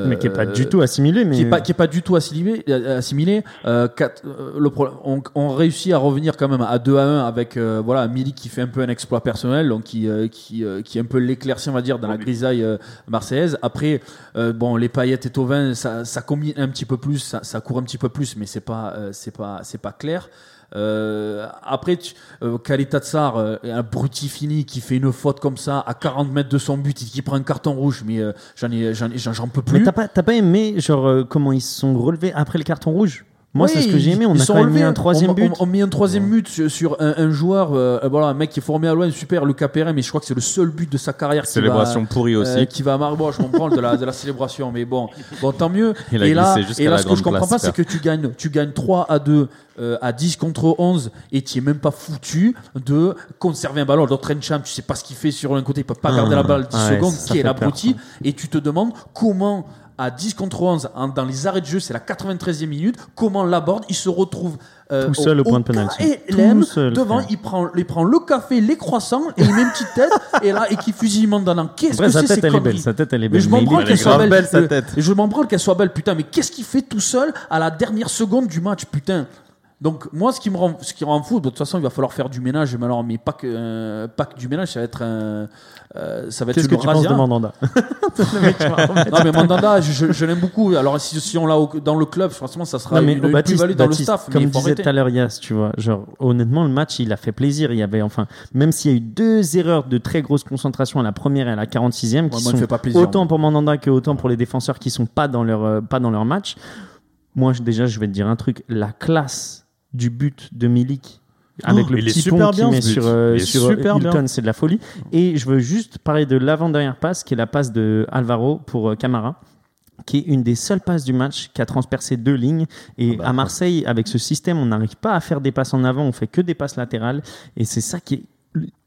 Speaker 2: Mais qui est pas du tout assimilé. Mais
Speaker 6: qui est pas qui est pas du tout assimilé euh, assimilé euh, quatre- euh, le pro- on, on réussit à revenir quand même à 2 à 1 avec euh, voilà Milik qui fait un peu un exploit personnel donc qui euh, qui euh, qui est un peu l'éclaircie on va dire dans la grisaille euh, marseillaise après euh, bon les paillettes et Tovin ça ça combine un petit peu plus ça, ça court un petit peu plus mais c'est pas euh, c'est pas c'est pas clair euh, après, tu, euh, Kalita Tsar, euh, un bruti fini qui fait une faute comme ça à 40 mètres de son but et qui prend un carton rouge, mais euh, j'en ai, j'en ai- j'en j'en peux plus.
Speaker 2: Mais t'as pas, t'as pas aimé genre euh, comment ils se sont relevés après le carton rouge? Moi,
Speaker 6: Oui,
Speaker 2: c'est ce que j'ai aimé. On a
Speaker 6: sont
Speaker 2: quand même mis un troisième
Speaker 6: on,
Speaker 2: but.
Speaker 6: On, on met un troisième but sur, sur un, un joueur, euh, voilà, un mec qui est formé à loin, super, Lucas Perrin, mais je crois que c'est le seul but de sa carrière. qui
Speaker 3: Célébration
Speaker 6: va,
Speaker 3: pourrie aussi.
Speaker 6: euh, qui va à Mar- Bon, je branle de la, de la célébration, mais bon, bon tant mieux.
Speaker 3: Il
Speaker 6: et là, et là ce que je comprends pas, c'est que tu gagnes, tu gagnes 3 à 2 euh, à 10 contre 11 et tu es même pas foutu de conserver un ballon. L'autre Encham, tu sais pas ce qu'il fait sur un côté, il peut pas garder la balle 10
Speaker 2: Ah, ouais,
Speaker 6: secondes, qui est l'abruti, et tu te demandes comment à 10 contre 11 en- dans les arrêts de jeu, c'est la 93e minute, comment Laborde, il se retrouve euh,
Speaker 2: Tout seul au point de pénalty.
Speaker 6: KLM,
Speaker 2: Tout seul,
Speaker 6: devant,
Speaker 2: frère.
Speaker 6: il prend, il prend le café, les croissants et il met une petite tête et là et qui fusille Mandana. Qu'est-ce que
Speaker 2: sa
Speaker 6: c'est
Speaker 2: tête,
Speaker 6: ces
Speaker 2: elle est
Speaker 6: conneries
Speaker 2: belle. Sa tête, elle est
Speaker 6: mais
Speaker 2: belle.
Speaker 6: je m'en branle qu'elle soit belle.
Speaker 3: belle, sa
Speaker 6: Euh,
Speaker 3: tête.
Speaker 6: Et je m'en branle qu'elle soit belle, putain. Mais qu'est-ce qu'il fait tout seul à la dernière seconde du match, putain donc moi ce qui me rend ce qui me rend fou de toute façon il va falloir faire du ménage mais alors mais pas que euh, pas que du ménage ça va être un euh, ça va être
Speaker 2: Qu'est-ce que tu penses de Mandanda
Speaker 6: non mais Mandanda je, l'aime beaucoup alors si, si on l'a au- dans le club franchement ça sera
Speaker 2: Non, mais
Speaker 6: une, une
Speaker 2: Baptiste,
Speaker 6: plus-value dans le
Speaker 2: Baptiste,
Speaker 6: staff mais
Speaker 2: comme
Speaker 6: il faut
Speaker 2: disait
Speaker 6: arrêter.
Speaker 2: tout à l'heure Yas, tu vois, genre honnêtement le match il a fait plaisir. Il y avait enfin même s'il y a eu deux erreurs de très grosse concentration à la première et à la 46e qui
Speaker 6: Ouais, moi, il
Speaker 2: sont
Speaker 6: me fait pas plaisir,
Speaker 2: autant pour Mandanda que autant pour les défenseurs qui sont pas dans leur euh, pas dans leur match. Moi je- déjà je vais te dire un truc, la classe du but de Milik avec
Speaker 3: Oh,
Speaker 2: le petit
Speaker 3: super
Speaker 2: pont qu'il met sur, euh, sur Hilton,
Speaker 3: bien.
Speaker 2: c'est de la folie. Et je veux juste parler de l'avant-dernière passe qui est la passe de Alvaro pour euh, Camara qui est une des seules passes du match qui a transpercé deux lignes. Et
Speaker 3: Ah bah,
Speaker 2: à Marseille, avec ce système, on n'arrive pas à faire des passes en avant, on fait que des passes latérales. Et c'est ça qui est.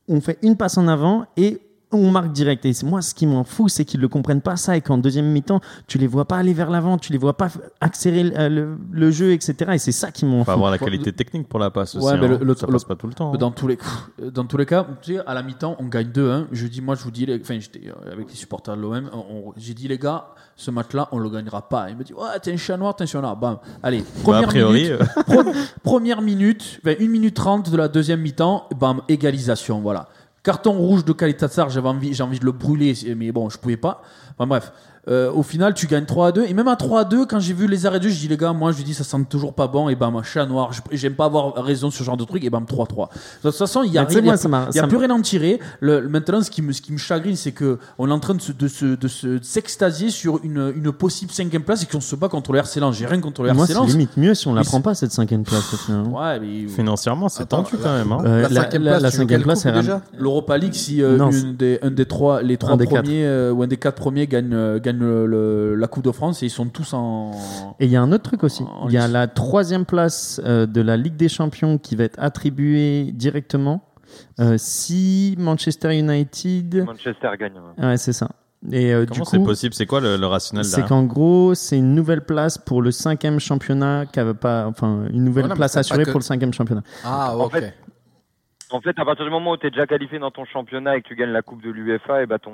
Speaker 2: On fait une passe en avant et on marque direct. Et c'est- moi, ce qui m'en fout, c'est qu'ils ne le comprennent pas ça et qu'en deuxième mi-temps, tu les vois pas aller vers l'avant, tu les vois pas accélérer le, le- le jeu, etc. Et c'est ça qui m'en
Speaker 3: Faut
Speaker 2: fout.
Speaker 3: avoir la qualité technique pour la passe aussi.
Speaker 6: Ouais, mais
Speaker 3: hein.
Speaker 6: le- le-
Speaker 3: ça
Speaker 6: le-
Speaker 3: passe pas tout le temps. hein.
Speaker 6: Dans tous les dans tous les cas, tu sais, à la mi-temps, on gagne 2-1. Je dis, moi, je vous dis, les- enfin, j'étais euh, avec les supporters de l'OM. J'ai dit, les gars, ce match-là, on le gagnera pas. Il me dit, ouais, t'es un chat noir, t'es un chat noir. Bam. Allez,
Speaker 3: Bah,
Speaker 6: première
Speaker 3: priori,
Speaker 6: minute,
Speaker 3: euh,
Speaker 6: première minute, enfin, 1 minute 30 de la deuxième mi-temps, bam, égalisation, voilà. Carton rouge de Kalitatsar, j'avais envie, j'ai envie de le brûler, mais bon, je pouvais pas. Enfin bref, Euh, au final, tu gagnes 3 à 2. Et même à 3 à 2, quand j'ai vu les arrêts de jeu, je dis, les gars, moi, je dis, ça sent toujours pas bon. Et bam, un chat noir, j'aime pas avoir raison sur ce genre de truc. Et bam, 3-3. De toute façon, il y a, rien- il y a
Speaker 2: moi, m'a-
Speaker 6: y a
Speaker 2: ça
Speaker 6: plus
Speaker 2: m'a-
Speaker 6: rien à en tirer. Le, le- maintenant, ce qui me, ce qui me chagrine, c'est que on est en train de se, de se, de se- s'extasier sur une, une possible cinquième place et qu'on se bat contre le RC Lens. J'ai rien contre le
Speaker 2: Moi,
Speaker 6: RC
Speaker 2: c'est
Speaker 6: Lens.
Speaker 2: limite mieux si on la
Speaker 6: Mais
Speaker 2: prend
Speaker 6: c'est-
Speaker 2: pas, cette cinquième place. finalement.
Speaker 6: Ouais, mais
Speaker 3: financièrement, c'est tendu quand même. hein.
Speaker 2: Euh,
Speaker 1: La cinquième
Speaker 2: la-
Speaker 1: place,
Speaker 2: la cinquième place, c'est
Speaker 1: déjà
Speaker 6: L'Europa League, si euh,
Speaker 2: Non,
Speaker 6: une des, un des trois, les trois premiers euh, ou un des quatre premiers gagne, euh, gagne le- le- la Coupe de France et ils sont tous en.
Speaker 2: Et il y a un autre truc aussi. Il y a la troisième place euh, de la Ligue des Champions qui va être attribuée directement euh, si Manchester United.
Speaker 5: Manchester gagne. ouais.
Speaker 2: Ouais, c'est ça. Et euh,
Speaker 3: Comment c'est possible? C'est quoi le, le rationnel
Speaker 2: c'est qu'en gros, c'est une nouvelle place pour le cinquième championnat, qui avait pas, enfin, une nouvelle
Speaker 1: Voilà,
Speaker 2: place assurée
Speaker 1: que-
Speaker 2: pour le cinquième championnat.
Speaker 1: Ah,
Speaker 5: En
Speaker 1: ok.
Speaker 5: fait, En fait, à partir du moment où tu es déjà qualifié dans ton championnat et que tu gagnes la Coupe de l'UEFA, et bah ton,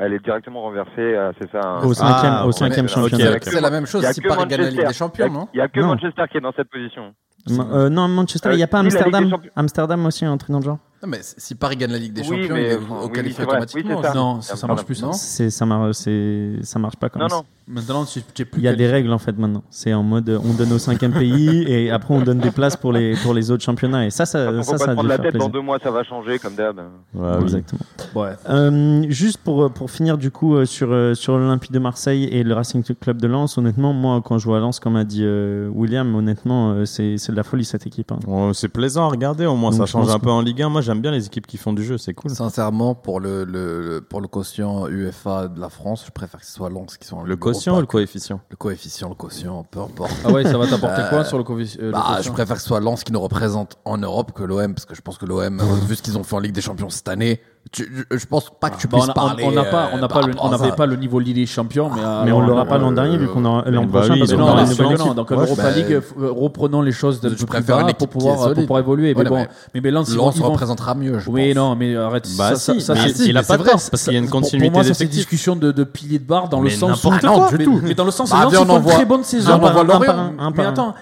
Speaker 5: elle est directement renversée. euh, C'est ça. un-
Speaker 2: Au cinquième,
Speaker 3: Ah,
Speaker 2: au
Speaker 3: ok,
Speaker 2: cinquième championnat.
Speaker 1: C'est la même chose
Speaker 5: Il y a
Speaker 1: si
Speaker 5: que
Speaker 1: Paris gagne la Ligue des
Speaker 5: Manchester.
Speaker 1: Champions,
Speaker 5: Il y a-
Speaker 1: non
Speaker 5: Il y a que
Speaker 2: Non.
Speaker 5: Manchester qui est dans cette position.
Speaker 2: Euh, non, Manchester, il n'y a
Speaker 5: Euh,
Speaker 2: pas
Speaker 5: des
Speaker 2: Amsterdam. Amsterdam aussi, un truc dans le genre.
Speaker 1: Non, mais si Paris gagne la Ligue des
Speaker 5: Oui,
Speaker 1: Champions,
Speaker 5: mais,
Speaker 1: il est au
Speaker 5: oui. Oui,
Speaker 1: automatiquement.
Speaker 5: c'est ça.
Speaker 6: Non, ça, ça marche plus ça.
Speaker 1: Non
Speaker 2: C'est, ça marche, c'est, ça marche pas comme
Speaker 5: Non,
Speaker 2: ça.
Speaker 5: non.
Speaker 6: Maintenant, tu tu es plus.
Speaker 2: Il y a des règles en fait maintenant. C'est en mode, euh, on donne au cinquième pays et après on donne des places pour les pour les autres championnats. Et ça, ça, Euh, ça, ça
Speaker 5: te
Speaker 2: a dû
Speaker 5: prendre la
Speaker 2: faire
Speaker 5: tête, dans
Speaker 2: plaisir.
Speaker 5: deux mois ça va changer comme d'hab.
Speaker 3: Ouais, oui.
Speaker 2: Exactement.
Speaker 6: Ouais.
Speaker 2: Euh, juste pour, pour finir du coup euh, sur, euh, sur l'Olympique de Marseille et le Racing Club de Lens, honnêtement, moi quand je vois Lens, comme a dit euh, William, honnêtement, euh, c'est c'est de la folie cette équipe. hein.
Speaker 3: Bon, c'est plaisant à regarder, au moins
Speaker 2: Donc,
Speaker 3: ça change un peu en Ligue 1. Moi j'aime bien les équipes qui font du jeu, c'est cool.
Speaker 1: Sincèrement, pour le, le, le- pour le quotient UEFA de la France, je préfère que ce soit Lens qui sont
Speaker 3: Le quotient ou le coefficient?
Speaker 1: Le coefficient, le quotient, peu importe.
Speaker 6: Ah ouais, ça va t'apporter
Speaker 1: Euh,
Speaker 6: quoi sur le coefficient euh, le
Speaker 1: Bah, je préfère que ce soit Lens qui nous représente en Europe que l'OM, parce que je pense que l'OM, euh, vu ce qu'ils ont fait en Ligue des Champions cette année, tu- je, je pense pas que tu
Speaker 6: Bah,
Speaker 1: puisses
Speaker 6: on a-
Speaker 1: parler.
Speaker 6: on n'a pas, on
Speaker 1: euh,
Speaker 6: n'a
Speaker 1: par
Speaker 6: pas, le- on n'avait pas le niveau Ligue des Champions, mais,
Speaker 2: Mais
Speaker 6: alors,
Speaker 2: on l'aura pas
Speaker 1: euh,
Speaker 2: l'an dernier vu qu'on aura l'an
Speaker 3: bah
Speaker 2: prochain
Speaker 3: oui,
Speaker 2: parce
Speaker 3: mais
Speaker 6: non, non, non.
Speaker 2: équipe.
Speaker 6: Donc l'Europa
Speaker 1: bah,
Speaker 6: League, euh, reprenons les choses d'un peu plus
Speaker 1: préfère
Speaker 6: bas pour pouvoir, pour pouvoir évoluer. Mais
Speaker 1: Ouais,
Speaker 6: bon,
Speaker 1: mais
Speaker 6: mais, mais Lens, vont-
Speaker 1: représentera mieux, je
Speaker 6: Oui,
Speaker 1: pense.
Speaker 6: non, mais arrête.
Speaker 3: Bah
Speaker 6: ça,
Speaker 3: si,
Speaker 6: ça,
Speaker 3: mais
Speaker 6: ça,
Speaker 3: il-
Speaker 6: c'est-
Speaker 3: il a pas de
Speaker 6: vrai,
Speaker 3: parce qu'il y a une
Speaker 6: pour-
Speaker 3: continuité
Speaker 6: Pour moi, c'est une discussion de, pilier de barre dans le
Speaker 3: Mais
Speaker 6: sens où. mais,
Speaker 1: du tout.
Speaker 6: mais dans le sens
Speaker 1: Bah,
Speaker 6: Lens,
Speaker 1: on
Speaker 6: font une très bonne saison.
Speaker 1: on
Speaker 2: un
Speaker 6: Mais attends,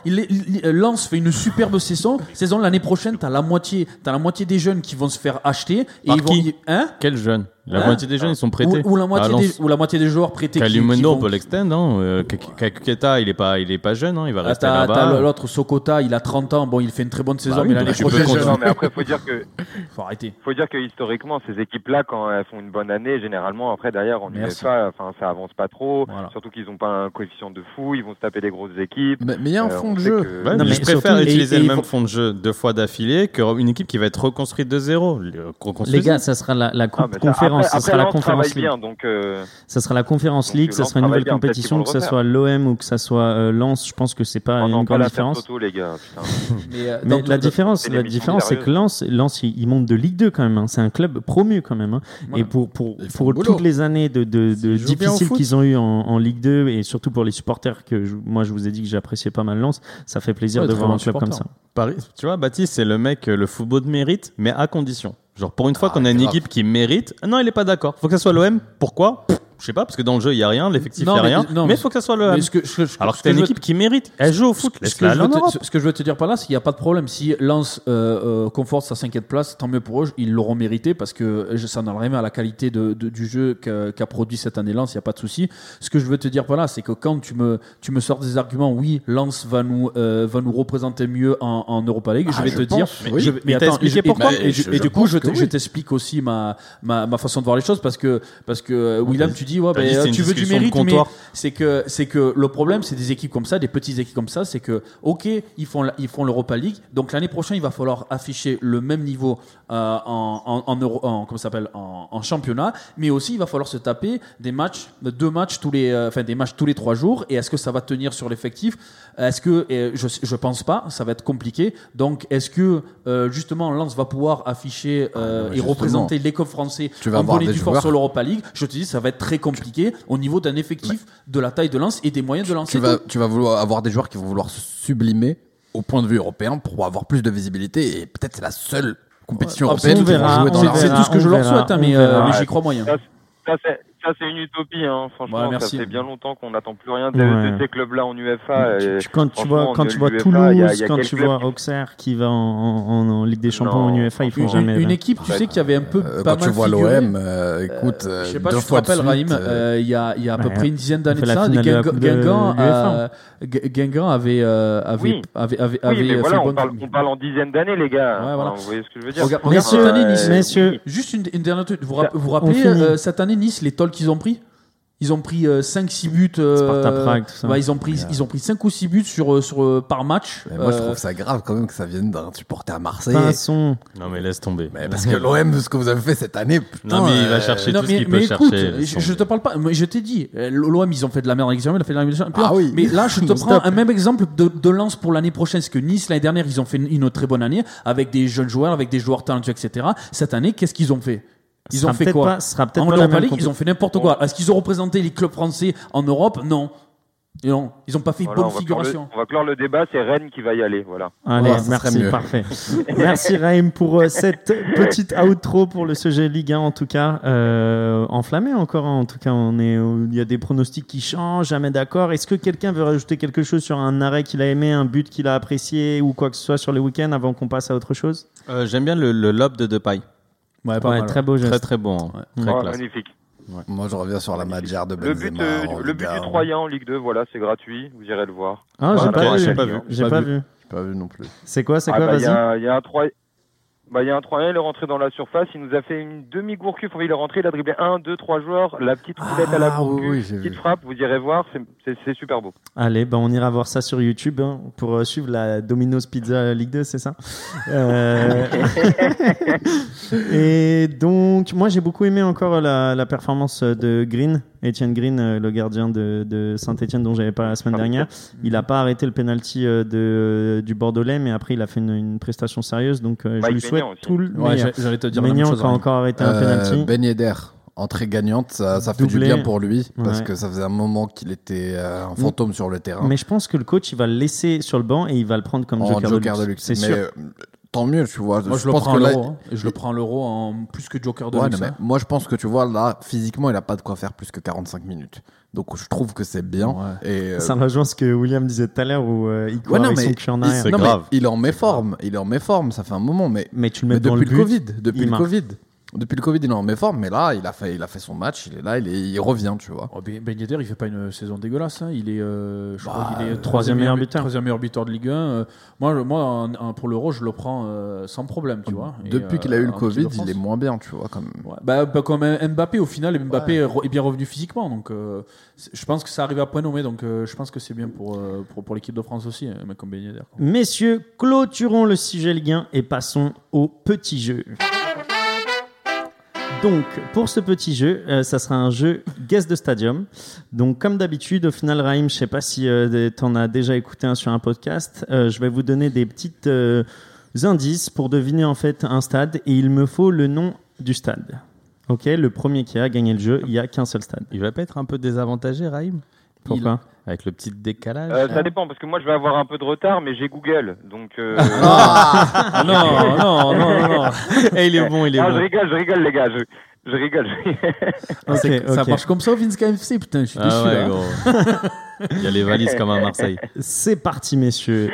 Speaker 6: Lens fait une superbe saison. Saison l'année prochaine, t'as la moitié, t'as la moitié des jeunes qui vont se faire acheter et
Speaker 3: Par
Speaker 6: ils vont,
Speaker 3: qui
Speaker 6: hein?
Speaker 3: Quel jeune? La
Speaker 6: Hein
Speaker 3: moitié des jeunes ils sont prêtés.
Speaker 6: ou, ou la moitié
Speaker 3: Ah,
Speaker 6: des, ou la moitié des joueurs prêtés.
Speaker 3: on
Speaker 6: vont-
Speaker 3: peut l'extend. Hein. Euh, Kak- Kakuketa, il est pas, il est pas jeune, hein. il va
Speaker 6: Ah,
Speaker 3: rester là-bas.
Speaker 6: l'autre Sokota, il a 30 ans. Bon, il fait une très bonne saison,
Speaker 3: Bah oui,
Speaker 6: mais
Speaker 3: bah,
Speaker 6: l'année prochaine.
Speaker 5: Non, mais après, faut dire que,
Speaker 6: faut arrêter.
Speaker 5: faut dire que historiquement, ces équipes-là, quand elles font une bonne année, généralement, après, derrière, en
Speaker 6: Merci.
Speaker 5: UEFA, enfin, ça avance pas trop.
Speaker 6: Voilà.
Speaker 5: Surtout qu'ils ont pas un coefficient de fou, ils vont se taper des grosses équipes.
Speaker 1: Mais il y a un
Speaker 5: Euh,
Speaker 1: fond
Speaker 5: on
Speaker 1: de jeu.
Speaker 5: que-
Speaker 3: Ouais,
Speaker 2: Non,
Speaker 3: mais
Speaker 2: mais
Speaker 3: je préfère
Speaker 2: surtout,
Speaker 3: utiliser
Speaker 2: et- et
Speaker 3: le même fond de jeu deux fois d'affilée qu'une équipe qui va être reconstruite de zéro.
Speaker 2: Les gars, ça sera la, la Conférence,
Speaker 5: après-
Speaker 2: ça
Speaker 5: après,
Speaker 2: sera la conférence
Speaker 5: bien, donc, euh,
Speaker 2: Ça sera la conférence League,
Speaker 5: euh,
Speaker 2: ça sera une nouvelle
Speaker 5: bien,
Speaker 2: compétition, que ça soit l'OM ou que ça soit euh, Lens. Je pense que c'est pas
Speaker 5: oh
Speaker 2: une grande différence.
Speaker 5: Toto, les gars, putain.
Speaker 6: Mais, euh,
Speaker 2: Mais la différence,
Speaker 5: c'est
Speaker 2: la différence, c'est que. Lens, Lens, il, il monte de Ligue 2 quand même. hein. C'est un club promu quand même. hein. Et pour pour pour toutes les années de, de, de difficiles qu'ils ont eu en, en Ligue 2 et surtout pour les supporters que je- moi je vous ai dit que j'appréciais pas mal Lens, ça fait plaisir
Speaker 6: Ouais,
Speaker 2: de voir un club comme ça.
Speaker 3: Paris, tu vois, Baptiste, c'est le mec, euh, le football de mérite, mais à condition. Genre, pour une fois
Speaker 1: Ah,
Speaker 3: qu'on a une
Speaker 1: grave.
Speaker 3: équipe qui mérite, non, il est pas d'accord. Faut que ça soit l'OM. Pourquoi? Pff, Je sais pas, parce que dans le jeu, il y a rien, l'effectif, il y a
Speaker 6: mais-
Speaker 3: rien.
Speaker 6: non,
Speaker 3: mais
Speaker 6: mais-
Speaker 3: il faut que ça soit l'OM.
Speaker 6: mais ce que- ce que- ce que-
Speaker 3: Alors que
Speaker 6: ce
Speaker 3: t'as une équipe qui mérite. Elle joue au foot.
Speaker 6: Ce que, je veux te, ce- que je veux te dire par là, c'est qu'il n'y a pas de problème. Si Lens euh, euh, conforte sa cinquième place, tant mieux pour eux, ils l'auront mérité parce que ça n'enlève rien à la qualité de, de- du jeu qu'a produit cette année Lens, il n'y a pas de souci. Ce que je veux te dire par là, c'est que quand tu me, tu me sors des arguments, oui, Lens va nous, euh, va nous représenter mieux en, en Europa League, je
Speaker 1: Ah,
Speaker 6: vais
Speaker 1: je
Speaker 6: te dire.
Speaker 1: pense, oui.
Speaker 6: je
Speaker 3: Mais
Speaker 6: attends,
Speaker 3: expliqué
Speaker 6: et je- et-
Speaker 3: pourquoi
Speaker 6: et, du coup, je t'explique aussi ma, façon de voir les choses parce que, parce que euh, William, tu dis dis, ouais, ben,
Speaker 3: dit,
Speaker 6: euh, tu veux du mérite, mais c'est que, c'est que le problème, c'est des équipes comme ça, des petites équipes comme ça, c'est que, ok, ils font, ils font l'Europa League, donc l'année prochaine, il va falloir afficher le même niveau euh, en, en, en, Euro- en- comment s'appelle, en, en championnat, mais aussi il va falloir se taper des matchs, deux matchs tous les, euh, enfin des matchs tous les trois jours. Et est-ce que ça va tenir sur l'effectif? Est-ce que, je, je pense pas, ça va être compliqué. Donc, est-ce que euh, justement Lens va pouvoir afficher
Speaker 1: mais
Speaker 6: et représenter clubs français
Speaker 1: Tu vas
Speaker 6: en
Speaker 1: avoir des
Speaker 6: force
Speaker 1: joueurs-
Speaker 6: sur l'Europa League? Je te dis, ça va être très compliqué au niveau d'un effectif, de la taille de Lens et des moyens de Lens.
Speaker 1: tu vas, tu vas vouloir avoir des joueurs qui vont vouloir se sublimer au point de vue européen pour avoir plus de visibilité et peut-être c'est la seule compétition
Speaker 6: Ouais,
Speaker 1: européenne
Speaker 2: on
Speaker 1: qui va
Speaker 2: verra,
Speaker 1: jouer dans
Speaker 2: on
Speaker 6: C'est tout ce que
Speaker 2: on
Speaker 6: je leur souhaite, hein, mais, euh, mais j'y crois moyen.
Speaker 5: Ça, ça, c'est, ça, c'est une utopie, hein. franchement.
Speaker 6: Ouais,
Speaker 5: ça fait bien longtemps qu'on n'attend plus rien de,
Speaker 2: Ouais.
Speaker 5: de ces clubs-là en UEFA.
Speaker 2: Tu-
Speaker 5: et
Speaker 2: tu- quand tu vois, quand tu vois Toulouse,
Speaker 5: il y a- il y a
Speaker 2: quand tu vois Auxerre qui va en, en- en Ligue des Champions
Speaker 5: Non.
Speaker 2: en UEFA, ils font
Speaker 6: Une,
Speaker 2: jamais.
Speaker 6: une
Speaker 2: là.
Speaker 6: équipe, tu sais, qui avait un peu
Speaker 1: Euh,
Speaker 6: pas
Speaker 1: quand tu vois l'OM, euh, écoute, euh,
Speaker 6: Je sais pas
Speaker 1: deux
Speaker 6: si tu te
Speaker 1: fois
Speaker 6: rappelles, Raïm,
Speaker 1: euh,
Speaker 6: euh, il y a, il y a à peu près une dizaine d'années de ça, Guingamp, euh, avait, euh, avait, fait
Speaker 5: voilà, on
Speaker 6: bonne-
Speaker 5: parle, on parle en dizaines d'années, les gars. Vous voyez ce que je veux dire
Speaker 2: Messieurs,
Speaker 6: cette année, Nice.
Speaker 2: messieurs,
Speaker 6: Juste une, dernière truc. Vous vous rappelez euh, cette année Nice les qu'ils ont pris Ils ont pris 5-6 buts. euh,
Speaker 2: Sparta Prague, tout ça.
Speaker 6: ouais, ils ont pris ils ont pris 5 ou 6 buts sur euh, sur euh, par match.
Speaker 1: mais moi je
Speaker 6: Euh,
Speaker 1: trouve ça grave quand même que ça vienne d'un supporter à Marseille.
Speaker 2: Passons.
Speaker 3: Non, mais laisse tomber.
Speaker 1: Mais parce que l'OM, ce que vous avez fait cette année, putain,
Speaker 3: Non, mais il va
Speaker 1: euh,
Speaker 3: chercher
Speaker 6: non,
Speaker 3: tout ce qu'il peut
Speaker 6: écoute,
Speaker 3: chercher.
Speaker 6: je, je te parle pas. mais Je t'ai dit, euh, l'OM ils ont fait de la merde en Ligue des Champions, il a fait de la Champions.
Speaker 1: Ah oui.
Speaker 6: Mais là, je te prends
Speaker 2: stop.
Speaker 6: un même exemple de, de lance pour l'année prochaine, parce que Nice l'année dernière ils ont fait une, une très bonne année avec des jeunes joueurs, avec des joueurs talentueux, etc. Cette année, qu'est-ce qu'ils ont fait? Ils ont fait quoi
Speaker 2: pas- sera peut-être
Speaker 6: En
Speaker 2: pas la même
Speaker 6: League, ils ont fait n'importe quoi. Est-ce qu'ils ont représenté les clubs français en Europe Non. Non, ils ont pas fait
Speaker 5: Voilà,
Speaker 6: bonne
Speaker 5: on, le,
Speaker 6: figuration.
Speaker 5: on va clore le débat, c'est Rennes qui va y aller. Voilà.
Speaker 2: Allez,
Speaker 1: Voilà,
Speaker 2: merci,
Speaker 1: mieux.
Speaker 2: parfait. merci Raïm pour euh, cette petite outro pour le sujet Ligue 1 en tout cas. Euh, enflammé encore, hein. en tout cas, on est, il y a des pronostics qui changent, jamais d'accord. Est-ce que quelqu'un veut rajouter quelque chose sur un arrêt qu'il a aimé, un but qu'il a apprécié ou quoi que ce soit sur les week-ends avant qu'on passe à autre chose?
Speaker 3: Euh, J'aime bien le, le lob de Depay.
Speaker 6: Ouais, pas
Speaker 2: Ouais,
Speaker 6: mal.
Speaker 2: Très beau geste.
Speaker 3: Très très bon. hein. Très
Speaker 5: magnifique.
Speaker 1: Moi, je reviens sur la Madjar de
Speaker 5: Le but,
Speaker 1: Benzema.
Speaker 5: euh,
Speaker 1: en
Speaker 5: le
Speaker 1: Ligue
Speaker 5: but
Speaker 1: 1.
Speaker 5: du Troyen en Ligue 2, voilà, c'est gratuit. Vous irez le voir.
Speaker 2: Ah, j'ai
Speaker 5: Voilà,
Speaker 2: pas,
Speaker 5: j'ai
Speaker 2: vu.
Speaker 3: pas vu.
Speaker 2: J'ai
Speaker 1: Pas
Speaker 2: pas
Speaker 1: vu.
Speaker 2: vu.
Speaker 1: J'ai pas vu non plus.
Speaker 2: C'est quoi C'est
Speaker 5: Ah
Speaker 2: quoi
Speaker 5: bah, Il y,
Speaker 2: Vas-y.
Speaker 5: a- il y a un Troyen. Bah, il y a un Troyen, il est rentré dans la surface, il nous a fait une demi-gourcuff, il est rentré, il a dribblé 1, 2, 3 joueurs, la petite roulette à la
Speaker 1: Ah, oui,
Speaker 5: petite frappe, vous irez voir, c'est- c'est c'est super beau.
Speaker 2: Allez, ben on ira voir ça sur YouTube hein, pour euh, suivre la Domino's Pizza Ligue 2, c'est ça? Euh, Et donc, moi j'ai beaucoup aimé encore la, la performance de Green, Etienne Green, euh, le gardien de, de Saint-Etienne dont j'avais parlé la semaine dernière. Il n'a pas arrêté le penalty euh, de, du Bordelais, mais après il a fait une, une prestation sérieuse, donc euh, je lui souhaite
Speaker 5: aussi.
Speaker 2: tout le
Speaker 6: Ouais, j'allais te dire la même chose.
Speaker 2: a encore arrêté un
Speaker 1: Euh,
Speaker 2: penalty.
Speaker 1: Ben Yedder, entrée gagnante, ça, ça fait du bien pour lui parce
Speaker 2: Ouais.
Speaker 1: que ça faisait un moment qu'il était euh, un fantôme sur le terrain.
Speaker 2: Mais je pense que le coach il va le laisser sur le banc et il va le prendre comme
Speaker 1: en
Speaker 2: joker,
Speaker 1: joker
Speaker 2: de
Speaker 1: de
Speaker 2: luxe. C'est
Speaker 1: Mais
Speaker 2: sûr.
Speaker 1: Tant mieux, tu vois.
Speaker 6: Moi, je, le
Speaker 1: pense
Speaker 6: prends
Speaker 1: que
Speaker 6: à
Speaker 1: là-
Speaker 6: l'euro. hein, et je le prends à l'euro en plus que Joker de
Speaker 1: Ouais, mais moi, je pense que tu vois, là, physiquement, il a pas de quoi faire plus que 45 minutes. Donc, je trouve que c'est bien.
Speaker 6: Ouais.
Speaker 1: Et, euh,
Speaker 2: Ça rejoint ce que William disait tout à l'heure où euh, il court
Speaker 1: Ouais, non, mais
Speaker 2: en
Speaker 1: il- non, mais
Speaker 3: grave.
Speaker 1: il est en méforme. Il est en méforme. Ça fait un moment, mais,
Speaker 2: Mais tu le
Speaker 1: mais
Speaker 2: mets dans
Speaker 1: depuis
Speaker 2: le but.
Speaker 1: Covid. Depuis le
Speaker 2: marque.
Speaker 1: Covid. Depuis le Covid, il est en méforme. Mais là, il a fait, il a fait son match. Il est là. Il, est, il revient, tu vois.
Speaker 6: Oh, Ben ben Yedder, il fait pas une saison dégueulasse. hein. Il est, euh, je
Speaker 1: Bah,
Speaker 6: crois qu'il est
Speaker 1: euh,
Speaker 2: troisième meilleur buteur.
Speaker 6: Troisième meilleur buteur de Ligue 1. Euh, moi, je- moi en- en- pour l'Euro, je le prends euh, sans problème, tu vois. Et,
Speaker 1: Depuis
Speaker 6: euh,
Speaker 1: qu'il a eu le
Speaker 6: en équipe
Speaker 1: Covid,
Speaker 6: France.
Speaker 1: il est moins bien, tu vois. Comme...
Speaker 6: Ouais. Bah, bah, comme Mbappé, au final, Mbappé est re- est bien revenu physiquement. Donc, euh, c'est- je pense que ça arrive à point nommé. Donc, euh, je pense que c'est bien pour, euh, pour, pour l'équipe de France aussi, un mec comme Ben Yedder. quoi.
Speaker 2: Messieurs, clôturons le sujet Ligue 1 et passons au petit jeu. Donc, pour ce petit jeu, euh, ça sera un jeu Guest de Stadium. Donc, comme d'habitude, au final, Raïm, je sais pas si tu en as déjà écouté un sur un podcast, euh, je vais vous donner des petites euh, indices pour deviner en fait un stade et il me faut le nom du stade. Ok, le premier qui a gagné le jeu, il y a qu'un seul stade.
Speaker 3: Il va pas être un peu désavantagé, Raïm?
Speaker 2: Pourquoi?
Speaker 3: Avec le petit décalage
Speaker 5: Euh, ça dépend, parce que moi je vais avoir un peu de retard, mais j'ai Google, donc... Euh...
Speaker 6: Ah non, non, non, non, non.
Speaker 3: Eh, il est bon, il est
Speaker 5: Ah, je
Speaker 3: bon.
Speaker 5: rigole, je rigole les gars, je, je rigole.
Speaker 6: Ça marche comme ça au Vince KFC, putain, je suis déçu.
Speaker 3: Ah ouais,
Speaker 6: là.
Speaker 3: gros. Il y a les valises comme à Marseille.
Speaker 2: C'est parti, messieurs.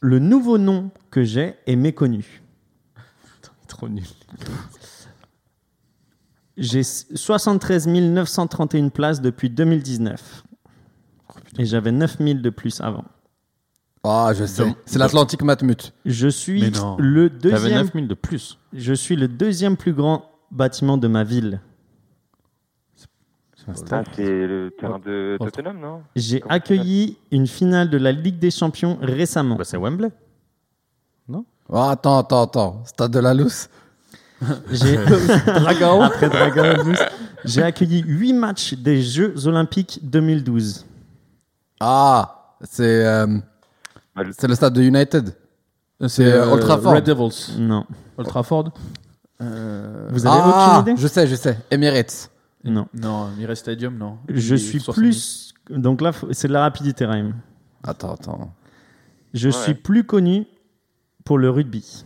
Speaker 2: Le nouveau nom que j'ai est méconnu.
Speaker 3: Trop nul.
Speaker 2: J'ai 73 931 places depuis 2019. Et j'avais 9000 de plus avant.
Speaker 1: Ah, je sais. C'est l'Atlantique Matmut.
Speaker 2: Je suis
Speaker 6: Mais non.
Speaker 2: le
Speaker 3: T'avais
Speaker 2: deuxième.
Speaker 3: 9000 de plus.
Speaker 2: Je suis le deuxième plus grand bâtiment de ma ville.
Speaker 5: Ah, c'est le terrain de Tottenham, non?
Speaker 2: J'ai accueilli une finale de la Ligue des Champions récemment.
Speaker 3: Bah, c'est Wembley.
Speaker 1: Oh, attends, attends, attends. Stade de la Lousse.
Speaker 2: J'ai Après Dragon. J'ai accueilli 8 matchs des Jeux Olympiques 2012.
Speaker 1: Ah, c'est euh,
Speaker 5: le-
Speaker 1: c'est le stade de United.
Speaker 6: C'est
Speaker 1: euh, Old Trafford.
Speaker 6: Red Devils.
Speaker 2: Non.
Speaker 6: Old Trafford. Euh,
Speaker 2: Vous avez
Speaker 1: ah,
Speaker 2: aucune idée
Speaker 1: je sais, je sais. Emirates.
Speaker 2: Non.
Speaker 6: Non, Mire Stadium, non.
Speaker 2: Je suis
Speaker 6: 70.
Speaker 2: plus. Donc là, c'est de la rapidité, Raim.
Speaker 1: Attends, attends.
Speaker 2: Je
Speaker 5: Ouais.
Speaker 2: suis plus connu pour le rugby.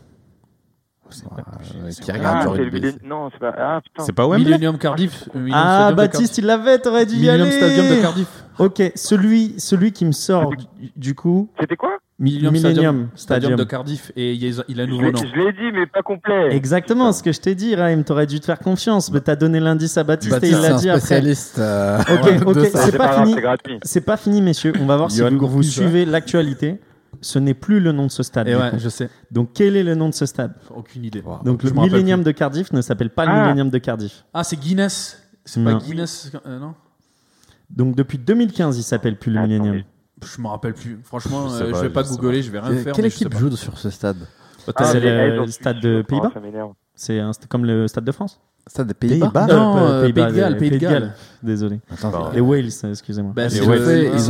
Speaker 1: Euh, qui regarde
Speaker 5: Ah,
Speaker 1: le
Speaker 5: c'est le
Speaker 1: rugby.
Speaker 5: Millen- Non, c'est pas. Ah, putain.
Speaker 3: C'est pas Wembley
Speaker 6: Millennium Cardiff. Millennium
Speaker 2: Ah, Baptiste, il l'avait, t'aurais dû
Speaker 6: Cardiff.
Speaker 2: y aller.
Speaker 6: Millennium Stadium de Cardiff.
Speaker 2: Ok, celui, celui qui me sort du, coup,
Speaker 5: C'était quoi
Speaker 6: Millennium,
Speaker 2: Millennium
Speaker 6: Stadium,
Speaker 2: Stadium.
Speaker 6: de Cardiff. Et il a, un nouveau nom.
Speaker 5: je l'ai dit, mais pas complet.
Speaker 2: exactement ce que je t'ai dit, Raim. T'aurais dû te faire confiance, mais t'as donné l'indice à Baptiste, et il l'a dit après.
Speaker 1: spécialiste. euh,
Speaker 2: Ok, ok, c'est pas fini.
Speaker 5: c'est
Speaker 2: pas fini, messieurs. On va voir si vous, suivez l'actualité. Ce n'est plus le nom de ce stade.
Speaker 6: Et
Speaker 2: du
Speaker 6: ouais,
Speaker 2: coup.
Speaker 6: je sais.
Speaker 2: Donc, quel est le nom de ce stade?
Speaker 6: Aucune idée.
Speaker 1: Wow.
Speaker 2: Donc,
Speaker 6: Je
Speaker 2: le Millennium de Cardiff ne s'appelle pas le
Speaker 5: Ah.
Speaker 2: Millennium de Cardiff.
Speaker 6: Ah, c'est Guinness. C'est
Speaker 2: Non.
Speaker 6: pas Guinness, euh, non?
Speaker 2: Donc, depuis 2015, il s'appelle plus le Millennium.
Speaker 6: Je me rappelle plus. Franchement,
Speaker 3: Je
Speaker 6: euh,
Speaker 3: pas,
Speaker 6: je vais
Speaker 3: je
Speaker 6: pas googler, je vais rien faire.
Speaker 1: Quelle équipe joue sur ce stade?
Speaker 2: Ah, c'est le
Speaker 5: eh, suis
Speaker 2: stade de Pays-Bas
Speaker 5: Ça m'énerve.
Speaker 2: C'est un- c'est comme le Stade de France
Speaker 1: Stade des Pays-Bas
Speaker 3: Pays-Bas
Speaker 6: Non,
Speaker 2: pas
Speaker 6: euh, Pays de Galles,
Speaker 2: euh,
Speaker 6: Pays de Galles.
Speaker 2: Désolé.
Speaker 1: Attends,
Speaker 2: Les Wales, excusez-moi.
Speaker 6: Bah,
Speaker 1: fait, ils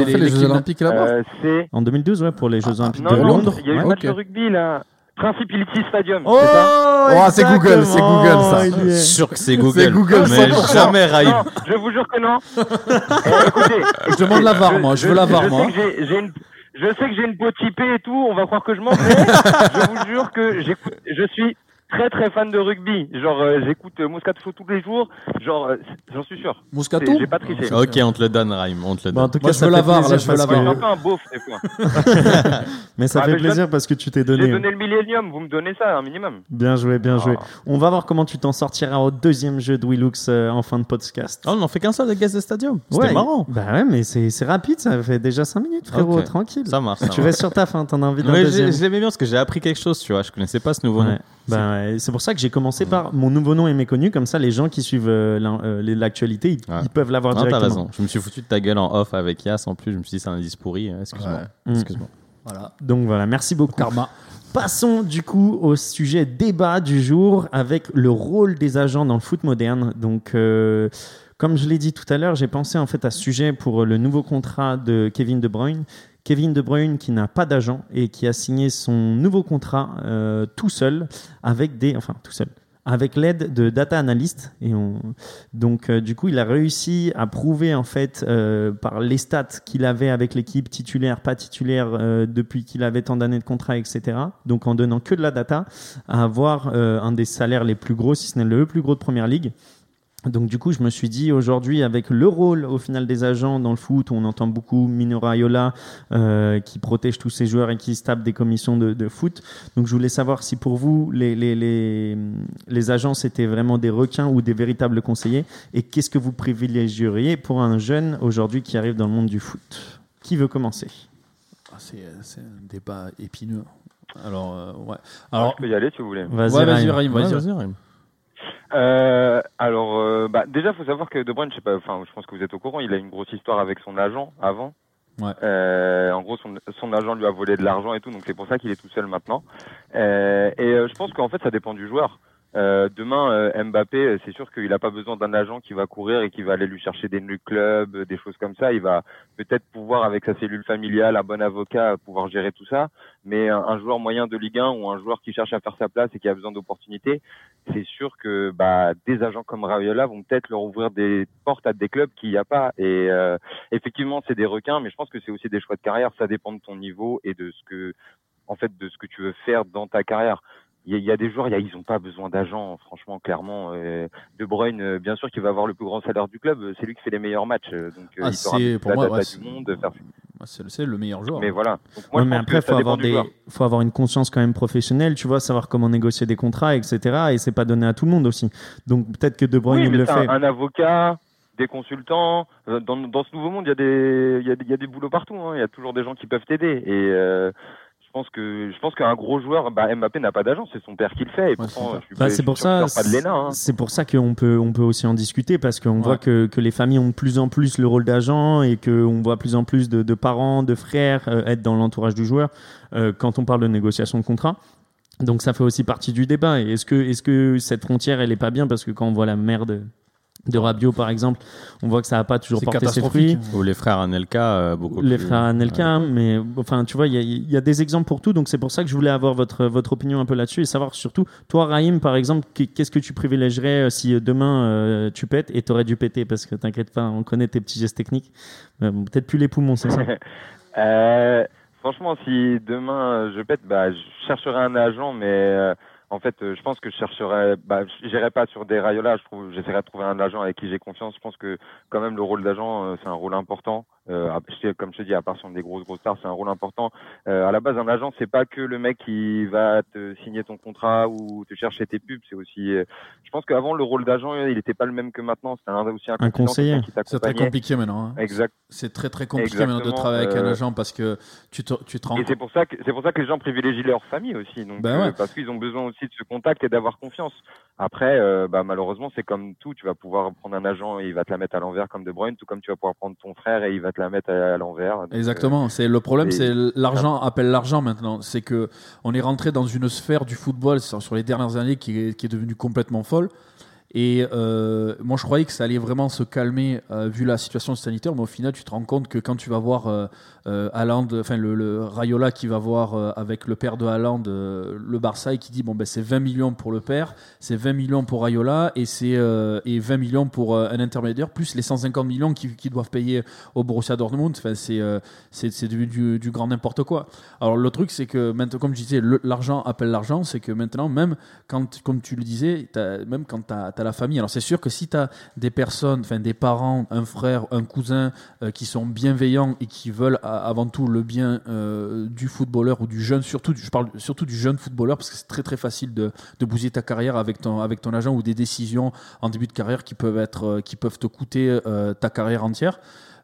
Speaker 1: ont fait les Jeux Olympiques là-bas
Speaker 5: Euh, C'est.
Speaker 2: En 2012, ouais, pour les Jeux
Speaker 1: Ah,
Speaker 2: Olympiques
Speaker 5: Non,
Speaker 2: de
Speaker 5: non,
Speaker 2: Londres.
Speaker 5: il y a eu
Speaker 2: Ouais.
Speaker 5: match de rugby là. Principality Stadium.
Speaker 2: Oh,
Speaker 5: c'est ça
Speaker 1: Oh, c'est Google, c'est Google, ça.
Speaker 2: est.
Speaker 3: Sûr que c'est Google.
Speaker 1: C'est Google,
Speaker 3: mais
Speaker 1: 100%.
Speaker 3: jamais Raïm.
Speaker 5: Non, je vous jure que non. Eh, écoutez,
Speaker 6: Je demande la VAR, moi. Je veux la VAR,
Speaker 5: je
Speaker 6: moi.
Speaker 5: Sais que j'ai- j'ai une, je sais que j'ai une peau typée et tout. On va croire que je mens, mais je vous jure que j'écoute. Je suis très très fan de rugby. Genre, euh, j'écoute euh, Moscato Show tous les jours. Genre, euh, j'en suis sûr.
Speaker 6: Moscato
Speaker 5: J'ai pas triché.
Speaker 3: Ok, on te le donne, Raïm. On te le
Speaker 2: Bon, en
Speaker 3: donne.
Speaker 2: tout
Speaker 6: Moi,
Speaker 2: cas,
Speaker 6: je
Speaker 2: ça
Speaker 6: veux
Speaker 2: fait
Speaker 6: la VAR, là,
Speaker 2: plaisir
Speaker 6: je veux la
Speaker 5: Je suis un peu un beauf des fois.
Speaker 2: Mais ça
Speaker 5: Ah,
Speaker 2: fait
Speaker 5: mais je
Speaker 2: plaisir parce que tu t'es
Speaker 5: J'ai
Speaker 2: donné.
Speaker 5: donné le millénium. Vous me donnez ça, un minimum.
Speaker 2: Bien joué, bien joué.
Speaker 5: Ah.
Speaker 2: On va voir comment tu t'en sortiras au deuxième jeu de Willux euh, en fin de podcast.
Speaker 3: Oh, on n'en fait qu'un seul de Guest de Stadium. C'était
Speaker 2: Ouais.
Speaker 3: marrant.
Speaker 2: Bah ouais, mais c'est c'est rapide, ça fait déjà 5 minutes, frérot,
Speaker 3: Ok.
Speaker 2: tranquille.
Speaker 3: Ça marche. ça
Speaker 2: tu restes sur ta fin, t'en as envie d'un
Speaker 3: Mais
Speaker 2: deuxième.
Speaker 3: j'ai- je l'aimais bien parce que j'ai appris quelque chose, tu vois. Je connaissais pas ce nouveau nom.
Speaker 2: Bah ouais, c'est pour ça que j'ai commencé par mon nouveau nom est méconnu, comme ça les gens qui suivent euh, euh, l'actualité, ils,
Speaker 3: Ouais.
Speaker 2: ils peuvent l'avoir
Speaker 3: Non, t'as
Speaker 2: directement.
Speaker 3: raison. Je me suis foutu de ta gueule en off avec Yas en plus. Je me suis dit, c'est un indice pourri. Euh, Excuse-moi.
Speaker 1: Ouais.
Speaker 2: Mm.
Speaker 3: Excuse-moi.
Speaker 6: Voilà.
Speaker 2: Donc voilà, merci beaucoup.
Speaker 6: Karma.
Speaker 2: Passons du coup au sujet débat du jour avec le rôle des agents dans le foot moderne. Donc, euh, comme je l'ai dit tout à l'heure, j'ai pensé en fait à ce sujet pour le nouveau contrat de Kevin De Bruyne. Kevin De Bruyne qui n'a pas d'agent et qui a signé son nouveau contrat euh, tout seul avec des, enfin tout seul, avec l'aide de data analystes. Et on... Donc, euh, du coup, il a réussi à prouver, en fait, euh, par les stats qu'il avait avec l'équipe titulaire, pas titulaire, depuis qu'il avait tant d'années de contrat, etc. Donc, en donnant que de la data, à avoir un des salaires les plus gros, si ce n'est le plus gros de première ligue. Donc du coup, je me suis dit aujourd'hui, avec le rôle au final des agents dans le foot, où on entend beaucoup Mino Raiola euh, qui protège tous ses joueurs et qui se tape des commissions de, de foot. Donc je voulais savoir si pour vous, les, les, les, les agents, c'était vraiment des requins ou des véritables conseillers. Et qu'est-ce que vous privilégieriez pour un jeune aujourd'hui qui arrive dans le monde du foot? Qui veut commencer?
Speaker 6: Ah, c'est c'est un débat épineux. Alors, euh, ouais. Alors,
Speaker 5: Je peux y aller si vous voulez.
Speaker 2: Vas-y,
Speaker 6: ouais,
Speaker 3: Ouais,
Speaker 6: vas-y.
Speaker 5: Euh, alors, euh, bah, déjà, faut savoir que De Bruyne, je sais pas, enfin, je pense que vous êtes au courant, il a une grosse histoire avec son agent avant.
Speaker 6: Ouais.
Speaker 5: Euh, en gros, son, son agent lui a volé de l'argent et tout, donc c'est pour ça qu'il est tout seul maintenant. Euh, et je pense qu'en fait, ça dépend du joueur. Euh, demain, euh, Mbappé, euh, c'est sûr qu'il n'a pas besoin d'un agent qui va courir et qui va aller lui chercher des nœuds clubs, euh, des choses comme ça. Il va peut-être pouvoir, avec sa cellule familiale, un bon avocat, pouvoir gérer tout ça. Mais un, joueur moyen de Ligue 1 ou un joueur qui cherche à faire sa place et qui a besoin d'opportunités, c'est sûr que bah, des agents comme Raiola vont peut-être leur ouvrir des portes à des clubs qu'il n'y a pas. Et euh, effectivement, c'est des requins, mais je pense que c'est aussi des choix de carrière. Ça dépend de ton niveau et de ce que, en fait, de ce que tu veux faire dans ta carrière. Il y, a- il y a des joueurs, il y a- ils n'ont pas besoin d'agents, franchement, clairement. Euh, de Bruyne, euh, bien sûr, qu'il va avoir le plus grand salaire du club. C'est lui qui fait les meilleurs matchs, euh, donc euh,
Speaker 6: Ah,
Speaker 5: il
Speaker 6: pour moi, ouais,
Speaker 5: du monde. Faire...
Speaker 6: C'est le- meilleur joueur.
Speaker 5: Mais voilà. Donc, moi,
Speaker 2: Ouais,
Speaker 5: je
Speaker 2: mais après,
Speaker 5: ça
Speaker 2: faut avoir
Speaker 5: du
Speaker 2: des,
Speaker 5: joueur.
Speaker 2: faut avoir une conscience quand même professionnelle, tu vois, savoir comment négocier des contrats, etc. Et c'est pas donné à tout le monde aussi. Donc peut-être que De Bruyne
Speaker 5: Oui,
Speaker 2: il
Speaker 5: mais
Speaker 2: le
Speaker 5: c'est
Speaker 2: fait.
Speaker 5: un, un avocat, des consultants. Dans, dans ce nouveau monde, il y a des, il y a, des- il y a des boulots partout. hein. Il y a toujours des gens qui peuvent t'aider. Et euh, Je pense que je pense qu'un gros joueur, bah, Mbappé n'a pas d'agent, c'est son père qui le fait. Et pourtant,
Speaker 2: Bah,
Speaker 5: pas-
Speaker 2: c'est pour ça,
Speaker 5: hein.
Speaker 2: pour qu'on peut, on peut aussi en discuter parce qu'on
Speaker 6: Ouais.
Speaker 2: voit que, que les familles ont de plus en plus le rôle d'agent et qu'on voit plus en plus de, de parents, de frères euh, être dans l'entourage du joueur euh, quand on parle de négociation de contrat. Donc ça fait aussi partie du débat. Est-ce que, est-ce que cette frontière, elle est pas bien parce que quand on voit la mère de, Rabiot par exemple, on voit que ça n'a pas toujours porté ses fruits.
Speaker 3: Ou les frères Anelka, euh, beaucoup
Speaker 2: Les
Speaker 3: plus-
Speaker 2: frères Anelka, mais enfin, tu vois, il y a, il y a des exemples pour tout, donc c'est pour ça que je voulais avoir votre, votre opinion un peu là-dessus et savoir surtout, toi, Raïm, par exemple, qu'est- qu'est-ce que tu privilégierais euh, si euh, demain euh, tu pètes et t'aurais dû péter? Parce que t'inquiète pas, on connaît tes petits gestes techniques. Euh, Peut-être plus les poumons, c'est ça?
Speaker 5: Euh, franchement, si demain je pète, bah, je chercherai un agent, mais euh, en fait, euh, je pense que je chercherai, bah, j'irai pas sur des trouve, j'essaierai de trouver un agent avec qui j'ai confiance. Je pense que quand même le rôle d'agent, euh, c'est un rôle important. Euh, je- comme je te dis, à part sur des grosses grosses stars, c'est un rôle important. Euh, à la base, un agent, c'est pas que le mec qui va te signer ton contrat ou te chercher tes pubs. C'est aussi, euh, je pense qu'avant le rôle d'agent, il n'était pas le même que maintenant. C'était un, aussi un,
Speaker 2: Un conseiller.
Speaker 6: C'est très compliqué maintenant. hein.
Speaker 5: Exact.
Speaker 6: C'est très très compliqué maintenant de travailler avec un
Speaker 5: euh,
Speaker 6: agent parce que tu te, tu te rends
Speaker 5: Et c'est pour ça que c'est pour ça que les gens privilégient leur famille aussi. Donc
Speaker 6: Ben
Speaker 5: euh,
Speaker 6: ouais.
Speaker 5: parce qu'ils ont besoin aussi de ce contact et d'avoir confiance. Après, euh, bah, malheureusement, c'est comme tout. Tu vas pouvoir prendre un agent et il va te la mettre à l'envers comme De Bruyne, tout comme tu vas pouvoir prendre ton frère et il va te la mettre à, à l'envers. Euh,
Speaker 6: Exactement. C'est le problème, c'est l'argent appelle l'argent maintenant. C'est que on est rentré dans une sphère du football sur, sur les dernières années qui est, qui est devenue complètement folle. Et euh, moi, je croyais que ça allait vraiment se calmer euh, vu la situation sanitaire, mais au final, tu te rends compte que quand tu vas voir euh, euh, enfin le, Rayola qui va voir avec le père de Haaland le Barça et qui dit bon ben c'est 20 millions pour le père, c'est 20 millions pour Rayola et c'est et 20 millions pour un intermédiaire plus les 150 millions qu'ils qui doivent payer au Borussia Dortmund. Enfin c'est c'est du, grand n'importe quoi. Alors le truc c'est que maintenant comme je disais l'argent appelle l'argent, c'est que maintenant même quand comme tu le disais, même quand tu as, la famille. Alors c'est sûr que si tu as des personnes, enfin des parents, un frère, un cousin euh, qui sont bienveillants et qui veulent avant tout le bien euh, du footballeur ou du jeune, surtout je parle surtout du jeune footballeur parce que c'est très très facile de, de bousiller ta carrière avec ton avec ton agent ou des décisions en début de carrière qui peuvent être euh, qui peuvent te coûter ta carrière entière.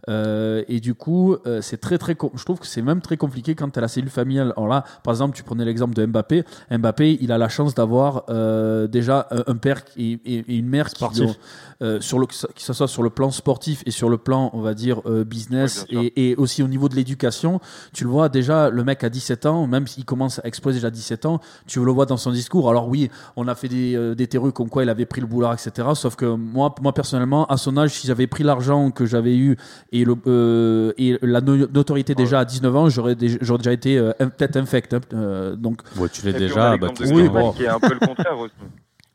Speaker 6: Euh, et du coup, euh, c'est très très. Je trouve que c'est même très compliqué quand tu as la cellule familiale. Alors là, par exemple, tu prenais l'exemple de Mbappé. Mbappé, il a la chance d'avoir euh, déjà un, père et, et une mère qui,
Speaker 2: Sportif.
Speaker 6: ont, euh, sur le, que ce soit sur le plan sportif et sur le plan, on va dire, euh, business
Speaker 5: Oui,
Speaker 6: et, et aussi au niveau de l'éducation. Tu le vois déjà, le mec à 17 ans, même s'il commence à exploser déjà à 17 ans, tu le vois dans son discours. Alors oui, on a fait des, euh, des théories comme quoi il avait pris le boulard, etc. Sauf que moi, moi personnellement, à son âge, si j'avais pris l'argent que j'avais eu et, le, euh, et la no- notoriété déjà à 19 ans, j'aurais déjà, été euh, in- peut-être infect. hein. Euh, donc,
Speaker 3: Ouais, tu l'es déjà, bah, tout
Speaker 6: oui,
Speaker 5: Griezmann
Speaker 6: bon.
Speaker 5: qui est un peu le contraire aussi.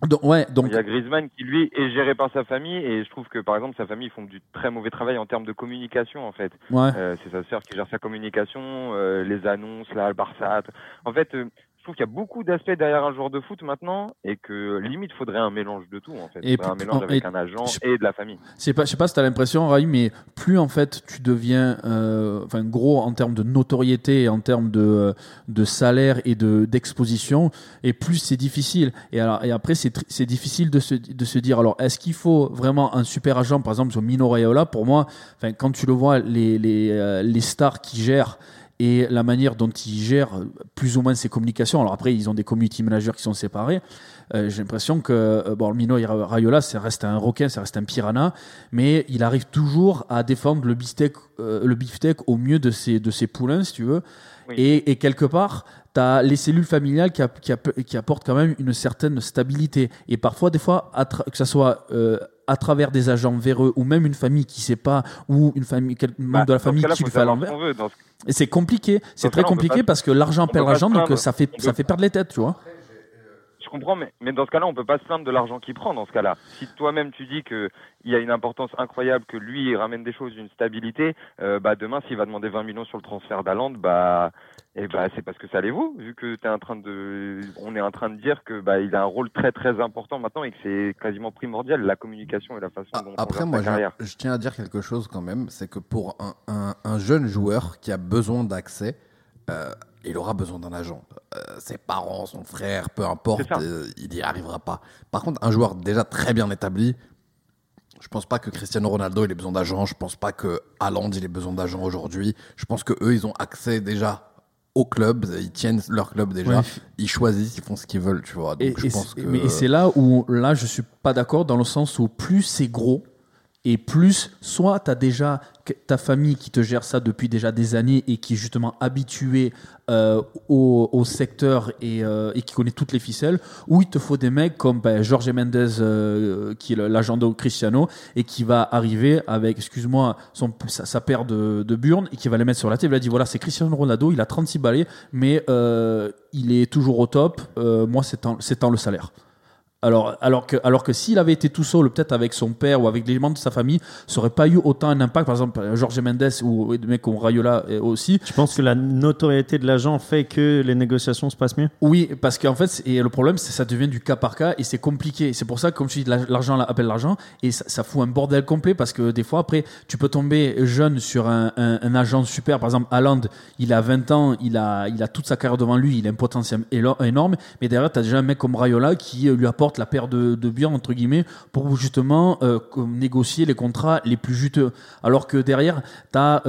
Speaker 6: donc ouais, donc
Speaker 5: Il y a Griezmann qui lui est géré par sa famille et je trouve que par exemple sa famille ils font du très mauvais travail en termes de communication en fait.
Speaker 6: ouais.
Speaker 5: Euh, c'est sa sœur qui gère sa communication, euh, les annonces, là, le Barça. En fait, euh, je trouve qu'il y a beaucoup d'aspects derrière un joueur de foot maintenant et que limite faudrait un mélange de tout en fait.
Speaker 6: Et
Speaker 5: un mélange avec un agent
Speaker 6: je-
Speaker 5: et de la famille.
Speaker 6: C'est pas, je sais pas si t'as l'impression, Raïm, mais plus en fait tu deviens, euh, enfin gros en termes de notoriété, et en termes de, de salaire et de d'exposition, et plus c'est difficile. Et alors, et après c'est difficile de se de se dire alors est-ce qu'il faut vraiment un super agent, par exemple sur Mino Raiola? Pour moi, enfin quand tu le vois les les euh, les stars qui gèrent et la manière dont ils gèrent plus ou moins ces communications. Alors après, ils ont des community managers qui sont séparés. Euh, J'ai l'impression que euh, bon, Mino Raiola, ça reste un requin, ça reste un piranha, mais il arrive toujours à défendre le beefsteak, euh, le beefsteak au mieux de ses de ses poulains, si tu veux.
Speaker 5: Oui.
Speaker 6: Et, et quelque part, tu as les cellules familiales qui, app- qui, app- qui apportent quand même une certaine stabilité. Et parfois, des fois, que ce soit euh, à travers des agents véreux ou même une famille qui sait pas, ou une famille, quel membre
Speaker 5: Bah,
Speaker 6: de la famille qui le fait à l'envers.
Speaker 5: ce-
Speaker 6: Et c'est compliqué, c'est
Speaker 5: ce
Speaker 6: très compliqué
Speaker 5: pas-
Speaker 6: parce que l'argent
Speaker 5: pas
Speaker 6: l'argent, donc ça fait, ça fait perdre les têtes, tu vois.
Speaker 5: Je comprends, mais, mais dans ce cas-là, on peut pas se plaindre de l'argent qu'il prend dans ce cas-là. Si toi-même tu dis que il y a une importance incroyable, que lui il ramène des choses, une stabilité, euh, bah demain s'il va demander 20 millions sur le transfert d'Aland, bah et bah c'est parce que ça allait vous, vu que t'es en train de, on est en train de dire que bah il a un rôle très très important maintenant et que c'est quasiment primordial la communication et la façon
Speaker 1: Ah,
Speaker 5: dont on
Speaker 1: Après,
Speaker 5: gère
Speaker 1: moi,
Speaker 5: sa
Speaker 1: je,
Speaker 5: carrière.
Speaker 1: je tiens à dire quelque chose quand même, c'est que pour un, un- un jeune joueur qui a besoin d'accès, euh, il aura besoin d'un agent. Euh, ses parents, son frère, peu importe, euh, il n'y arrivera pas. Par contre, un joueur déjà très bien établi, je pense pas que Cristiano Ronaldo il ait besoin d'agent, je pense pas que Haaland il ait besoin d'agent aujourd'hui. Je pense que eux ils ont accès déjà au club, ils tiennent leur club déjà, ils choisissent, ils font ce qu'ils veulent, tu vois. Donc
Speaker 6: Et,
Speaker 1: je
Speaker 6: et
Speaker 1: pense que
Speaker 6: mais- c'est là où là je suis pas d'accord dans le sens où plus c'est gros et plus soit tu as déjà ta famille qui te gère ça depuis déjà des années et qui est justement habituée euh, au, secteur et, euh, et qui connaît toutes les ficelles, ou il te faut des mecs comme ben, Jorge Mendes euh, qui est l'agent de Cristiano et qui va arriver avec, excuse-moi, sa, paire de, de burnes et qui va les mettre sur la table. Il a dit voilà, c'est Cristiano Ronaldo, il a 36 balais, mais il est toujours au top. Moi, c'est tant le salaire. Alors, alors que, alors que s'il avait été tout seul, peut-être avec son père ou avec les membres de sa famille, ça aurait pas eu autant un impact. Par exemple, Jorge Mendes ou des mecs comme Rayola euh, aussi.
Speaker 2: Tu penses que la notoriété de l'agent fait que les négociations se passent mieux?
Speaker 6: Oui, parce qu'en fait, et le problème, c'est que ça devient du cas par cas et c'est compliqué. C'est pour ça que, comme je dis, la- l'argent appelle l'argent et ça, ça fout un bordel complet parce que des fois, après, tu peux tomber jeune sur un, un, un agent super. Par exemple, Haaland, il a 20 ans, il a, il a toute sa carrière devant lui, il a un potentiel énorme, mais derrière, tu as déjà un mec comme Rayola qui euh, lui apporte la paire de, de biens, entre guillemets, pour justement euh, négocier les contrats les plus juteux. Alors que derrière, tu as,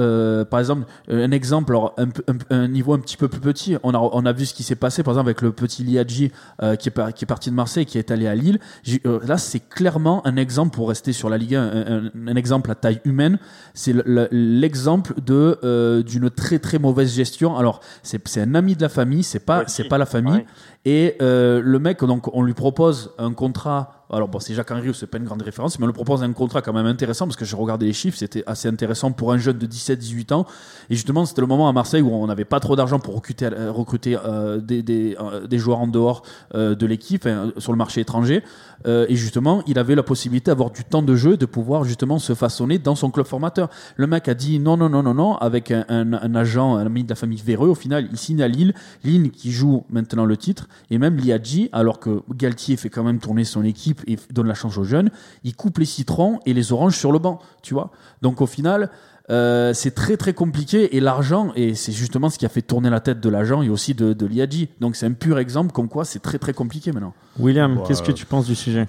Speaker 6: par exemple, euh, un exemple, alors, un, peu- un- un niveau un petit peu plus petit. On a, on a vu ce qui s'est passé, par exemple, avec le petit Liadji euh, qui, est par- qui est parti de Marseille, qui est allé à Lille. Euh, là, c'est clairement un exemple, pour rester sur la Ligue 1, un, exemple à taille humaine. C'est le- le- l'exemple de euh, d'une très très mauvaise gestion. Alors, c'est un ami de la famille, c'est pas,
Speaker 7: Ouais,
Speaker 6: c'est pas la famille.
Speaker 7: Ouais.
Speaker 6: Et euh, le mec, donc, on lui propose un contrat. Alors, bon, c'est Jacques Henry, c'est pas une grande référence, mais on lui propose un contrat quand même intéressant parce que j'ai regardé les chiffres, c'était assez intéressant pour un jeune de 17-18 ans. Et justement, c'était le moment à Marseille où on n'avait pas trop d'argent pour recruter, euh, euh, euh, des joueurs en dehors de l'équipe, hein, sur le marché étranger. Et justement, il avait la possibilité d'avoir du temps de jeu, de pouvoir justement se façonner dans son club formateur. Le mec a dit non, non, non, non, non, avec un agent, un ami de la famille Véreux. Au final, il signe à Lille. Lille qui joue maintenant le titre. Et même Liadji, alors que Galtier fait quand même tourner son équipe et donne la chance aux jeunes, il coupe les citrons et les oranges sur le banc, tu vois. Donc au final, euh, c'est très très compliqué et l'argent, et c'est justement ce qui a fait tourner la tête de l'agent et aussi de, de Liadji. Donc c'est un pur exemple comme quoi c'est très très compliqué maintenant.
Speaker 2: William, qu'est-ce que
Speaker 3: euh,
Speaker 2: tu penses du sujet?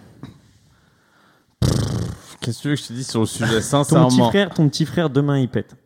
Speaker 3: Qu'est-ce que tu veux que je te dise sur le sujet
Speaker 2: ton petit,
Speaker 3: Sincèrement?
Speaker 2: frère, ton petit frère, demain, il pète.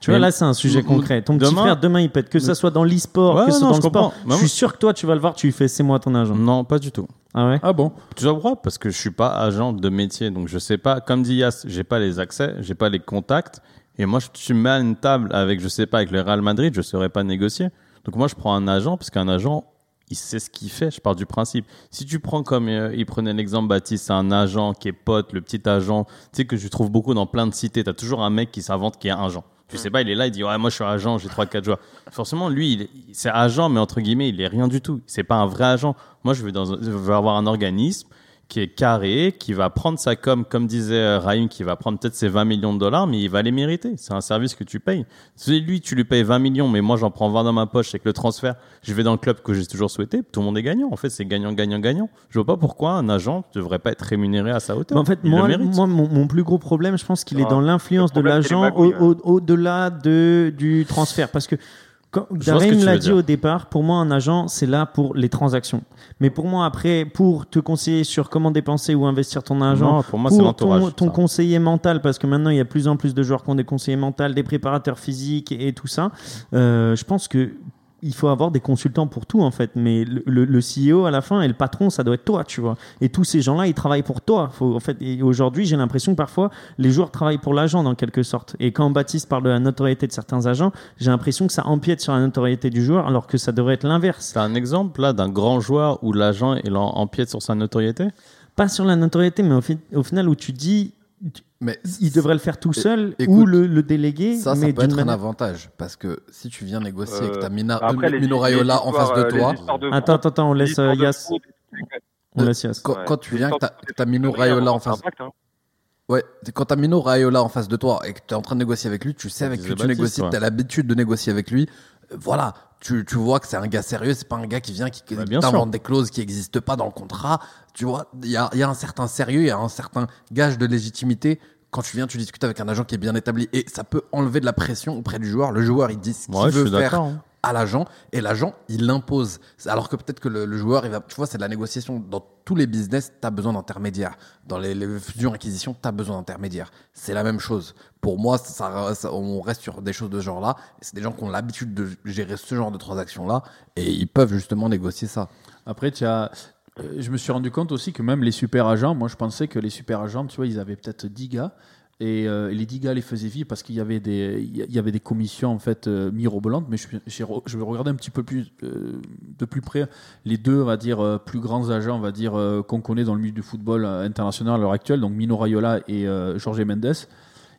Speaker 2: Tu
Speaker 3: Mais
Speaker 2: vois, là, c'est un sujet concret. Ton petit
Speaker 3: demain-
Speaker 2: frère, demain, il pète. Que ça soit dans l'e-sport,
Speaker 3: Ouais,
Speaker 2: que ce soit
Speaker 3: non,
Speaker 2: dans
Speaker 3: je
Speaker 2: le sport.
Speaker 3: comprends.
Speaker 2: Je suis sûr que toi, tu vas le voir, tu lui fais c'est moi ton agent.
Speaker 3: Non, pas du tout.
Speaker 2: Ah ouais
Speaker 6: Ah bon
Speaker 3: Tu voir parce que je suis pas agent de métier, donc je sais pas. Comme dit Yas, j'ai pas les accès, j'ai pas les contacts. Et moi, je, tu me mets à une table avec, je sais pas, avec le Real Madrid, je saurais pas négocier. Donc moi, je prends un agent parce qu'un agent, il sait ce qu'il fait. Je pars du principe. Si tu prends comme euh, il prenait l'exemple Baptiste, c'est un agent qui est pote, le petit agent, tu sais que je trouve beaucoup dans plein de cités. T'as toujours un mec qui s'invente qui est agent. Tu sais pas, il est là, il dit ouais moi je suis agent, j'ai trois quatre joueurs. Forcément lui, c'est agent, mais entre guillemets, il est rien du tout. C'est pas un vrai agent. Moi je veux dans, un- je veux avoir un organisme qui est carré, qui va prendre sa com, comme disait euh, Raïm, qui va prendre peut-être ses 20 millions de dollars, mais il va les mériter. C'est un service que tu payes. Si lui, tu lui payes 20 millions, mais moi j'en prends 20 dans ma poche avec le transfert, je vais dans le club que j'ai toujours souhaité, tout le monde est gagnant. En fait, c'est gagnant, gagnant, gagnant. Je vois pas pourquoi un agent ne devrait pas être rémunéré à sa hauteur.
Speaker 2: Mais en fait,
Speaker 3: Il
Speaker 2: moi, mon, mon plus gros problème, je pense qu'il est
Speaker 7: Ah,
Speaker 2: dans l'influence de l'agent au- au- au-delà de, du transfert. Parce que, Darim l'a dit
Speaker 3: dire.
Speaker 2: au départ, pour moi, un agent, c'est là pour les transactions. Mais pour moi, après, pour te conseiller sur comment dépenser ou investir ton argent,
Speaker 3: Non, pour moi, c'est
Speaker 2: pour ton, conseiller mental, parce que maintenant, il y a de plus en plus de joueurs qui ont des conseillers mentaux, des préparateurs physiques et, et tout ça, euh, je pense que il faut avoir des consultants pour tout en fait. Mais le, le, le CEO à la fin et le patron ça doit être toi tu vois. Et tous ces gens là ils travaillent pour toi. Faut, en fait et aujourd'hui j'ai l'impression que parfois les joueurs travaillent pour l'agent dans quelque sorte. Et quand Baptiste parle de la notoriété de certains agents j'ai l'impression que ça empiète sur la notoriété du joueur alors que ça devrait être l'inverse.
Speaker 3: C'est un exemple là d'un grand joueur où l'agent il en- empiète sur sa notoriété?
Speaker 2: pas sur la notoriété mais au, fi- au final où tu dis
Speaker 1: Mais
Speaker 2: il devrait le faire tout seul
Speaker 1: écoute,
Speaker 2: ou le, le déléguer
Speaker 1: ça, ça
Speaker 2: mais
Speaker 1: peut être un
Speaker 2: manière-
Speaker 1: avintage parce que si tu viens négocier
Speaker 7: Euh,
Speaker 1: t'as Mina,
Speaker 7: Après, les-
Speaker 1: Mino
Speaker 7: les
Speaker 1: Raiola en
Speaker 7: histoires,
Speaker 1: face de
Speaker 7: euh,
Speaker 1: toi,
Speaker 7: de
Speaker 2: attends attends attends on laisse euh,
Speaker 7: de
Speaker 2: Yass
Speaker 7: foot,
Speaker 2: on laisse Yass
Speaker 1: quand,
Speaker 7: Ouais.
Speaker 1: quand tu viens, que t'as Mino Raiola en
Speaker 7: un
Speaker 1: face,
Speaker 7: impact, hein.
Speaker 1: ouais, quand t'as Mino Raiola en face de toi et que t'es en train de négocier avec lui, tu sais avec qui tu négocies, t'as l'habitude de négocier avec lui. Voilà, tu, tu vois que c'est un gars sérieux, c'est pas un gars qui vient qui
Speaker 3: Bah,
Speaker 1: t'invente des clauses qui n'existent pas dans le contrat. Tu vois, il y a, y a un certain sérieux, il y a un certain gage de légitimité. Quand tu viens, tu discutes avec un agent qui est bien établi et ça peut enlever de la pression auprès du joueur. Le joueur, il dit ce qu'il
Speaker 3: Ouais,
Speaker 1: veut faire
Speaker 3: hein.
Speaker 1: À l'agent et l'agent il l'impose. Alors que peut-être que le, joueur, il va, tu vois, c'est de la négociation. Dans tous les business, tu as besoin d'intermédiaires. Dans les, les fusions-acquisitions, tu as besoin d'intermédiaires. C'est la même chose. Pour moi, ça, on reste sur des choses de ce genre-là. Et C'est des gens qui ont l'habitude de gérer ce genre de transactions-là et ils peuvent justement négocier ça.
Speaker 6: Après, tu as. euh, Je me suis rendu compte aussi que même les super agents, moi je pensais que les super agents, tu vois, ils avaient peut-être 10 gars. Et, euh, les 10 gars les faisaient vivre parce qu'il y avait des, il y avait des commissions en fait euh, mirobolantes. Mais je, vais regarder un petit peu plus euh, de plus près les deux, on va dire, plus grands agents, on va dire, qu'on connaît dans le milieu du football international à l'heure actuelle, donc Mino Raiola et Jorge Mendes.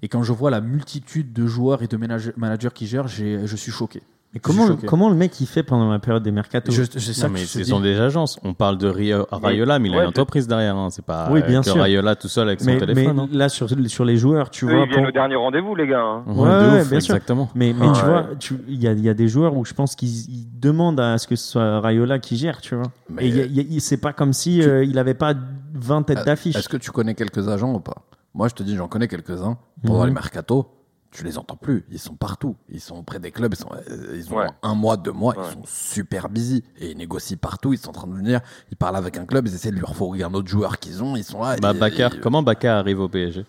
Speaker 6: Et quand je vois la multitude de joueurs et de managers qui gèrent, je suis choqué.
Speaker 2: Mais
Speaker 6: Je
Speaker 2: comment, le mec il fait pendant la période des mercato?
Speaker 6: Je- c'est ça
Speaker 3: Non,
Speaker 6: que
Speaker 3: mais
Speaker 6: je
Speaker 3: ce sont des agences. On parle de Rio- Rayola, mais il a
Speaker 5: ouais,
Speaker 3: une entreprise derrière. Hein. C'est pas
Speaker 2: Oui, bien
Speaker 3: que
Speaker 2: sûr.
Speaker 3: Rayola tout seul avec son
Speaker 2: mais,
Speaker 3: téléphone.
Speaker 2: mais
Speaker 3: hein.
Speaker 2: là, sur, sur les joueurs, tu
Speaker 5: Eux,
Speaker 2: vois.
Speaker 5: ils viennent
Speaker 2: pour-
Speaker 5: au dernier rendez-vous, les gars. hein.
Speaker 3: Ouais,
Speaker 2: Ouais,
Speaker 3: de
Speaker 2: ouais,
Speaker 3: ouf,
Speaker 2: bien sûr.
Speaker 3: exactement.
Speaker 2: Mais, mais
Speaker 5: Ouais.
Speaker 2: tu vois, tu- il y a, y a des joueurs où je pense qu'ils ils demandent à ce que ce soit Rayola qui gère, tu vois.
Speaker 1: Mais-
Speaker 2: Et a- a- c'est pas comme si euh, il avait pas 20 têtes
Speaker 1: Euh,
Speaker 2: d'affiche.
Speaker 1: Est-ce que tu connais quelques agents ou pas? Moi, je te dis, j'en connais quelques-uns. Pendant
Speaker 2: Mhm.
Speaker 1: les mercatos, tu les entends plus. Ils sont partout. Ils sont auprès des clubs. Ils, sont, euh, ils ont
Speaker 5: Ouais.
Speaker 1: un mois, deux mois.
Speaker 5: Ouais.
Speaker 1: Ils sont super busy. Et ils négocient partout. Ils sont en train de venir. Ils parlent avec un club. Ils essaient de lui refourguer un autre joueur qu'ils ont. Ils sont là.
Speaker 3: Bah,
Speaker 1: et-
Speaker 3: Bakar,
Speaker 1: et-
Speaker 3: comment Bakar arrive au PSG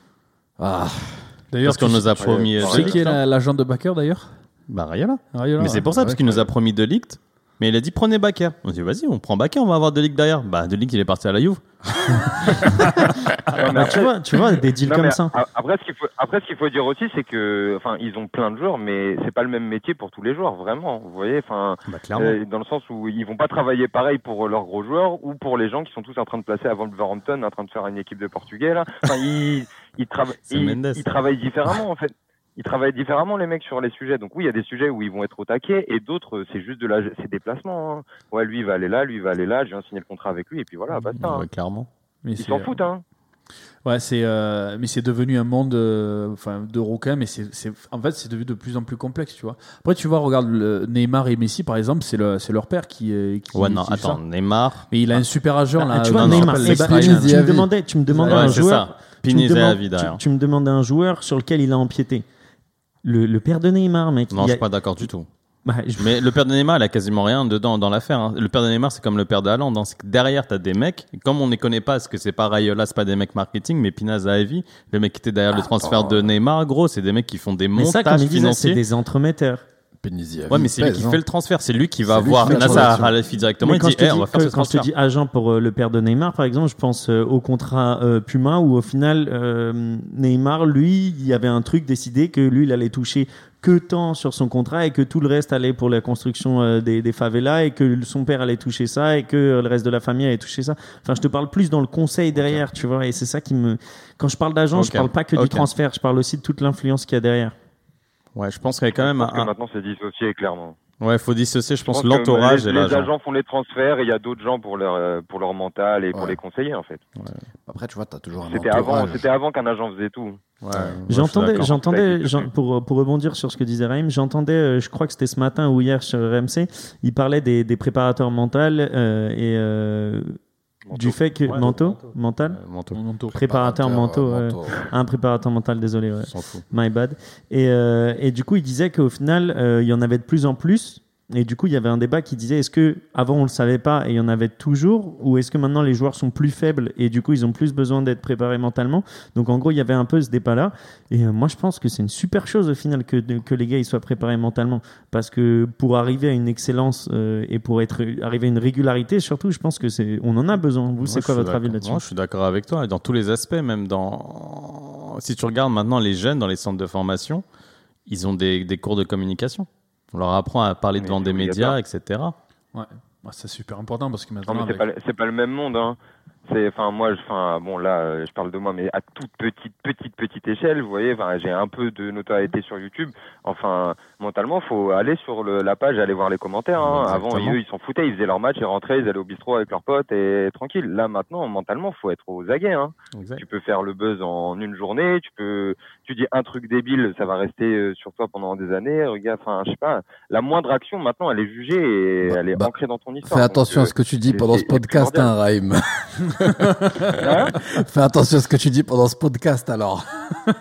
Speaker 1: Ah,
Speaker 6: D'ailleurs,
Speaker 3: Parce qu'on nous a promis. Euh,
Speaker 6: Tu sais
Speaker 3: Delict,
Speaker 6: qui est
Speaker 3: hein.
Speaker 6: la- l'agent de Bakker d'ailleurs?
Speaker 3: Bah, Rayola.
Speaker 6: Rayola,
Speaker 3: Mais c'est pour ça,
Speaker 1: ouais,
Speaker 3: parce qu'il nous a promis Delict. Mais il a dit prenez Bakar. On dit vas-y, on prend Bakar, on va avoir Delict derrière. Bah, Delict, il est parti à la Juve.
Speaker 2: Bah, tu vois, tu vois, des deals
Speaker 5: Non,
Speaker 2: comme ça.
Speaker 5: Après, ce qu'il faut, après, ce qu'il faut dire aussi, c'est que, enfin, ils ont plein de joueurs, mais c'est pas le même métier pour tous les joueurs, vraiment. Vous voyez, enfin,
Speaker 3: Bah,
Speaker 5: euh, dans le sens où ils vont pas travailler pareil pour leurs gros joueurs ou pour les gens qui sont tous en train de placer à Wolverhampton, en train de faire une équipe de Portugais là. Enfin, ils, ils, trava- ils travaillent différemment en fait. Ils travaillent différemment les mecs sur les sujets. Donc oui, il y a des sujets où ils vont être au taquet et d'autres euh, c'est juste de la, c'est déplacement. hein. Ouais, lui il va aller là, lui il va aller là. Je viens de signer le contrat avec lui et puis voilà, basta. hein.
Speaker 3: Ouais, clairement.
Speaker 6: Mais
Speaker 5: Ils
Speaker 6: c'est-
Speaker 5: s'en foutent hein.
Speaker 6: Ouais, c'est euh, mais c'est devenu un monde euh, enfin de requins, mais c'est c'est en fait c'est devenu de plus en plus complexe, tu vois. Après tu vois, regarde le Neymar et Messi par exemple, c'est le c'est leur père qui euh, qui
Speaker 3: Ouais, non,
Speaker 6: qui
Speaker 3: attends,
Speaker 6: ça.
Speaker 3: Neymar.
Speaker 6: Mais il a un super agent
Speaker 2: Ah,
Speaker 6: là.
Speaker 2: tu vois,
Speaker 6: euh,
Speaker 3: non,
Speaker 2: Neymar, tu, me demandais, tu me demandais
Speaker 3: Ouais,
Speaker 2: un
Speaker 3: c'est
Speaker 2: joueur.
Speaker 3: ça.
Speaker 2: tu me demandes-. Tu, me demandais un joueur sur lequel il a empiété. Le, le père de Neymar, mec.
Speaker 3: Non,
Speaker 2: il
Speaker 3: je
Speaker 2: a-
Speaker 3: suis pas d'accord du tout.
Speaker 2: Bah, je-
Speaker 3: Mais le père de Neymar, il a quasiment rien dedans dans l'affaire. hein. Le père de Neymar, c'est comme le père de Haaland. hein. C'est que derrière, t'as des mecs. et Comme on ne connaît pas, parce que c'est pas Rayola, c'est pas des mecs marketing, mais Pina Zahavi, le mec qui était derrière le transfert de Neymar, gros, c'est des mecs qui font des
Speaker 2: mais ça, comme
Speaker 3: montages
Speaker 2: disait, c'est
Speaker 3: financiers.
Speaker 2: des entremetteurs.
Speaker 1: Penisi
Speaker 3: Ouais, mais c'est lui qui
Speaker 1: hein.
Speaker 3: fait le transfert. C'est lui qui va voir Nasser. Al-Khelaifi directement.
Speaker 2: Mais
Speaker 3: Il
Speaker 2: quand,
Speaker 3: dit,
Speaker 2: je te
Speaker 3: Eh,
Speaker 2: dis,
Speaker 3: on va faire ce
Speaker 2: quand je te
Speaker 3: transfert.
Speaker 2: dis agent pour euh, le père de Neymar, par exemple, je pense euh, au contrat euh, Puma où au final, euh, Neymar, lui, il y avait un truc décidé que lui, il allait toucher que tant sur son contrat et que tout le reste allait pour la construction des, des favelas et que son père allait toucher ça et que le reste de la famille allait toucher ça. Enfin, je te parle plus dans le conseil derrière, tu vois, et c'est ça qui me... Quand je parle d'agent, je
Speaker 3: Ok.
Speaker 2: parle pas que du transfert, je parle aussi de toute l'influence qu'il y a derrière.
Speaker 3: Ouais, je pense qu'il y a quand même un.
Speaker 5: maintenant c'est dissocié clairement.
Speaker 3: Ouais, faut dissocier, je pense, l'entourage
Speaker 5: les,
Speaker 3: et
Speaker 5: les
Speaker 3: l'agent.
Speaker 5: agents font les transferts et il y a d'autres gens pour leur euh, pour leur mental et pour les conseiller en fait.
Speaker 1: Après, tu vois, t'as toujours un
Speaker 5: C'était avant, c'était avant qu'un agent faisait tout.
Speaker 3: Ouais,
Speaker 2: J'entendais.
Speaker 5: Ça
Speaker 2: j'entendais,
Speaker 5: existe
Speaker 2: j'en-
Speaker 5: plus.
Speaker 2: pour, pour rebondir sur ce que disait Raïm, j'entendais, euh, je crois que c'était ce matin ou hier sur RMC, il parlait des, des préparateurs mentaux euh, et euh, du fait que
Speaker 3: Ouais,
Speaker 2: mental,
Speaker 3: Euh, manteau.
Speaker 6: Mon manteau.
Speaker 2: préparateur mentaux,
Speaker 1: euh,
Speaker 2: ouais. un préparateur mental, désolé, ouais. My bad. Et, euh, et du coup, il disait qu'au final, euh, il y en avait de plus en plus. Et du coup, il y avait un débat qui disait est-ce que avant on le savait pas et il y en avait toujours, ou est-ce que maintenant les joueurs sont plus faibles et du coup ils ont plus besoin d'être préparés mentalement? Donc en gros, il y avait un peu ce débat-là. Et euh, moi, je pense que c'est une super chose au final que, les gars ils soient préparés mentalement, parce que pour arriver à une excellence euh, et pour être arriver à une régularité, surtout, je pense que c'est on en a besoin. Vous, c'est quoi votre avis là-dessus?
Speaker 3: Moi, je suis d'accord avec toi. Et dans tous les aspects, même dans. Si tu regardes maintenant les jeunes dans les centres de formation, ils ont des, des cours de communication. On leur apprend à parler
Speaker 5: Mais
Speaker 3: devant des médias, etc.
Speaker 6: Ouais. Ouais, c'est super important parce que
Speaker 5: Non,
Speaker 6: maintenant.
Speaker 5: mais c'est
Speaker 6: avec-
Speaker 5: pas, pas le même monde. Hein. C'est, enfin, moi, je- enfin, bon, là, euh, je parle de moi, mais à toute petite, petite, petite échelle, vous voyez, enfin, j'ai un peu de notoriété sur YouTube. Enfin, mentalement, faut aller sur le, la page, aller voir les commentaires. Hein. Avant, eux, ils s'en foutaient, ils faisaient leur match, ils rentraient, ils allaient au bistrot avec leurs potes et tranquille. Là, maintenant, mentalement, faut être aux aguets. Hein. Tu peux faire le buzz en une journée, tu peux, tu dis un truc débile, ça va rester euh, sur toi pendant des années. Regarde, enfin, je sais pas, la moindre action maintenant, elle est jugée et
Speaker 1: Bah,
Speaker 5: elle est
Speaker 1: bah,
Speaker 5: ancrée dans ton histoire.
Speaker 1: Fais attention
Speaker 5: euh,
Speaker 1: à ce que tu dis pendant ce podcast,
Speaker 5: primordial.
Speaker 1: hein, Raïm.
Speaker 5: Hein
Speaker 1: Fais attention à ce que tu dis pendant ce podcast alors.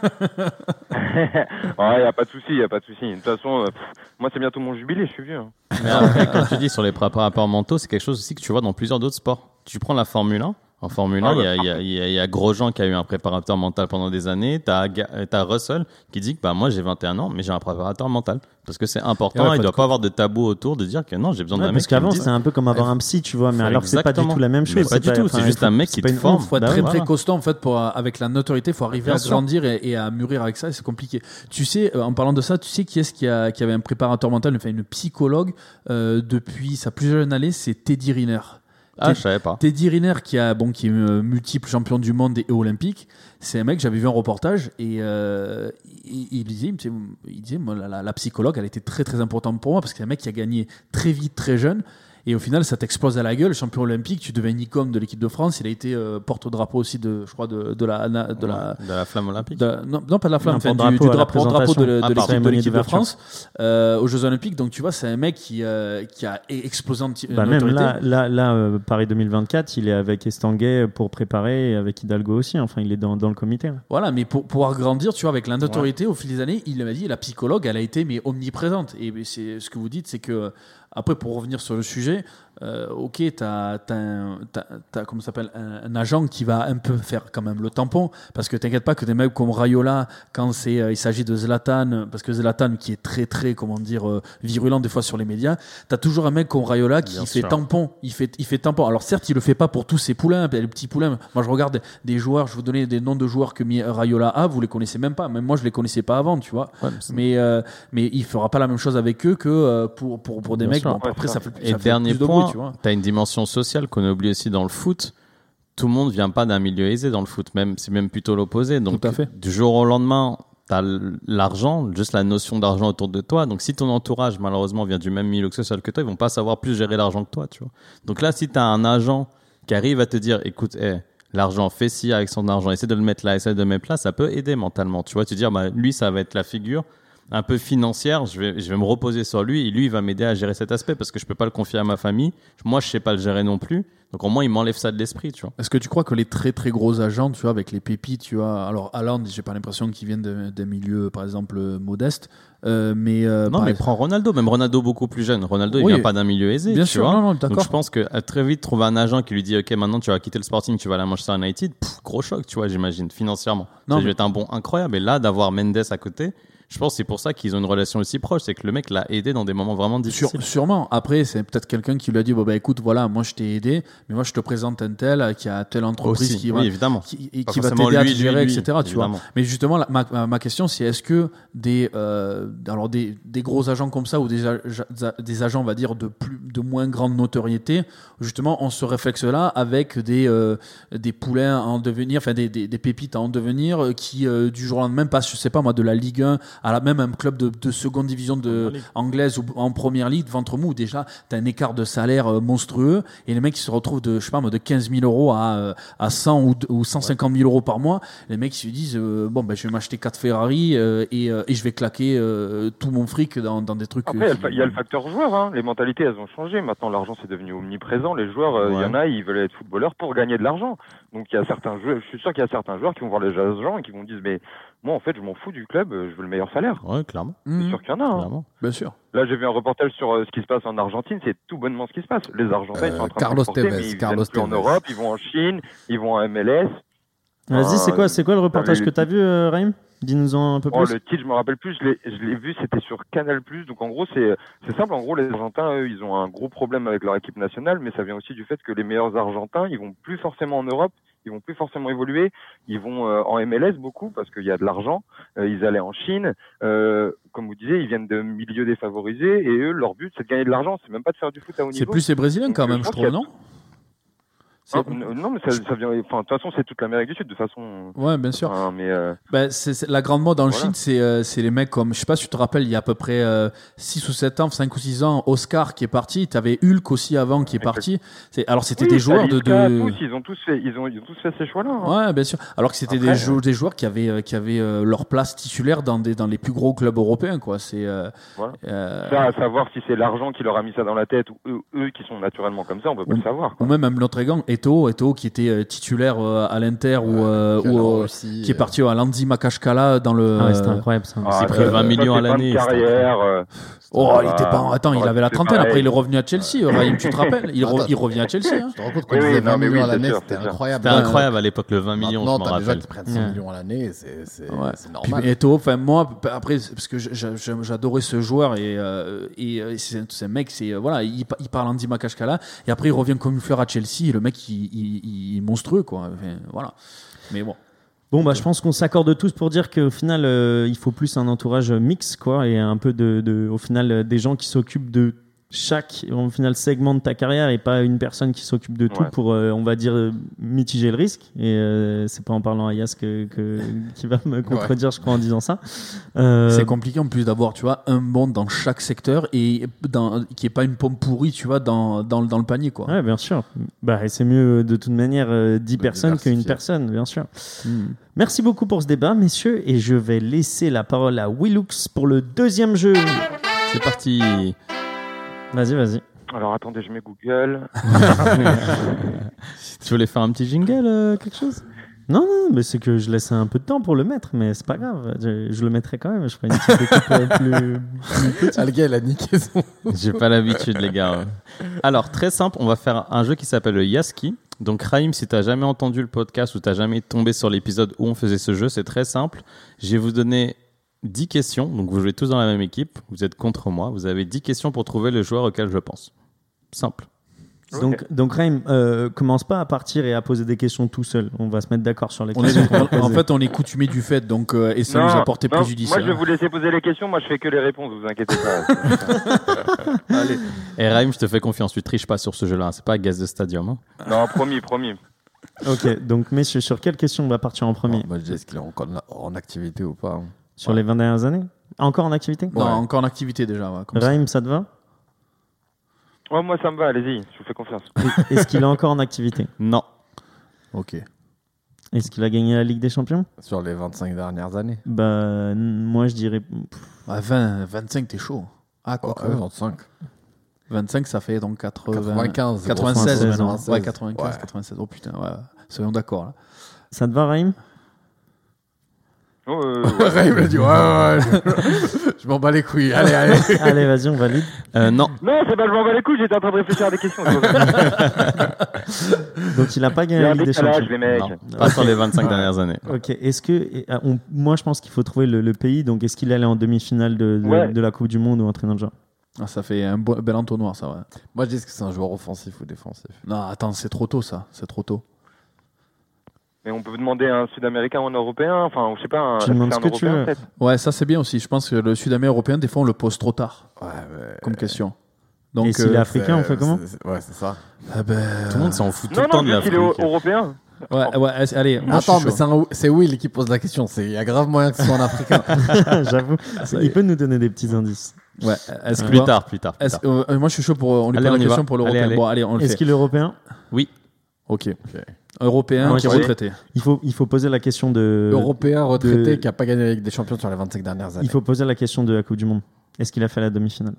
Speaker 5: Ouais, y a pas de souci, y a pas de souci. De toute façon, euh, pff, moi c'est bientôt mon jubilé, je suis vieux. hein.
Speaker 3: Mais après, comme tu dis sur les préparateurs mentaux, c'est quelque chose aussi que tu vois dans plusieurs d'autres sports. Tu prends la Formule 1. En Formule 1,
Speaker 5: Ah
Speaker 3: il y, a, il y, a, il y a- il y a Grosjean qui a eu un préparateur mental pendant des années. Euh, t'as Russell qui dit que bah, moi j'ai 21 ans, mais j'ai un préparateur mental. Parce que c'est important,
Speaker 1: ouais,
Speaker 3: il
Speaker 1: faut
Speaker 3: doit pas avoir de tabou autour de dire que non, j'ai besoin
Speaker 2: Ouais,
Speaker 3: d'un mec
Speaker 2: parce qu'avant, c'était un peu comme avoir un psy, tu vois, mais alors que c'est pas du tout la même chose.
Speaker 3: pas du tout, c'est juste un mec
Speaker 2: c'est
Speaker 3: qui te forme.
Speaker 2: ouf.
Speaker 6: faut être
Speaker 2: Bah
Speaker 6: très très costaud en fait pour euh, avec la notoriété faut arriver
Speaker 3: Bien
Speaker 6: à
Speaker 3: sûr.
Speaker 6: grandir et, et à mûrir avec ça et c'est compliqué tu sais euh, en parlant de ça tu sais qui est-ce qui, a, qui avait un préparateur mental enfin une psychologue euh, depuis sa plus jeune année c'est Teddy Riner
Speaker 3: Ah, je savais pas.
Speaker 6: Teddy Riner qui a bon qui est euh, multiple champion du monde et olympique c'est un mec j'avais vu un reportage et euh, il, il disait il me disait, il disait, moi, la, la- la psychologue elle était très très importante pour moi parce que c'est un mec qui a gagné très vite très jeune et au final ça t'explose à la gueule champion olympique tu deviens une icône de l'équipe de France il a été euh, porte-drapeau aussi de je crois de, de la de la
Speaker 3: de la flamme olympique.
Speaker 6: de- non, non, pas de la flamme,
Speaker 2: Non,
Speaker 6: enfin, du,
Speaker 2: drapeau
Speaker 6: du
Speaker 2: à la
Speaker 6: drapeau, drapeau de, de
Speaker 3: Ah,
Speaker 6: l'équipe de, l'équipe. France euh, aux Jeux Olympiques. Donc tu vois, c'est un mec qui, euh, qui a explosé en
Speaker 2: Bah, même là, là, là euh, Paris 2024, il est avec Estanguet pour préparer et avec Hidalgo aussi. Enfin, il est dans, dans le comité. là.
Speaker 6: Voilà, mais pour pouvoir grandir, tu vois, avec la notoriété au fil des années, il m'a dit, la psychologue, elle a été mais omniprésente. Et c'est ce que vous dites, c'est que après, pour revenir sur le sujet, euh, ok, t'as as, un, t'as- t'as, comment ça s'appelle, un, un agent qui va un peu faire quand même le tampon, parce que t'inquiète pas que des mecs comme Rayola, quand c'est euh, il s'agit de Zlatan, parce que Zlatan qui est très très comment dire euh, virulent des fois sur les médias, t'as toujours un mec comme Rayola qui
Speaker 3: Bien
Speaker 6: fait
Speaker 3: sûr.
Speaker 6: tampon, il fait il fait tampon. Alors certes, il le fait pas pour tous ses poulains, les petits poulains. Moi, je regarde des joueurs, je vous donnais des noms de joueurs que mis Rayola a, vous les connaissez même pas. Même moi, je les connaissais pas avant, tu vois.
Speaker 3: Ouais, mais
Speaker 6: euh, mais il fera pas la même chose avec eux que euh, pour pour pour des
Speaker 3: Bien
Speaker 6: mecs. Bon, après,
Speaker 5: ça.
Speaker 6: ça fait
Speaker 3: Et
Speaker 6: ça fait
Speaker 3: dernier
Speaker 6: plus de
Speaker 3: point,
Speaker 6: tu vois.
Speaker 3: as une dimension sociale qu'on oublie aussi dans le foot. Tout le monde vient pas d'un milieu aisé dans le foot, même c'est même plutôt l'opposé. Donc
Speaker 6: Tout à fait.
Speaker 3: du jour au lendemain, tu as l'argent, juste la notion d'argent autour de toi. Donc si ton entourage malheureusement vient du même milieu social que toi, ils vont pas savoir plus gérer l'argent que toi, tu vois. Donc là si tu as un agent qui arrive à te dire écoute, eh, l'argent fais ci avec son argent, essaie de le mettre là, essaie de le mettre là, ça peut aider mentalement, tu vois, tu dire bah lui ça va être la figure un peu financière, je vais, je vais me reposer sur lui et lui, il va m'aider à gérer cet aspect parce que je peux pas le confier à ma famille. Moi, je sais pas le gérer non plus. Donc, au moins, il m'enlève ça de l'esprit, tu vois.
Speaker 6: Est-ce que tu crois que les très très gros agents, tu vois, avec les pépites, tu vois, alors Haaland, j'ai pas l'impression qu'ils viennent d'un milieu, par exemple, euh, modeste, euh, mais euh,
Speaker 3: non, mais
Speaker 6: exemple-
Speaker 3: prends Ronaldo, même Ronaldo beaucoup plus jeune. Ronaldo, il
Speaker 6: Oui.
Speaker 3: vient pas d'un milieu aisé,
Speaker 6: bien
Speaker 3: tu
Speaker 6: sûr,
Speaker 3: vois.
Speaker 6: non, non,
Speaker 3: Donc, je pense que à très vite, trouver un agent qui lui dit, OK, maintenant, tu vas quitter le Sporting, tu vas à la Manchester United, pff, gros choc, tu vois, j'imagine, financièrement.
Speaker 6: Non,
Speaker 3: ça
Speaker 6: mais-
Speaker 3: va être un bon incroyable. Et là, d'avoir Mendes à côté, je pense que c'est pour ça qu'ils ont une relation aussi proche. C'est que le mec l'a aidé dans des moments vraiment difficiles.
Speaker 6: sûrement. Après, c'est peut-être quelqu'un qui lui a dit bon bah écoute, voilà, moi je t'ai aidé, mais moi je te présente un tel qui a telle entreprise
Speaker 3: Aussi,
Speaker 6: qui
Speaker 3: oui,
Speaker 6: va
Speaker 3: évidemment.
Speaker 6: qui, va t'aider à te gérer,
Speaker 3: lui, lui,
Speaker 6: etc. Tu vois. Mais justement, la- ma, ma- question, c'est est-ce que des, euh, alors des, des gros agents comme ça ou des, des agents, on va dire, de, plus, de moins grande notoriété, justement, on se réflexe là avec des, euh, des poulains en devenir, enfin des, des, pépites en devenir euh, qui, euh, du jour au lendemain, passent, je sais pas moi, de la Ligue 1 à la, même un club de, de seconde division de, anglaise ou en première ligue, ventre mou, où déjà, tu as un écart de salaire euh, monstrueux et les mecs qui se retrouvent de, je sais pas de 15 000 euros à, euh, à 100 ou, ou 150 000 euros par mois, les mecs se disent, euh, bon, ben, je vais m'acheter 4 Ferrari euh, et, euh, et je vais claquer euh, tout mon fric dans, dans des trucs.
Speaker 5: Après, il y a le facteur joueur. Hein. Les mentalités, elles ont changé. Maintenant, l'argent, c'est devenu omniprésent. Les joueurs, il y en a, ils veulent être footballeurs pour gagner de l'argent. Donc, il y a certains joueurs, je suis sûr qu'il y a certains joueurs qui vont voir les agents et qui vont dire, mais moi, en fait, je m'en fous du club, euh, je veux le meilleur salaire.
Speaker 3: Ouais, clairement.
Speaker 5: C'est
Speaker 6: Mhm,
Speaker 5: sûr qu'il y en a. hein.
Speaker 3: clairement.
Speaker 6: bien sûr.
Speaker 5: Là, j'ai vu un reportage sur euh, ce qui se passe en Argentine. C'est tout bonnement ce qui se passe. Les Argentins, ils sont en
Speaker 1: Euh,
Speaker 5: train
Speaker 1: Carlos
Speaker 5: de s'exporter,
Speaker 1: Tevez,
Speaker 5: mais ils
Speaker 1: Carlos
Speaker 5: plus en. Europe, ils vont en Chine, ils vont en MLS.
Speaker 2: Vas-y, c'est quoi,
Speaker 5: Euh,
Speaker 2: c'est quoi le reportage que t'as vu, euh, Raïm? Dis-nous-en un peu
Speaker 5: Oh,
Speaker 2: plus.
Speaker 5: le titre, je me rappelle plus. Je l'ai, je l'ai vu, c'était sur Canal+. Donc en gros, c'est, c'est simple. En gros, les Argentins, eux, ils ont un gros problème avec leur équipe nationale, mais ça vient aussi du fait que les meilleurs Argentins, ils vont plus forcément en Europe, ils vont plus forcément évoluer. Ils vont euh, en MLS beaucoup parce qu'il y a de l'argent. Euh, ils allaient en Chine. Euh, comme vous disiez, ils viennent de milieux défavorisés et eux, leur but, c'est de gagner de l'argent. C'est même pas de faire du foot à haut
Speaker 6: C'est
Speaker 5: niveau.
Speaker 6: plus les Brésiliens quand même,
Speaker 5: je
Speaker 6: trouve,
Speaker 5: a-
Speaker 6: non? C'est-
Speaker 5: Ah, n- non, mais ça, ça vient. Enfin, de toute façon, c'est toute l'Amérique du Sud. De toute façon.
Speaker 6: Ouais, bien sûr.
Speaker 5: Enfin, mais euh,
Speaker 6: Ben, c'est- la grande mode en
Speaker 5: Voilà.
Speaker 6: Chine, c'est, euh, les mecs comme, je sais pas si tu te rappelles, il y a à peu près euh, 6 ou 7 ans, 5 ou 6 ans, Oscar qui est parti, t'avais Hulk aussi avant qui est parti. Alors c'était
Speaker 5: oui,
Speaker 6: des joueurs de...
Speaker 5: Talisca,
Speaker 6: de...
Speaker 5: tous, ils ont tous fait, ils ont, ils ont tous fait ces choix-là. hein.
Speaker 6: Ouais, bien sûr. Alors que c'était des, jou- des joueurs qui avaient, euh, qui avaient euh, leur place titulaire dans, des, dans les plus gros clubs européens, quoi. C'est, euh,
Speaker 5: Voilà.
Speaker 6: euh,
Speaker 5: Ça, à savoir si c'est l'argent qui leur a mis ça dans la tête ou eux, eux qui sont naturellement comme ça, on peut pas
Speaker 6: Ou-
Speaker 5: le savoir.
Speaker 6: ou même un autre Eto'o, Eto'o qui était euh, titulaire euh, à l'Inter ou, euh,
Speaker 1: qui
Speaker 6: ou, euh, est
Speaker 1: euh,
Speaker 6: parti à Lanzi Makashkala dans le.
Speaker 2: Ah ouais, c'était incroyable ça.
Speaker 3: s'est pris
Speaker 5: euh,
Speaker 3: 20
Speaker 5: ça,
Speaker 3: millions à
Speaker 5: c'est
Speaker 3: l'année,
Speaker 5: carrière. Euh,
Speaker 6: Oh, il était pas. Attends, il avait la trentaine. Après, il est revenu à Chelsea. Raïm, tu te rappelles il, re-
Speaker 1: Attends,
Speaker 6: il revient à Chelsea. hein.
Speaker 1: Tu te rends compte qu'on
Speaker 5: Oui,
Speaker 1: disait
Speaker 5: oui,
Speaker 1: 20
Speaker 5: non, mais oui,
Speaker 1: millions à l'année, c'était incroyable.
Speaker 3: C'était incroyable à l'époque, le 20 millions, m'en
Speaker 1: t'as déjà qui prennent 100
Speaker 2: Ouais.
Speaker 1: millions à l'année, c'est
Speaker 6: Ouais.
Speaker 1: normal.
Speaker 6: Eto'o, enfin moi, après, parce que j'a- j'a- j'adorais ce joueur et, euh, et euh, c'est c'est un mec, c'est euh, voilà, il, il parle Andy Makashkala et après il revient comme une fleur à Chelsea et le mec il, il- il est monstrueux quoi. Enfin, voilà. Mais bon.
Speaker 2: Bon, bah, je pense qu'on s'accorde tous pour dire qu'au final, euh, il faut plus un entourage mix, quoi, et un peu de, de- au final, euh, des gens qui s'occupent de chaque, au final, segment de ta carrière et pas une personne qui s'occupe de tout
Speaker 5: Ouais.
Speaker 2: pour, euh, on va dire, euh, mitiger le risque. Et euh, c'est pas en parlant à Yas que, que- qui va me contredire, je crois, en disant ça. Euh,
Speaker 6: C'est compliqué en plus d'avoir, tu vois, un bon dans chaque secteur et dans, qui est pas une pomme pourrie, tu vois, dans, dans, dans le panier, quoi.
Speaker 2: Ouais, bien sûr. Bah, et c'est mieux euh, de toute manière euh, 10
Speaker 1: De
Speaker 2: personnes qu'une personne, bien sûr.
Speaker 6: Hmm.
Speaker 2: Merci beaucoup pour ce débat, messieurs, et je vais laisser la parole à Willux pour le deuxième jeu.
Speaker 3: C'est parti.
Speaker 2: Vas-y, vas-y.
Speaker 5: Alors attendez, je mets Google.
Speaker 3: Tu voulais faire un petit jingle, euh, quelque chose?
Speaker 2: Non, non, mais c'est que je laisse un peu de temps pour le mettre, mais c'est pas grave. Je, je le mettrai quand même. Je ferai une petite découpe euh, plus, plus petite.
Speaker 1: Ah, le gars, il a niqué son.
Speaker 3: J'ai pas l'habitude, les gars. Alors, très simple, on va faire un jeu qui s'appelle le Yaski. Donc, Raïm, si t'as jamais entendu le podcast ou t'as jamais tombé sur l'épisode où on faisait ce jeu, c'est très simple. Je vais vous donner 10 questions. Donc, vous jouez tous dans la même équipe. Vous êtes contre moi. Vous avez 10 questions pour trouver le joueur auquel je pense. Simple.
Speaker 2: Donc, donc Raim, euh, commence pas à partir et à poser des questions tout seul. On va se mettre d'accord sur les
Speaker 6: On est,
Speaker 2: questions va
Speaker 6: en fait, on est coutumier du fait, donc euh, et ça nous a porté
Speaker 5: non,
Speaker 6: préjudice.
Speaker 5: Moi, je vais
Speaker 6: hein.
Speaker 5: vous laisser poser les questions. Moi, je fais que les réponses. Vous inquiétez pas.
Speaker 6: Allez.
Speaker 3: Et Raïm, je te fais confiance. Tu triches pas sur ce jeu-là. C'est pas Gaz de Stadium. hein.
Speaker 5: non, promis, promis.
Speaker 2: Ok, donc messieurs, sur quelle question on va partir en premier?
Speaker 1: Moi, je dis, est-ce qu'il est encore en activité ou pas hein
Speaker 2: Sur les 20 dernières années? Encore en activité?
Speaker 6: Non,
Speaker 1: Ouais.
Speaker 6: encore en activité déjà. ouais, comme ça.
Speaker 2: Raim, ça te va?
Speaker 5: Ouais, moi, ça me va. Allez-y, je vous fais confiance.
Speaker 2: Est-ce qu'il est encore en activité?
Speaker 3: Non.
Speaker 6: Ok.
Speaker 2: Est-ce qu'il a gagné la Ligue des Champions?
Speaker 1: Sur les 25 dernières années.
Speaker 2: Bah, moi je dirais.
Speaker 6: À 20, 25, t'es chaud. Ah, quoi
Speaker 1: Ouais, 25.
Speaker 6: 25, ça fait donc 80...
Speaker 1: 95.
Speaker 6: 96
Speaker 2: 96,
Speaker 6: maintenant.
Speaker 1: 96.
Speaker 6: Ouais, 95,
Speaker 1: Ouais.
Speaker 6: 96. Oh putain, ouais. Soyons d'accord. là.
Speaker 2: Ça te va, Raim
Speaker 5: Oh, euh, ouais.
Speaker 1: Ouais, il m'a dit, ouais, ouais, je, je m'en bats les couilles. Allez, allez.
Speaker 2: Allez, vas-y, on valide.
Speaker 3: Euh, non.
Speaker 5: Non, c'est pas, je m'en bats les couilles. J'étais en train de réfléchir à des questions.
Speaker 2: Donc il a pas gagné la Ligue des Champions.
Speaker 5: les mecs.
Speaker 3: Non. Pas sur les 25 dernières années.
Speaker 2: Ok, est-ce que. ah, on- moi je pense qu'il faut trouver le, le pays, donc est-ce qu'il allait en demi-finale de, de,
Speaker 5: Ouais.
Speaker 2: de la Coupe du Monde ou un truc dans le genre?
Speaker 6: Ah, ça fait un bel entonnoir, ça, ouais.
Speaker 1: Moi, je dis que c'est un joueur offensif ou défensif.
Speaker 6: Non, attends, c'est trop tôt, ça. C'est trop tôt.
Speaker 5: Mais on peut demander un Sud-Américain ou un Européen. Enfin, je sais pas. Un,
Speaker 2: Tu
Speaker 5: un
Speaker 2: que tu
Speaker 5: Européen,
Speaker 2: veux.
Speaker 6: Ouais, ça, c'est bien aussi. Je pense que le Sud-Américain européen, des fois, on le pose trop tard
Speaker 1: Ouais, mais.
Speaker 6: comme question. Donc,
Speaker 2: Et s'il est
Speaker 6: euh,
Speaker 2: africain, on fait comment
Speaker 1: c'est- c'est- Ouais, c'est ça.
Speaker 6: ah ben,
Speaker 3: Tout le monde s'en fout tout
Speaker 5: Non,
Speaker 3: le temps
Speaker 5: non,
Speaker 3: de
Speaker 5: vu qu'il est
Speaker 3: l'Afrique.
Speaker 5: européen.
Speaker 6: Ouais, ouais, allez, moi,
Speaker 1: Attends, mais c'est un- c'est Will qui pose la question. c'est- Il y a grave moyen que ce soit un Africain.
Speaker 2: J'avoue. Il peut nous donner des petits indices.
Speaker 6: Ouais, est-ce que
Speaker 3: Plus tard, plus tard. plus
Speaker 6: est-ce-
Speaker 3: tard.
Speaker 6: euh, moi, je suis chaud pour. On lui
Speaker 3: Allez,
Speaker 6: pose
Speaker 3: on
Speaker 6: la question
Speaker 3: va.
Speaker 6: pour l'européen.
Speaker 3: allez.
Speaker 6: Bon, allez, on le
Speaker 2: Est-ce
Speaker 6: fait.
Speaker 2: qu'il est européen?
Speaker 3: Oui.
Speaker 6: Ok. Européen
Speaker 2: Moi,
Speaker 6: qui est retraité.
Speaker 2: il faut, il faut poser la question de.
Speaker 1: Européen retraité
Speaker 2: de-
Speaker 1: qui a pas gagné la Ligue des Champions sur les 25 dernières années.
Speaker 2: Il faut poser la question de la Coupe du Monde. Est-ce qu'il a fait la demi-finale?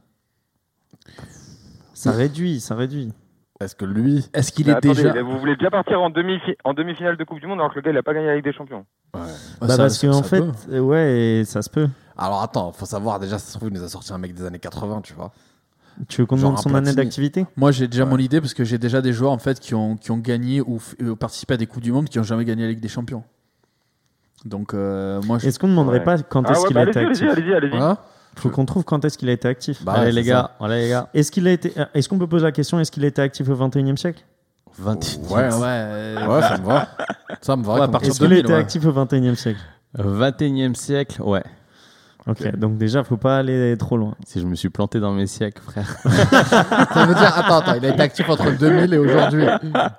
Speaker 2: Ça réduit, ça réduit.
Speaker 1: Est-ce que lui.
Speaker 6: Est-ce qu'il
Speaker 5: Mais
Speaker 6: est
Speaker 5: attendez,
Speaker 6: déjà.
Speaker 5: vous voulez déjà partir en demi en demi-finale de Coupe du Monde alors que le gars il a pas gagné la Ligue des Champions?
Speaker 6: Ah,
Speaker 2: Bah,
Speaker 6: ça-
Speaker 2: parce qu'en fait,
Speaker 6: peut.
Speaker 2: ouais, ça se peut.
Speaker 1: Alors attends, faut savoir déjà, ça se trouve, il nous a sorti un mec des années 80, tu vois.
Speaker 2: Tu veux qu'on demande son année d'activité
Speaker 6: Moi, j'ai déjà
Speaker 1: Ouais.
Speaker 6: mon idée parce que j'ai déjà des joueurs en fait qui ont, qui ont gagné ou euh, participé à des Coupes du Monde qui n'ont jamais gagné la Ligue des Champions. Donc, euh, moi, je...
Speaker 2: Est-ce qu'on ne demanderait
Speaker 5: Ouais.
Speaker 2: pas quand
Speaker 5: Ah
Speaker 2: est-ce
Speaker 5: ouais,
Speaker 2: qu'il
Speaker 5: bah
Speaker 2: a été actif
Speaker 5: allez-y, allez-y, allez-y.
Speaker 2: Faut qu'on trouve quand est-ce qu'il a été actif.
Speaker 1: Bah,
Speaker 3: allez les gars, allez les gars.
Speaker 2: Est-ce qu'il a été euh, Est-ce qu'on peut poser la question Est-ce qu'il a été actif au 21e siècle?
Speaker 3: 20...
Speaker 1: Ouais,
Speaker 6: ouais,
Speaker 1: ouais, ouais, ça me va. Ça me va.
Speaker 6: Ouais, à partir de
Speaker 2: qu'il a
Speaker 6: 2000,
Speaker 2: été
Speaker 6: ouais.
Speaker 2: actif au 21e siècle
Speaker 3: 21e siècle, ouais.
Speaker 2: Ok, donc déjà, faut pas aller trop loin.
Speaker 3: Si je me suis planté dans mes siècles, frère.
Speaker 1: Ça veut dire, attends, attends, il a été actif entre 2000 et aujourd'hui.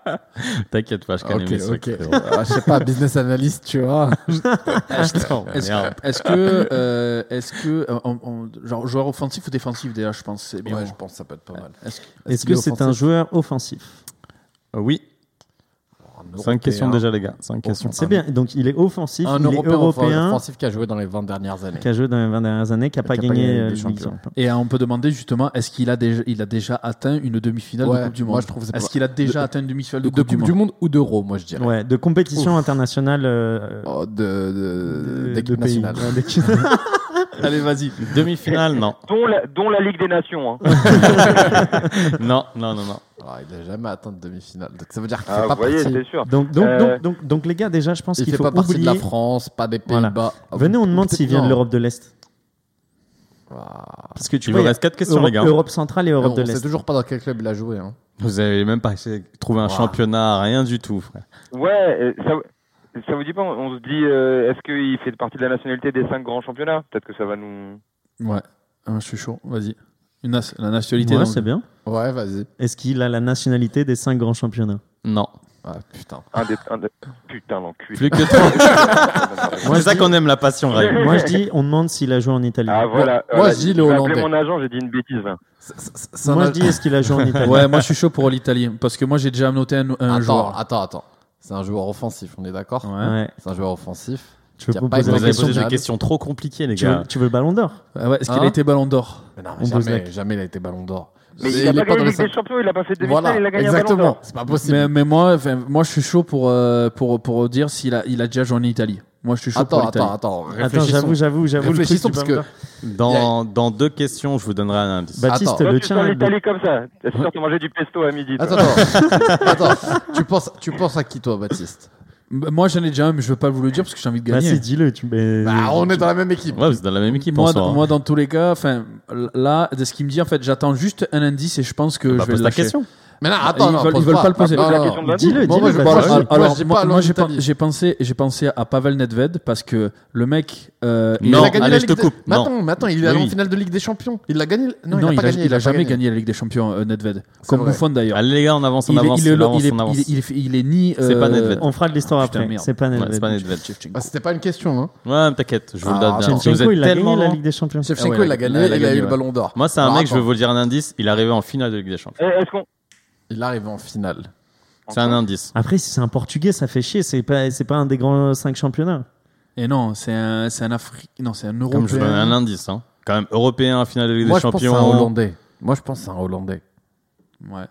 Speaker 3: T'inquiète pas, je connais
Speaker 1: Ok,
Speaker 3: mes
Speaker 1: ok.
Speaker 3: siècles.
Speaker 1: Ah, je sais pas, business analyst, tu vois.
Speaker 3: Attends,
Speaker 6: Est-ce est-ce que, euh, est-ce que, euh, on- on- genre joueur offensif ou défensif déjà, je pense, c'est bien.
Speaker 1: Ouais, je pense que ça peut être pas mal.
Speaker 6: Est-ce que-
Speaker 2: Est-ce
Speaker 1: qu'il
Speaker 2: que
Speaker 1: est
Speaker 2: c'est un joueur offensif?
Speaker 3: Euh, Oui. Cinq questions déjà, les gars. Cinq questions.
Speaker 2: C'est bien. Donc, il est offensif.
Speaker 1: Un
Speaker 2: il européen, est
Speaker 1: européen offensif qui a joué dans les 20 dernières années.
Speaker 2: Qui a joué dans les 20 dernières années, qui n'a pas, gagné euh.
Speaker 6: Et on peut demander justement, est-ce qu'il a, déjà, atteint une demi-finale
Speaker 1: ouais,
Speaker 6: de Coupe du Monde Est-ce qu'il a déjà atteint une demi-finale de,
Speaker 1: de,
Speaker 6: Coupe, du, coupe du monde.
Speaker 1: ou d'Euro Moi, je dirais.
Speaker 2: Ouais, de compétition internationale. Euh,
Speaker 1: oh, de d'équipe nationale.
Speaker 6: Allez, vas-y.
Speaker 3: Demi-finale, non.
Speaker 5: Dont la, Ligue des Nations. Hein.
Speaker 3: non, non, non, non.
Speaker 1: Ah, il n'a jamais atteint de demi-finale. Donc ça veut dire qu'il
Speaker 5: ne
Speaker 1: fait pas
Speaker 5: voyez,
Speaker 1: partie.
Speaker 5: Sûr. Euh,
Speaker 2: donc, les gars, déjà, je pense qu'il faut
Speaker 1: pas
Speaker 2: oublier...
Speaker 1: partie de la France, pas des Pays-Bas.
Speaker 2: Ah, Venez, on demande s'il vient de l'Europe de l'Est. Parce que tu vois,
Speaker 3: vous reste 4 questions, les gars.
Speaker 2: Europe centrale et Europe de l'Est.
Speaker 1: On toujours pas dans quel club il a joué. Hein.
Speaker 3: Vous avez même pas essayé de trouver un championnat, rien du tout, frère.
Speaker 5: Ouais, euh, ça, ça vous dit pas On se dit, euh, est-ce qu'il fait partie de la nationalité des cinq grands championnats? Peut-être que ça va nous.
Speaker 6: Ouais, hein, je suis chaud. Vas-y. La nationalité.
Speaker 2: Ouais, c'est bien.
Speaker 1: Ouais, vas-y.
Speaker 2: Est-ce qu'il a la nationalité des cinq grands championnats?
Speaker 3: Non.
Speaker 1: Ah putain.
Speaker 5: Un des, un. Putain, l'enculé.
Speaker 3: Plus que toi. c'est ça qu'on aime la passion, Ray.
Speaker 2: Moi, je dis, on demande s'il a joué en Italie.
Speaker 5: Ah voilà.
Speaker 1: Moi, je dis le Hollandais.
Speaker 5: J'ai mon agent, j'ai dit une bêtise.
Speaker 2: Moi, je dis, est-ce qu'il a joué en Italie?
Speaker 6: Ouais, moi, je suis chaud pour l'Italie. Parce que moi, j'ai déjà noté un, un
Speaker 1: attends,
Speaker 6: joueur.
Speaker 1: Attends, attends. C'est un joueur offensif, on est d'accord
Speaker 6: ouais.
Speaker 1: C'est un joueur offensif.
Speaker 2: Tu veux poser,
Speaker 3: des questions trop compliquées, les gars.
Speaker 2: Tu veux, le ballon d'or
Speaker 6: ah ouais, Est-ce qu'il
Speaker 1: hein
Speaker 6: a été ballon d'or
Speaker 1: Non, mais jamais, jamais il a été ballon d'or.
Speaker 5: Mais il,
Speaker 1: il,
Speaker 5: a pas gagné Ligue des Champions, il a pas fait demi-finale, il a gagné
Speaker 1: Exactement, c'est pas possible.
Speaker 6: Mais, moi, moi, je suis chaud pour, euh, pour, pour dire s'il a, il a déjà joué en Italie. Moi, je suis chaud
Speaker 1: attends, Attends, attends,
Speaker 2: J'avoue, j'avoue, j'avoue.
Speaker 1: Réfléchissons parce que
Speaker 3: dans, dans deux questions, je vous donnerai un indice.
Speaker 2: Baptiste,
Speaker 1: attends.
Speaker 2: le tien. Tu
Speaker 5: l'Italie comme ça. T'es sûr de manger du pesto à midi.
Speaker 1: Attends, attends. tu penses, tu penses à qui toi, Baptiste?
Speaker 6: Moi, j'en ai déjà un, mais je ne veux pas vous le dire parce que j'ai envie de gagner.
Speaker 2: Vas-y, dis-le.
Speaker 1: Bah, on est dans la même équipe.
Speaker 3: Ouais, dans la même équipe. Hein.
Speaker 6: Moi, dans tous les cas, là, de ce qu'il me dit, en fait, j'attends juste un indice et je pense que
Speaker 3: bah,
Speaker 6: je vais
Speaker 3: pose
Speaker 6: la
Speaker 3: question.
Speaker 1: Mais non, attends,
Speaker 6: ils, veulent, pas, le poser.
Speaker 5: Ah,
Speaker 2: dis-le, dis-le.
Speaker 1: Dis
Speaker 6: alors, alors, moi, moi j'ai pensé, j'ai pensé à Pavel Nedved parce que le mec. Euh,
Speaker 3: non,
Speaker 1: il a gagné la Ligue
Speaker 3: je te coupe.
Speaker 1: Attends, attends, il est allé
Speaker 3: oui.
Speaker 1: en finale de Ligue des Champions. Il l'a gagné.
Speaker 6: Non,
Speaker 1: il a, pas gagné,
Speaker 6: il a, jamais
Speaker 1: gagné.
Speaker 6: la Ligue des Champions, euh, Nedved. Comme Buffon d'ailleurs.
Speaker 3: Allez, les gars, on avance, on avance.
Speaker 6: Il est ni.
Speaker 3: C'est pas
Speaker 6: euh,
Speaker 3: Nedved.
Speaker 2: On fera de l'histoire après. C'est pas Nedved.
Speaker 1: Ah, c'était pas une question. Hein.
Speaker 3: Ouais, t'inquiète, je vous le donne. Ah,
Speaker 2: Shevchenko, il a gagné la Ligue des Champions.
Speaker 1: Shevchenko, il a gagné,
Speaker 6: il a
Speaker 1: eu le ballon d'or.
Speaker 3: Moi, c'est un mec, je vais vous dire un indice, il est arrivé en finale de Ligue des Champions.
Speaker 1: Il arrive en finale.
Speaker 3: C'est un indice.
Speaker 2: Après, si c'est un Portugais, ça fait chier. C'est pas, pas un des grands cinq championnats.
Speaker 6: Et non, c'est un, c'est un Afri... non, c'est un
Speaker 3: Européen. Un indice, hein. Quand même, Européen, finale de Ligue des Champions.
Speaker 1: Moi, je pense que c'est un Hollandais. Moi, je pense que c'est un Hollandais.
Speaker 6: Ouais.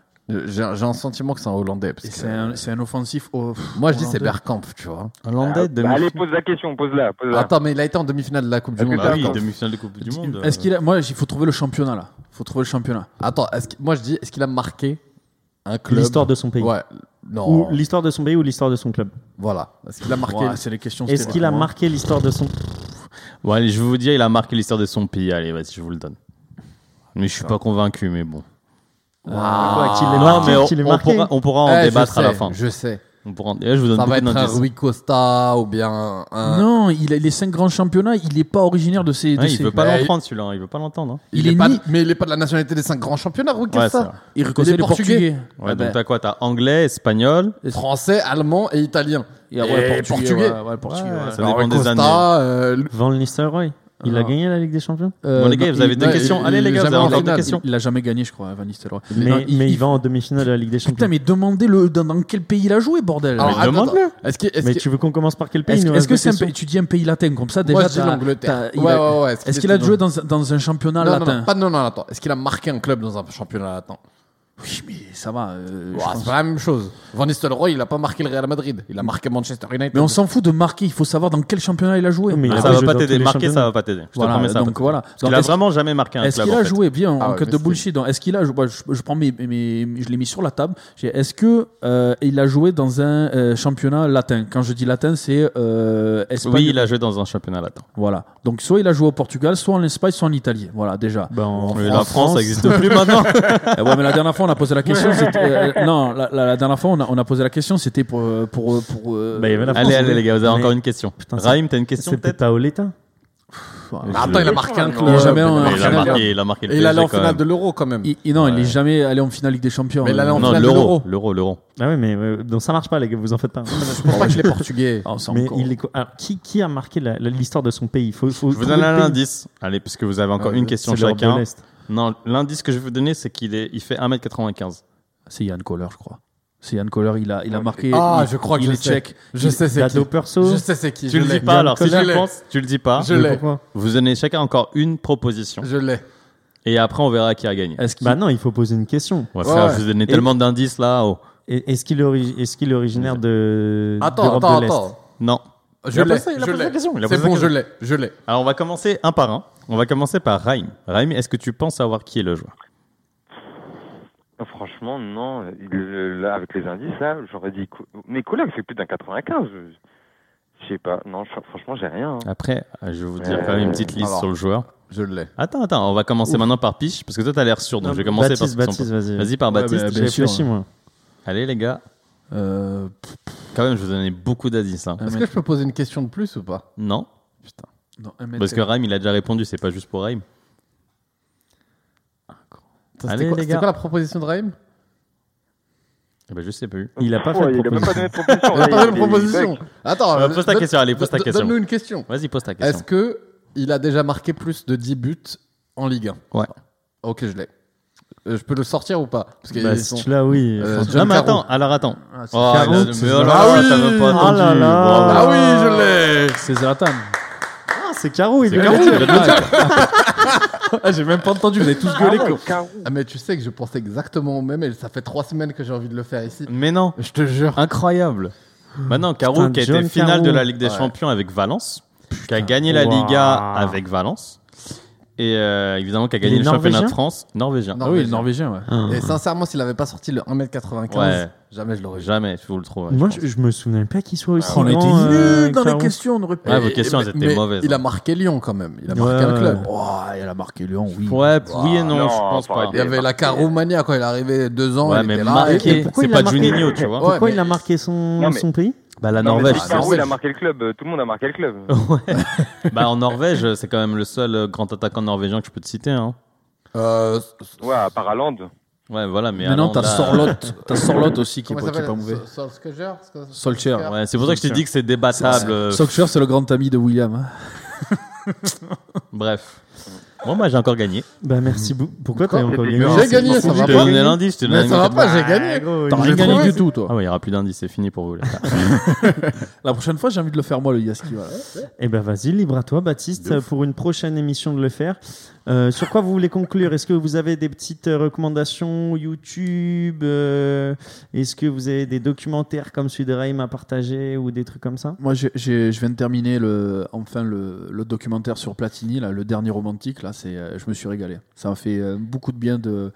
Speaker 1: J'ai un sentiment que c'est un Hollandais. Parce que...
Speaker 6: c'est, un, un offensif.
Speaker 1: Moi, je dis c'est Bergkamp, tu vois.
Speaker 3: Hollandais, ah,
Speaker 5: bah, Allez, pose la question, pose-la.
Speaker 1: Attends, mais il a été en demi-finale de la Coupe du
Speaker 5: ah,
Speaker 1: Monde.
Speaker 3: Bah oui, demi-finale de la Coupe du Monde.
Speaker 6: Est-ce euh. qu'il a... Moi, il faut trouver le championnat, là. Il faut trouver le championnat.
Speaker 1: Attends, moi, je dis, est-ce qu'il a marqué
Speaker 2: L'histoire de son pays.
Speaker 1: Non.
Speaker 2: Ou l'histoire de son pays ou l'histoire de son club.
Speaker 1: Voilà. Est-ce qu'il a marqué
Speaker 6: C'est les questions.
Speaker 2: Est-ce qu'il a marqué l'histoire de son.
Speaker 3: Bon, je vais vous dire, il a marqué l'histoire de son pays. Allez, vas-y, je vous le donne. Mais je suis pas convaincu, mais bon. Ah.
Speaker 2: Quoi,
Speaker 3: mais on,
Speaker 2: est
Speaker 3: pourra, on en
Speaker 1: eh,
Speaker 3: débattre à la fin.
Speaker 1: Je sais.
Speaker 3: On pourra... Et là, je vous donne
Speaker 1: ça va être un Rui Costa ou bien un...
Speaker 6: Non, il a les cinq grands championnats, il n'est pas originaire de ces.
Speaker 3: Ouais, de il,
Speaker 6: ces...
Speaker 3: Veut pas il... Hein, il veut pas l'entendre celui-là,
Speaker 1: il veut pas l'entendre.
Speaker 6: Il,
Speaker 1: est, pas... Mais il n'est pas de la nationalité des cinq grands championnats, Rui Costa.
Speaker 6: Il reconnaît les
Speaker 1: portugais.
Speaker 6: portugais.
Speaker 3: Ouais,
Speaker 6: ah
Speaker 3: donc
Speaker 6: ben.
Speaker 3: t'as quoi? T'as anglais, espagnol,
Speaker 1: français, allemand et italien.
Speaker 6: Et,
Speaker 1: et portugais.
Speaker 6: portugais. portugais.
Speaker 3: ça dépend Rui des
Speaker 1: Costa,
Speaker 3: années.
Speaker 1: Euh...
Speaker 2: Van Nistelrooy. Il a
Speaker 6: ah.
Speaker 2: gagné la Ligue des Champions
Speaker 6: euh,
Speaker 3: Bon, les gars, vous bah,
Speaker 6: avez
Speaker 3: deux questions. Allez, les gars, vous avez deux questions.
Speaker 6: Il a jamais gagné, je crois, Van Nistelrooy.
Speaker 2: Mais il va en demi-finale de la Ligue des Champions.
Speaker 6: Putain, mais demandez-le dans quel pays il a joué, bordel.
Speaker 1: Alors,
Speaker 3: demande-le.
Speaker 2: Mais tu veux qu'on commence par quel pays
Speaker 6: Est-ce que
Speaker 2: hein,
Speaker 6: c'est Tu dis un pays latin, comme ça, déjà.
Speaker 1: l'Angleterre.
Speaker 6: Est-ce qu'il a joué dans un championnat latin
Speaker 1: Non, non, attends. Est-ce qu'il a marqué un club dans un championnat latin?
Speaker 6: Oui, mais ça va. Euh,
Speaker 1: c'est pas la même chose. Van Nistelrooy, il a pas marqué le Real Madrid. Il a marqué Manchester United.
Speaker 6: Mais on s'en fout de marquer. Il faut savoir dans quel championnat il a joué.
Speaker 3: Ça va pas t'aider. Marquer, ça va pas t'aider. Je te promets ça. va
Speaker 6: donc voilà.
Speaker 3: a vraiment jamais marqué un
Speaker 6: Est-ce qu'il a joué bien en
Speaker 1: ah
Speaker 6: de bullshit Est-ce qu'il a joué bah, je, prends mes, je l'ai mis sur la table. Est-ce que euh, il a joué dans un euh, championnat latin? Quand je dis latin, c'est euh, Espagne.
Speaker 3: Oui, il a joué dans un championnat latin.
Speaker 6: Voilà. Donc soit il a joué au Portugal, soit en Espagne, soit en Italie. Voilà déjà.
Speaker 3: La France, ça existe plus maintenant.
Speaker 6: Eh mais la dernière fois, on a posé la question. Euh, euh, non, la, dernière fois on a, posé la question, c'était pour euh, pour, pour,
Speaker 2: bah,
Speaker 3: allez, allez les gars, vous avez encore une question.
Speaker 2: Putain,
Speaker 3: t'as une question peut-être
Speaker 2: C'était Paoletta.
Speaker 1: Ah, attends, il a marqué un club.
Speaker 6: Il,
Speaker 3: jamais
Speaker 6: hein,
Speaker 3: il, a marqué, il a marqué le
Speaker 1: Il en finale de l'Euro quand même.
Speaker 6: Il, non, il n'est jamais allé en finale Ligue des Champions.
Speaker 1: Mais il allait en finale de
Speaker 3: l'Euro.
Speaker 1: L'Euro,
Speaker 3: l'Euro.
Speaker 2: Ah oui, mais donc ça marche pas, les gars, vous en faites pas.
Speaker 1: Je pense pas que les Portugais.
Speaker 6: Oh,
Speaker 2: mais ah, qui, a marqué l'histoire de son pays? Faut, faut
Speaker 3: Je vous donne un indice. Allez, puisque vous avez encore une question chacun l'indice que je vais vous donner, c'est qu'il est, il fait 1m95.
Speaker 6: C'est Yann Kohler, je crois. C'est Yann Koller, il a, il a marqué.
Speaker 1: Ah,
Speaker 6: il-
Speaker 1: je crois que
Speaker 6: il
Speaker 1: je
Speaker 6: est
Speaker 1: sais.
Speaker 6: tchèque.
Speaker 1: Je sais c'est qui.
Speaker 2: Perso.
Speaker 1: Je sais c'est qui.
Speaker 3: Tu
Speaker 1: je
Speaker 3: le dis pas alors, si
Speaker 1: Je
Speaker 3: tu le penses, tu le dis pas.
Speaker 1: Je l'ai.
Speaker 2: pourquoi
Speaker 3: Vous donnez chacun encore une proposition.
Speaker 1: Je l'ai.
Speaker 3: Et après, on verra qui a gagné.
Speaker 6: Est-ce qu'il
Speaker 2: Bah non, il faut poser une question.
Speaker 3: Ouais,
Speaker 1: Ouais,
Speaker 3: frère,
Speaker 1: ouais.
Speaker 3: je vous
Speaker 2: Et-
Speaker 3: tellement d'indices là. oh.
Speaker 2: Et- Est-ce qu'il est, ori- est-ce qu'il est originaire de
Speaker 1: Attends, attends,
Speaker 2: de l'Est?
Speaker 1: attends.
Speaker 3: Non.
Speaker 1: Je
Speaker 3: Il a
Speaker 1: l'ai.
Speaker 3: posé- il a
Speaker 1: Je
Speaker 3: posé la
Speaker 1: l'ai.
Speaker 3: question, il a
Speaker 1: C'est
Speaker 3: posé la
Speaker 1: bon, je
Speaker 3: question.
Speaker 1: l'ai. Je l'ai.
Speaker 3: Alors, on va commencer un par un. On va commencer par Raim. Raim, est-ce que tu penses savoir qui est le joueur?
Speaker 5: Franchement, non. Il- là, avec les indices, là, j'aurais dit. Mais collègues, c'est plus d'un 95. Je sais pas. Non, franchement, j'ai rien. hein.
Speaker 3: Après, je vais vous dire
Speaker 5: Euh,
Speaker 3: quand même une petite liste
Speaker 1: alors.
Speaker 3: sur le joueur.
Speaker 1: Je l'ai.
Speaker 3: Attends, attends, on va commencer maintenant par Piche, parce que toi, t'as l'air sûr, donc je vais commencer
Speaker 2: Baptiste,
Speaker 3: par
Speaker 2: Baptiste, vas-y.
Speaker 3: Vas-y par
Speaker 6: Ouais,
Speaker 3: Baptiste.
Speaker 6: bah,
Speaker 2: J'ai
Speaker 6: sûr,
Speaker 2: réfléchi,
Speaker 6: hein.
Speaker 2: moi.
Speaker 3: Allez, les gars.
Speaker 6: Euh,
Speaker 3: Quand même, je vous ai donné beaucoup d'indices. hein.
Speaker 1: Est-ce que je peux poser une question de plus ou pas?
Speaker 3: Non
Speaker 1: Putain.
Speaker 6: Non, un mètre
Speaker 3: Parce que Raim, il a déjà répondu, c'est pas juste pour Raim.
Speaker 1: C'était
Speaker 3: Allez,
Speaker 1: quoi,
Speaker 3: les
Speaker 1: c'était
Speaker 3: gars.
Speaker 1: quoi la proposition de Raïm
Speaker 3: Eh ben, je sais plus.
Speaker 2: Il a pas
Speaker 5: Ouais,
Speaker 2: fait de
Speaker 5: il a même pas donné de proposition.
Speaker 1: Il a
Speaker 5: là,
Speaker 1: pas
Speaker 5: il-
Speaker 1: de
Speaker 5: il-
Speaker 1: proposition. Attends.
Speaker 3: Euh, pose ta
Speaker 1: donne-
Speaker 3: question, allez, pose ta
Speaker 1: donne-
Speaker 3: question.
Speaker 1: Donne-nous une question.
Speaker 3: Vas-y, pose ta
Speaker 1: Est-ce
Speaker 3: question.
Speaker 1: que il a déjà marqué plus de 10 buts en Ligue 1
Speaker 3: Ouais.
Speaker 1: Ok, je l'ai. Euh, Je peux le sortir ou pas? Parce que
Speaker 2: Bah, si
Speaker 1: sont-
Speaker 2: tu l'as, oui.
Speaker 1: Euh,
Speaker 2: Franchement.
Speaker 3: Non, mais
Speaker 1: Caro.
Speaker 3: attends, alors attends.
Speaker 6: Ah, c'est
Speaker 3: Oh,
Speaker 2: c'est
Speaker 3: mais oh là là,
Speaker 1: Ah oui.
Speaker 3: t'avais pas
Speaker 2: Oh
Speaker 3: entendu.
Speaker 2: là là.
Speaker 3: Bravo.
Speaker 1: Ah oui, je l'ai
Speaker 6: C'est Zlatan.
Speaker 2: C'est Caro, il vient
Speaker 3: Caro,
Speaker 2: de le dire.
Speaker 6: Ah, j'ai même pas entendu, vous avez tous
Speaker 5: Ah
Speaker 6: gueulé.
Speaker 5: ouais,
Speaker 6: quoi.
Speaker 1: Ah, mais tu sais que je pensais exactement au même et ça fait 3 semaines que j'ai envie de le faire ici.
Speaker 3: Mais non,
Speaker 1: Je te jure.
Speaker 3: incroyable. Maintenant, Caro
Speaker 2: Putain,
Speaker 3: qui a été finale
Speaker 2: Caro.
Speaker 3: de la Ligue des
Speaker 1: Ouais.
Speaker 3: Champions avec Valence, qui a gagné la
Speaker 2: Wow.
Speaker 3: Liga avec Valence, et euh, évidemment qui a gagné le championnat de France. Norvégien.
Speaker 6: Ah oui, le
Speaker 1: Norvégien.
Speaker 6: Norvégien, ouais.
Speaker 2: Ah.
Speaker 1: Et sincèrement, s'il avait pas sorti le 1m95,
Speaker 3: Ouais.
Speaker 1: jamais je l'aurais vu.
Speaker 3: Jamais, je vous le trouve.
Speaker 2: Moi, je, je me souviens pas qu'il soit aussi
Speaker 6: On a été
Speaker 2: grand. euh,
Speaker 6: nuls dans les questions, on aurait pu.
Speaker 3: Ouais, vos questions,
Speaker 1: mais-
Speaker 3: elles étaient
Speaker 1: mais
Speaker 3: mauvaises,
Speaker 1: Il
Speaker 3: hein.
Speaker 1: a marqué Lyon quand même. Il a marqué
Speaker 2: Ouais,
Speaker 1: un club.
Speaker 2: ouais.
Speaker 6: Oh, il a marqué Lyon, oui.
Speaker 3: Ouais, oui et non,
Speaker 5: Non,
Speaker 3: je pense pas.
Speaker 1: Il y avait la Caromania quand il est arrivé deux ans.
Speaker 3: Ouais,
Speaker 1: il
Speaker 3: mais
Speaker 1: était là,
Speaker 3: marqué,
Speaker 1: et-
Speaker 2: pourquoi
Speaker 3: c'est
Speaker 2: il a
Speaker 3: pas
Speaker 2: marqué
Speaker 3: Juninho, tu vois.
Speaker 2: Pourquoi il a marqué son,
Speaker 5: Non, mais-
Speaker 2: son pays
Speaker 3: Bah, la
Speaker 5: Non, mais
Speaker 3: Norvège.
Speaker 5: Carou, il a marqué le club. euh, Tout le monde a marqué le club.
Speaker 3: Ouais. bah, en Norvège, c'est quand même le seul euh, grand attaquant norvégien que je peux te citer. Hein.
Speaker 1: Euh,
Speaker 5: Ouais, à part Haaland.
Speaker 3: Ouais, voilà, mais.
Speaker 6: Maintenant,
Speaker 3: Haaland,
Speaker 6: t'as Sorlotte. T'as Sorlotte aussi qui qui est pas mauvais.
Speaker 1: Solskjaer
Speaker 6: Solskjaer,
Speaker 3: Ouais, c'est pour ça que je t'ai dit que c'est débattable. euh,
Speaker 6: Solskjaer, c'est le grand ami de William. hein.
Speaker 3: Bref. Bon, moi, j'ai encore gagné.
Speaker 2: Bah, merci beaucoup. Pourquoi t'as encore gagné?
Speaker 1: J'ai gagné, ça
Speaker 3: Je
Speaker 1: va
Speaker 3: t'ai
Speaker 1: pas
Speaker 3: donné l'indice, je donné
Speaker 1: Mais ça va pas, j'ai gagné.
Speaker 2: gros,
Speaker 6: T'as rien gagné du tout, toi.
Speaker 3: Ah ouais, il n'y aura plus d'indices, c'est fini pour vous.
Speaker 6: La prochaine fois, j'ai envie de le faire moi, le Yaski.
Speaker 2: Eh ben vas-y, libre à toi, Baptiste, pour une prochaine émission de le faire. Euh, sur quoi vous voulez conclure? Est-ce que vous avez des petites euh, recommandations YouTube euh, Est-ce que vous avez des documentaires comme celui de Raïm à partager ou des trucs comme ça?
Speaker 6: Moi, j'ai- j'ai- je viens de terminer le, enfin le, le documentaire sur Platini, là, le dernier romantique. Là, c'est, je me suis régalé. Ça m'a fait beaucoup de bien de,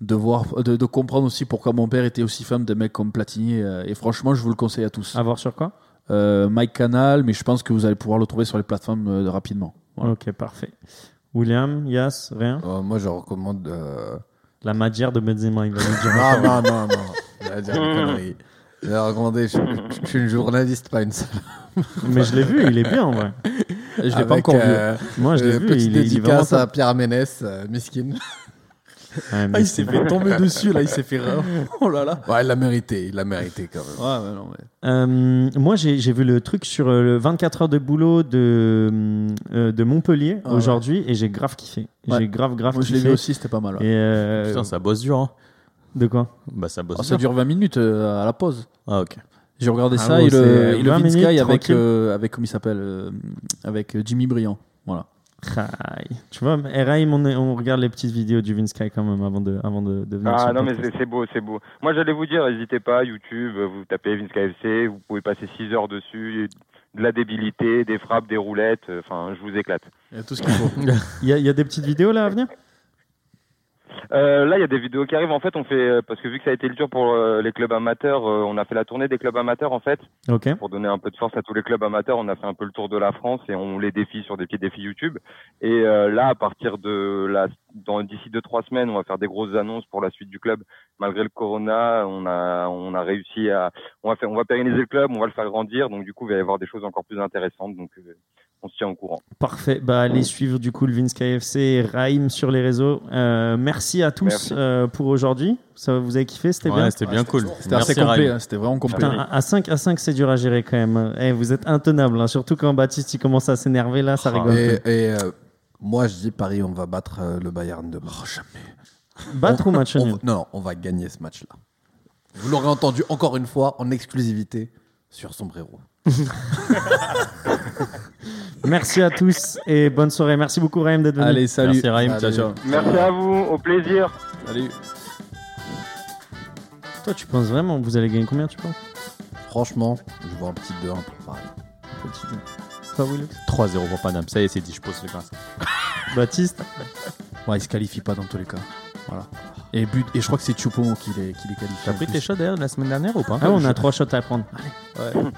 Speaker 6: de voir, de, de comprendre aussi pourquoi mon père était aussi fan de mecs comme Platini. et franchement, je vous le conseille à tous.
Speaker 2: À voir sur quoi?
Speaker 6: Euh, Canal, mais je pense que vous allez pouvoir le trouver sur les plateformes euh, rapidement. Voilà.
Speaker 2: Ok, parfait. William, Yas, rien?
Speaker 1: Euh, Moi, je recommande. euh,
Speaker 2: La magière de Benzema, il va nous dire.
Speaker 1: Non, non, non, non. Il va dire une connerie. Je vais recommander. Je, je- je suis une journaliste, pas une seule.
Speaker 2: Mais je l'ai vu, il est bien en vrai.
Speaker 6: Je l'ai pas
Speaker 1: Avec,
Speaker 6: encore vu.
Speaker 1: euh,
Speaker 2: Moi, je l'ai
Speaker 1: euh,
Speaker 2: vu,
Speaker 1: petite
Speaker 2: il est, il est vraiment
Speaker 1: dédicace à. Pierre Ménès, euh, Miskin.
Speaker 2: Ouais, mais
Speaker 6: Ah, il s'est fait tomber dessus, là, il s'est fait. Oh là là.
Speaker 1: Ouais, il l'a mérité, il l'a mérité quand même.
Speaker 6: Ouais, ouais, non, mais-
Speaker 2: Euh, moi, j'ai vu le truc sur euh, le 24 heures de boulot de, euh, de Montpellier
Speaker 6: Ah ouais.
Speaker 2: aujourd'hui et j'ai grave kiffé.
Speaker 6: Ouais.
Speaker 2: J'ai grave, grave
Speaker 6: Moi, je l'ai
Speaker 2: kiffé.
Speaker 6: vu aussi, c'était pas mal. ouais.
Speaker 2: Et euh,
Speaker 3: Putain, ça bosse dur. Hein.
Speaker 2: de quoi?
Speaker 3: Bah, ça bosse
Speaker 6: Oh, ça
Speaker 3: dur.
Speaker 6: dure 20 minutes euh, à la pause.
Speaker 3: Ah, ok.
Speaker 6: J'ai regardé
Speaker 2: Ah
Speaker 6: ça
Speaker 2: bon,
Speaker 6: et le, et le
Speaker 2: 20
Speaker 6: Vince
Speaker 2: minutes,
Speaker 6: Guy avec, euh, avec, comment il s'appelle euh, Avec Jimmy Briand. Voilà.
Speaker 2: Tu vois, Eraim, on, regarde les petites vidéos du Vince Sky quand même avant de, avant de, de venir. sur
Speaker 5: Ah non, mais c'est beau, c'est beau. Moi, j'allais vous dire, n'hésitez pas, YouTube, vous tapez Vince KFC, vous pouvez passer 6 heures dessus, de la débilité, des frappes, des roulettes, euh, enfin, je vous éclate.
Speaker 6: Il y a tout ce qu'il faut.
Speaker 2: Il y, a- il y a des petites vidéos là à venir?
Speaker 5: Euh, là, il y a des vidéos qui arrivent. En fait, on fait euh, parce que vu que ça a été le dur pour euh, les clubs amateurs, euh, on a fait la tournée des clubs amateurs en fait pour donner un peu de force à tous les clubs amateurs. On a fait un peu le tour de la France et on les défie sur des petits défis YouTube. Et euh, là, à partir de la, dans d'ici deux trois semaines, on va faire des grosses annonces pour la suite du club. Malgré le Corona, on a on a réussi à on va faire on va pérenniser le club, on va le faire grandir. Donc du coup, il va y avoir des choses encore plus intéressantes. Donc euh, on se tient au courant.
Speaker 2: Parfait. Bah, allez suivre du coup le Vince KFC et Raïm sur les réseaux. Euh, merci à tous
Speaker 5: Merci.
Speaker 2: euh, pour aujourd'hui. Ça vous avez kiffé? C'était bien?
Speaker 3: Ouais, c'était bien cool.
Speaker 6: C'était assez complet, hein, c'était vraiment complet.
Speaker 2: Putain, à 5 à 5 c'est dur à gérer quand même. Eh, vous êtes intenable, hein. surtout quand Baptiste il commence à s'énerver là, ça
Speaker 3: Ah,
Speaker 2: rigole.
Speaker 1: Et, euh, moi, je dis Paris, on va battre euh, le Bayern demain.
Speaker 2: Battre ou match
Speaker 1: On-
Speaker 2: nul?
Speaker 1: non, on va gagner ce match-là. Vous l'aurez entendu encore une fois en exclusivité sur Sombrero.
Speaker 2: Merci à tous et bonne soirée. Merci beaucoup, Raïm, d'être venu.
Speaker 6: Allez, salut.
Speaker 3: Merci Raïm, ciao ciao.
Speaker 5: Merci à vous, au plaisir.
Speaker 6: Salut.
Speaker 2: Toi, tu penses vraiment que vous allez gagner combien, tu penses?
Speaker 1: Franchement, je vois un petit 2-1 pour Paris.
Speaker 2: Petit deux. Toi, Willux
Speaker 3: 3-0 pour Paname. Ça y est, c'est dit, je pose le gras.
Speaker 2: Baptiste?
Speaker 6: Ouais, il se qualifie pas dans tous les cas. Voilà. Et, but, et je crois que c'est Choupo qui les, qui les qualifie.
Speaker 3: T'as pris tes shots d'ailleurs la semaine dernière ou pas?
Speaker 2: Ah, on a trois shots à prendre.
Speaker 6: Ouais.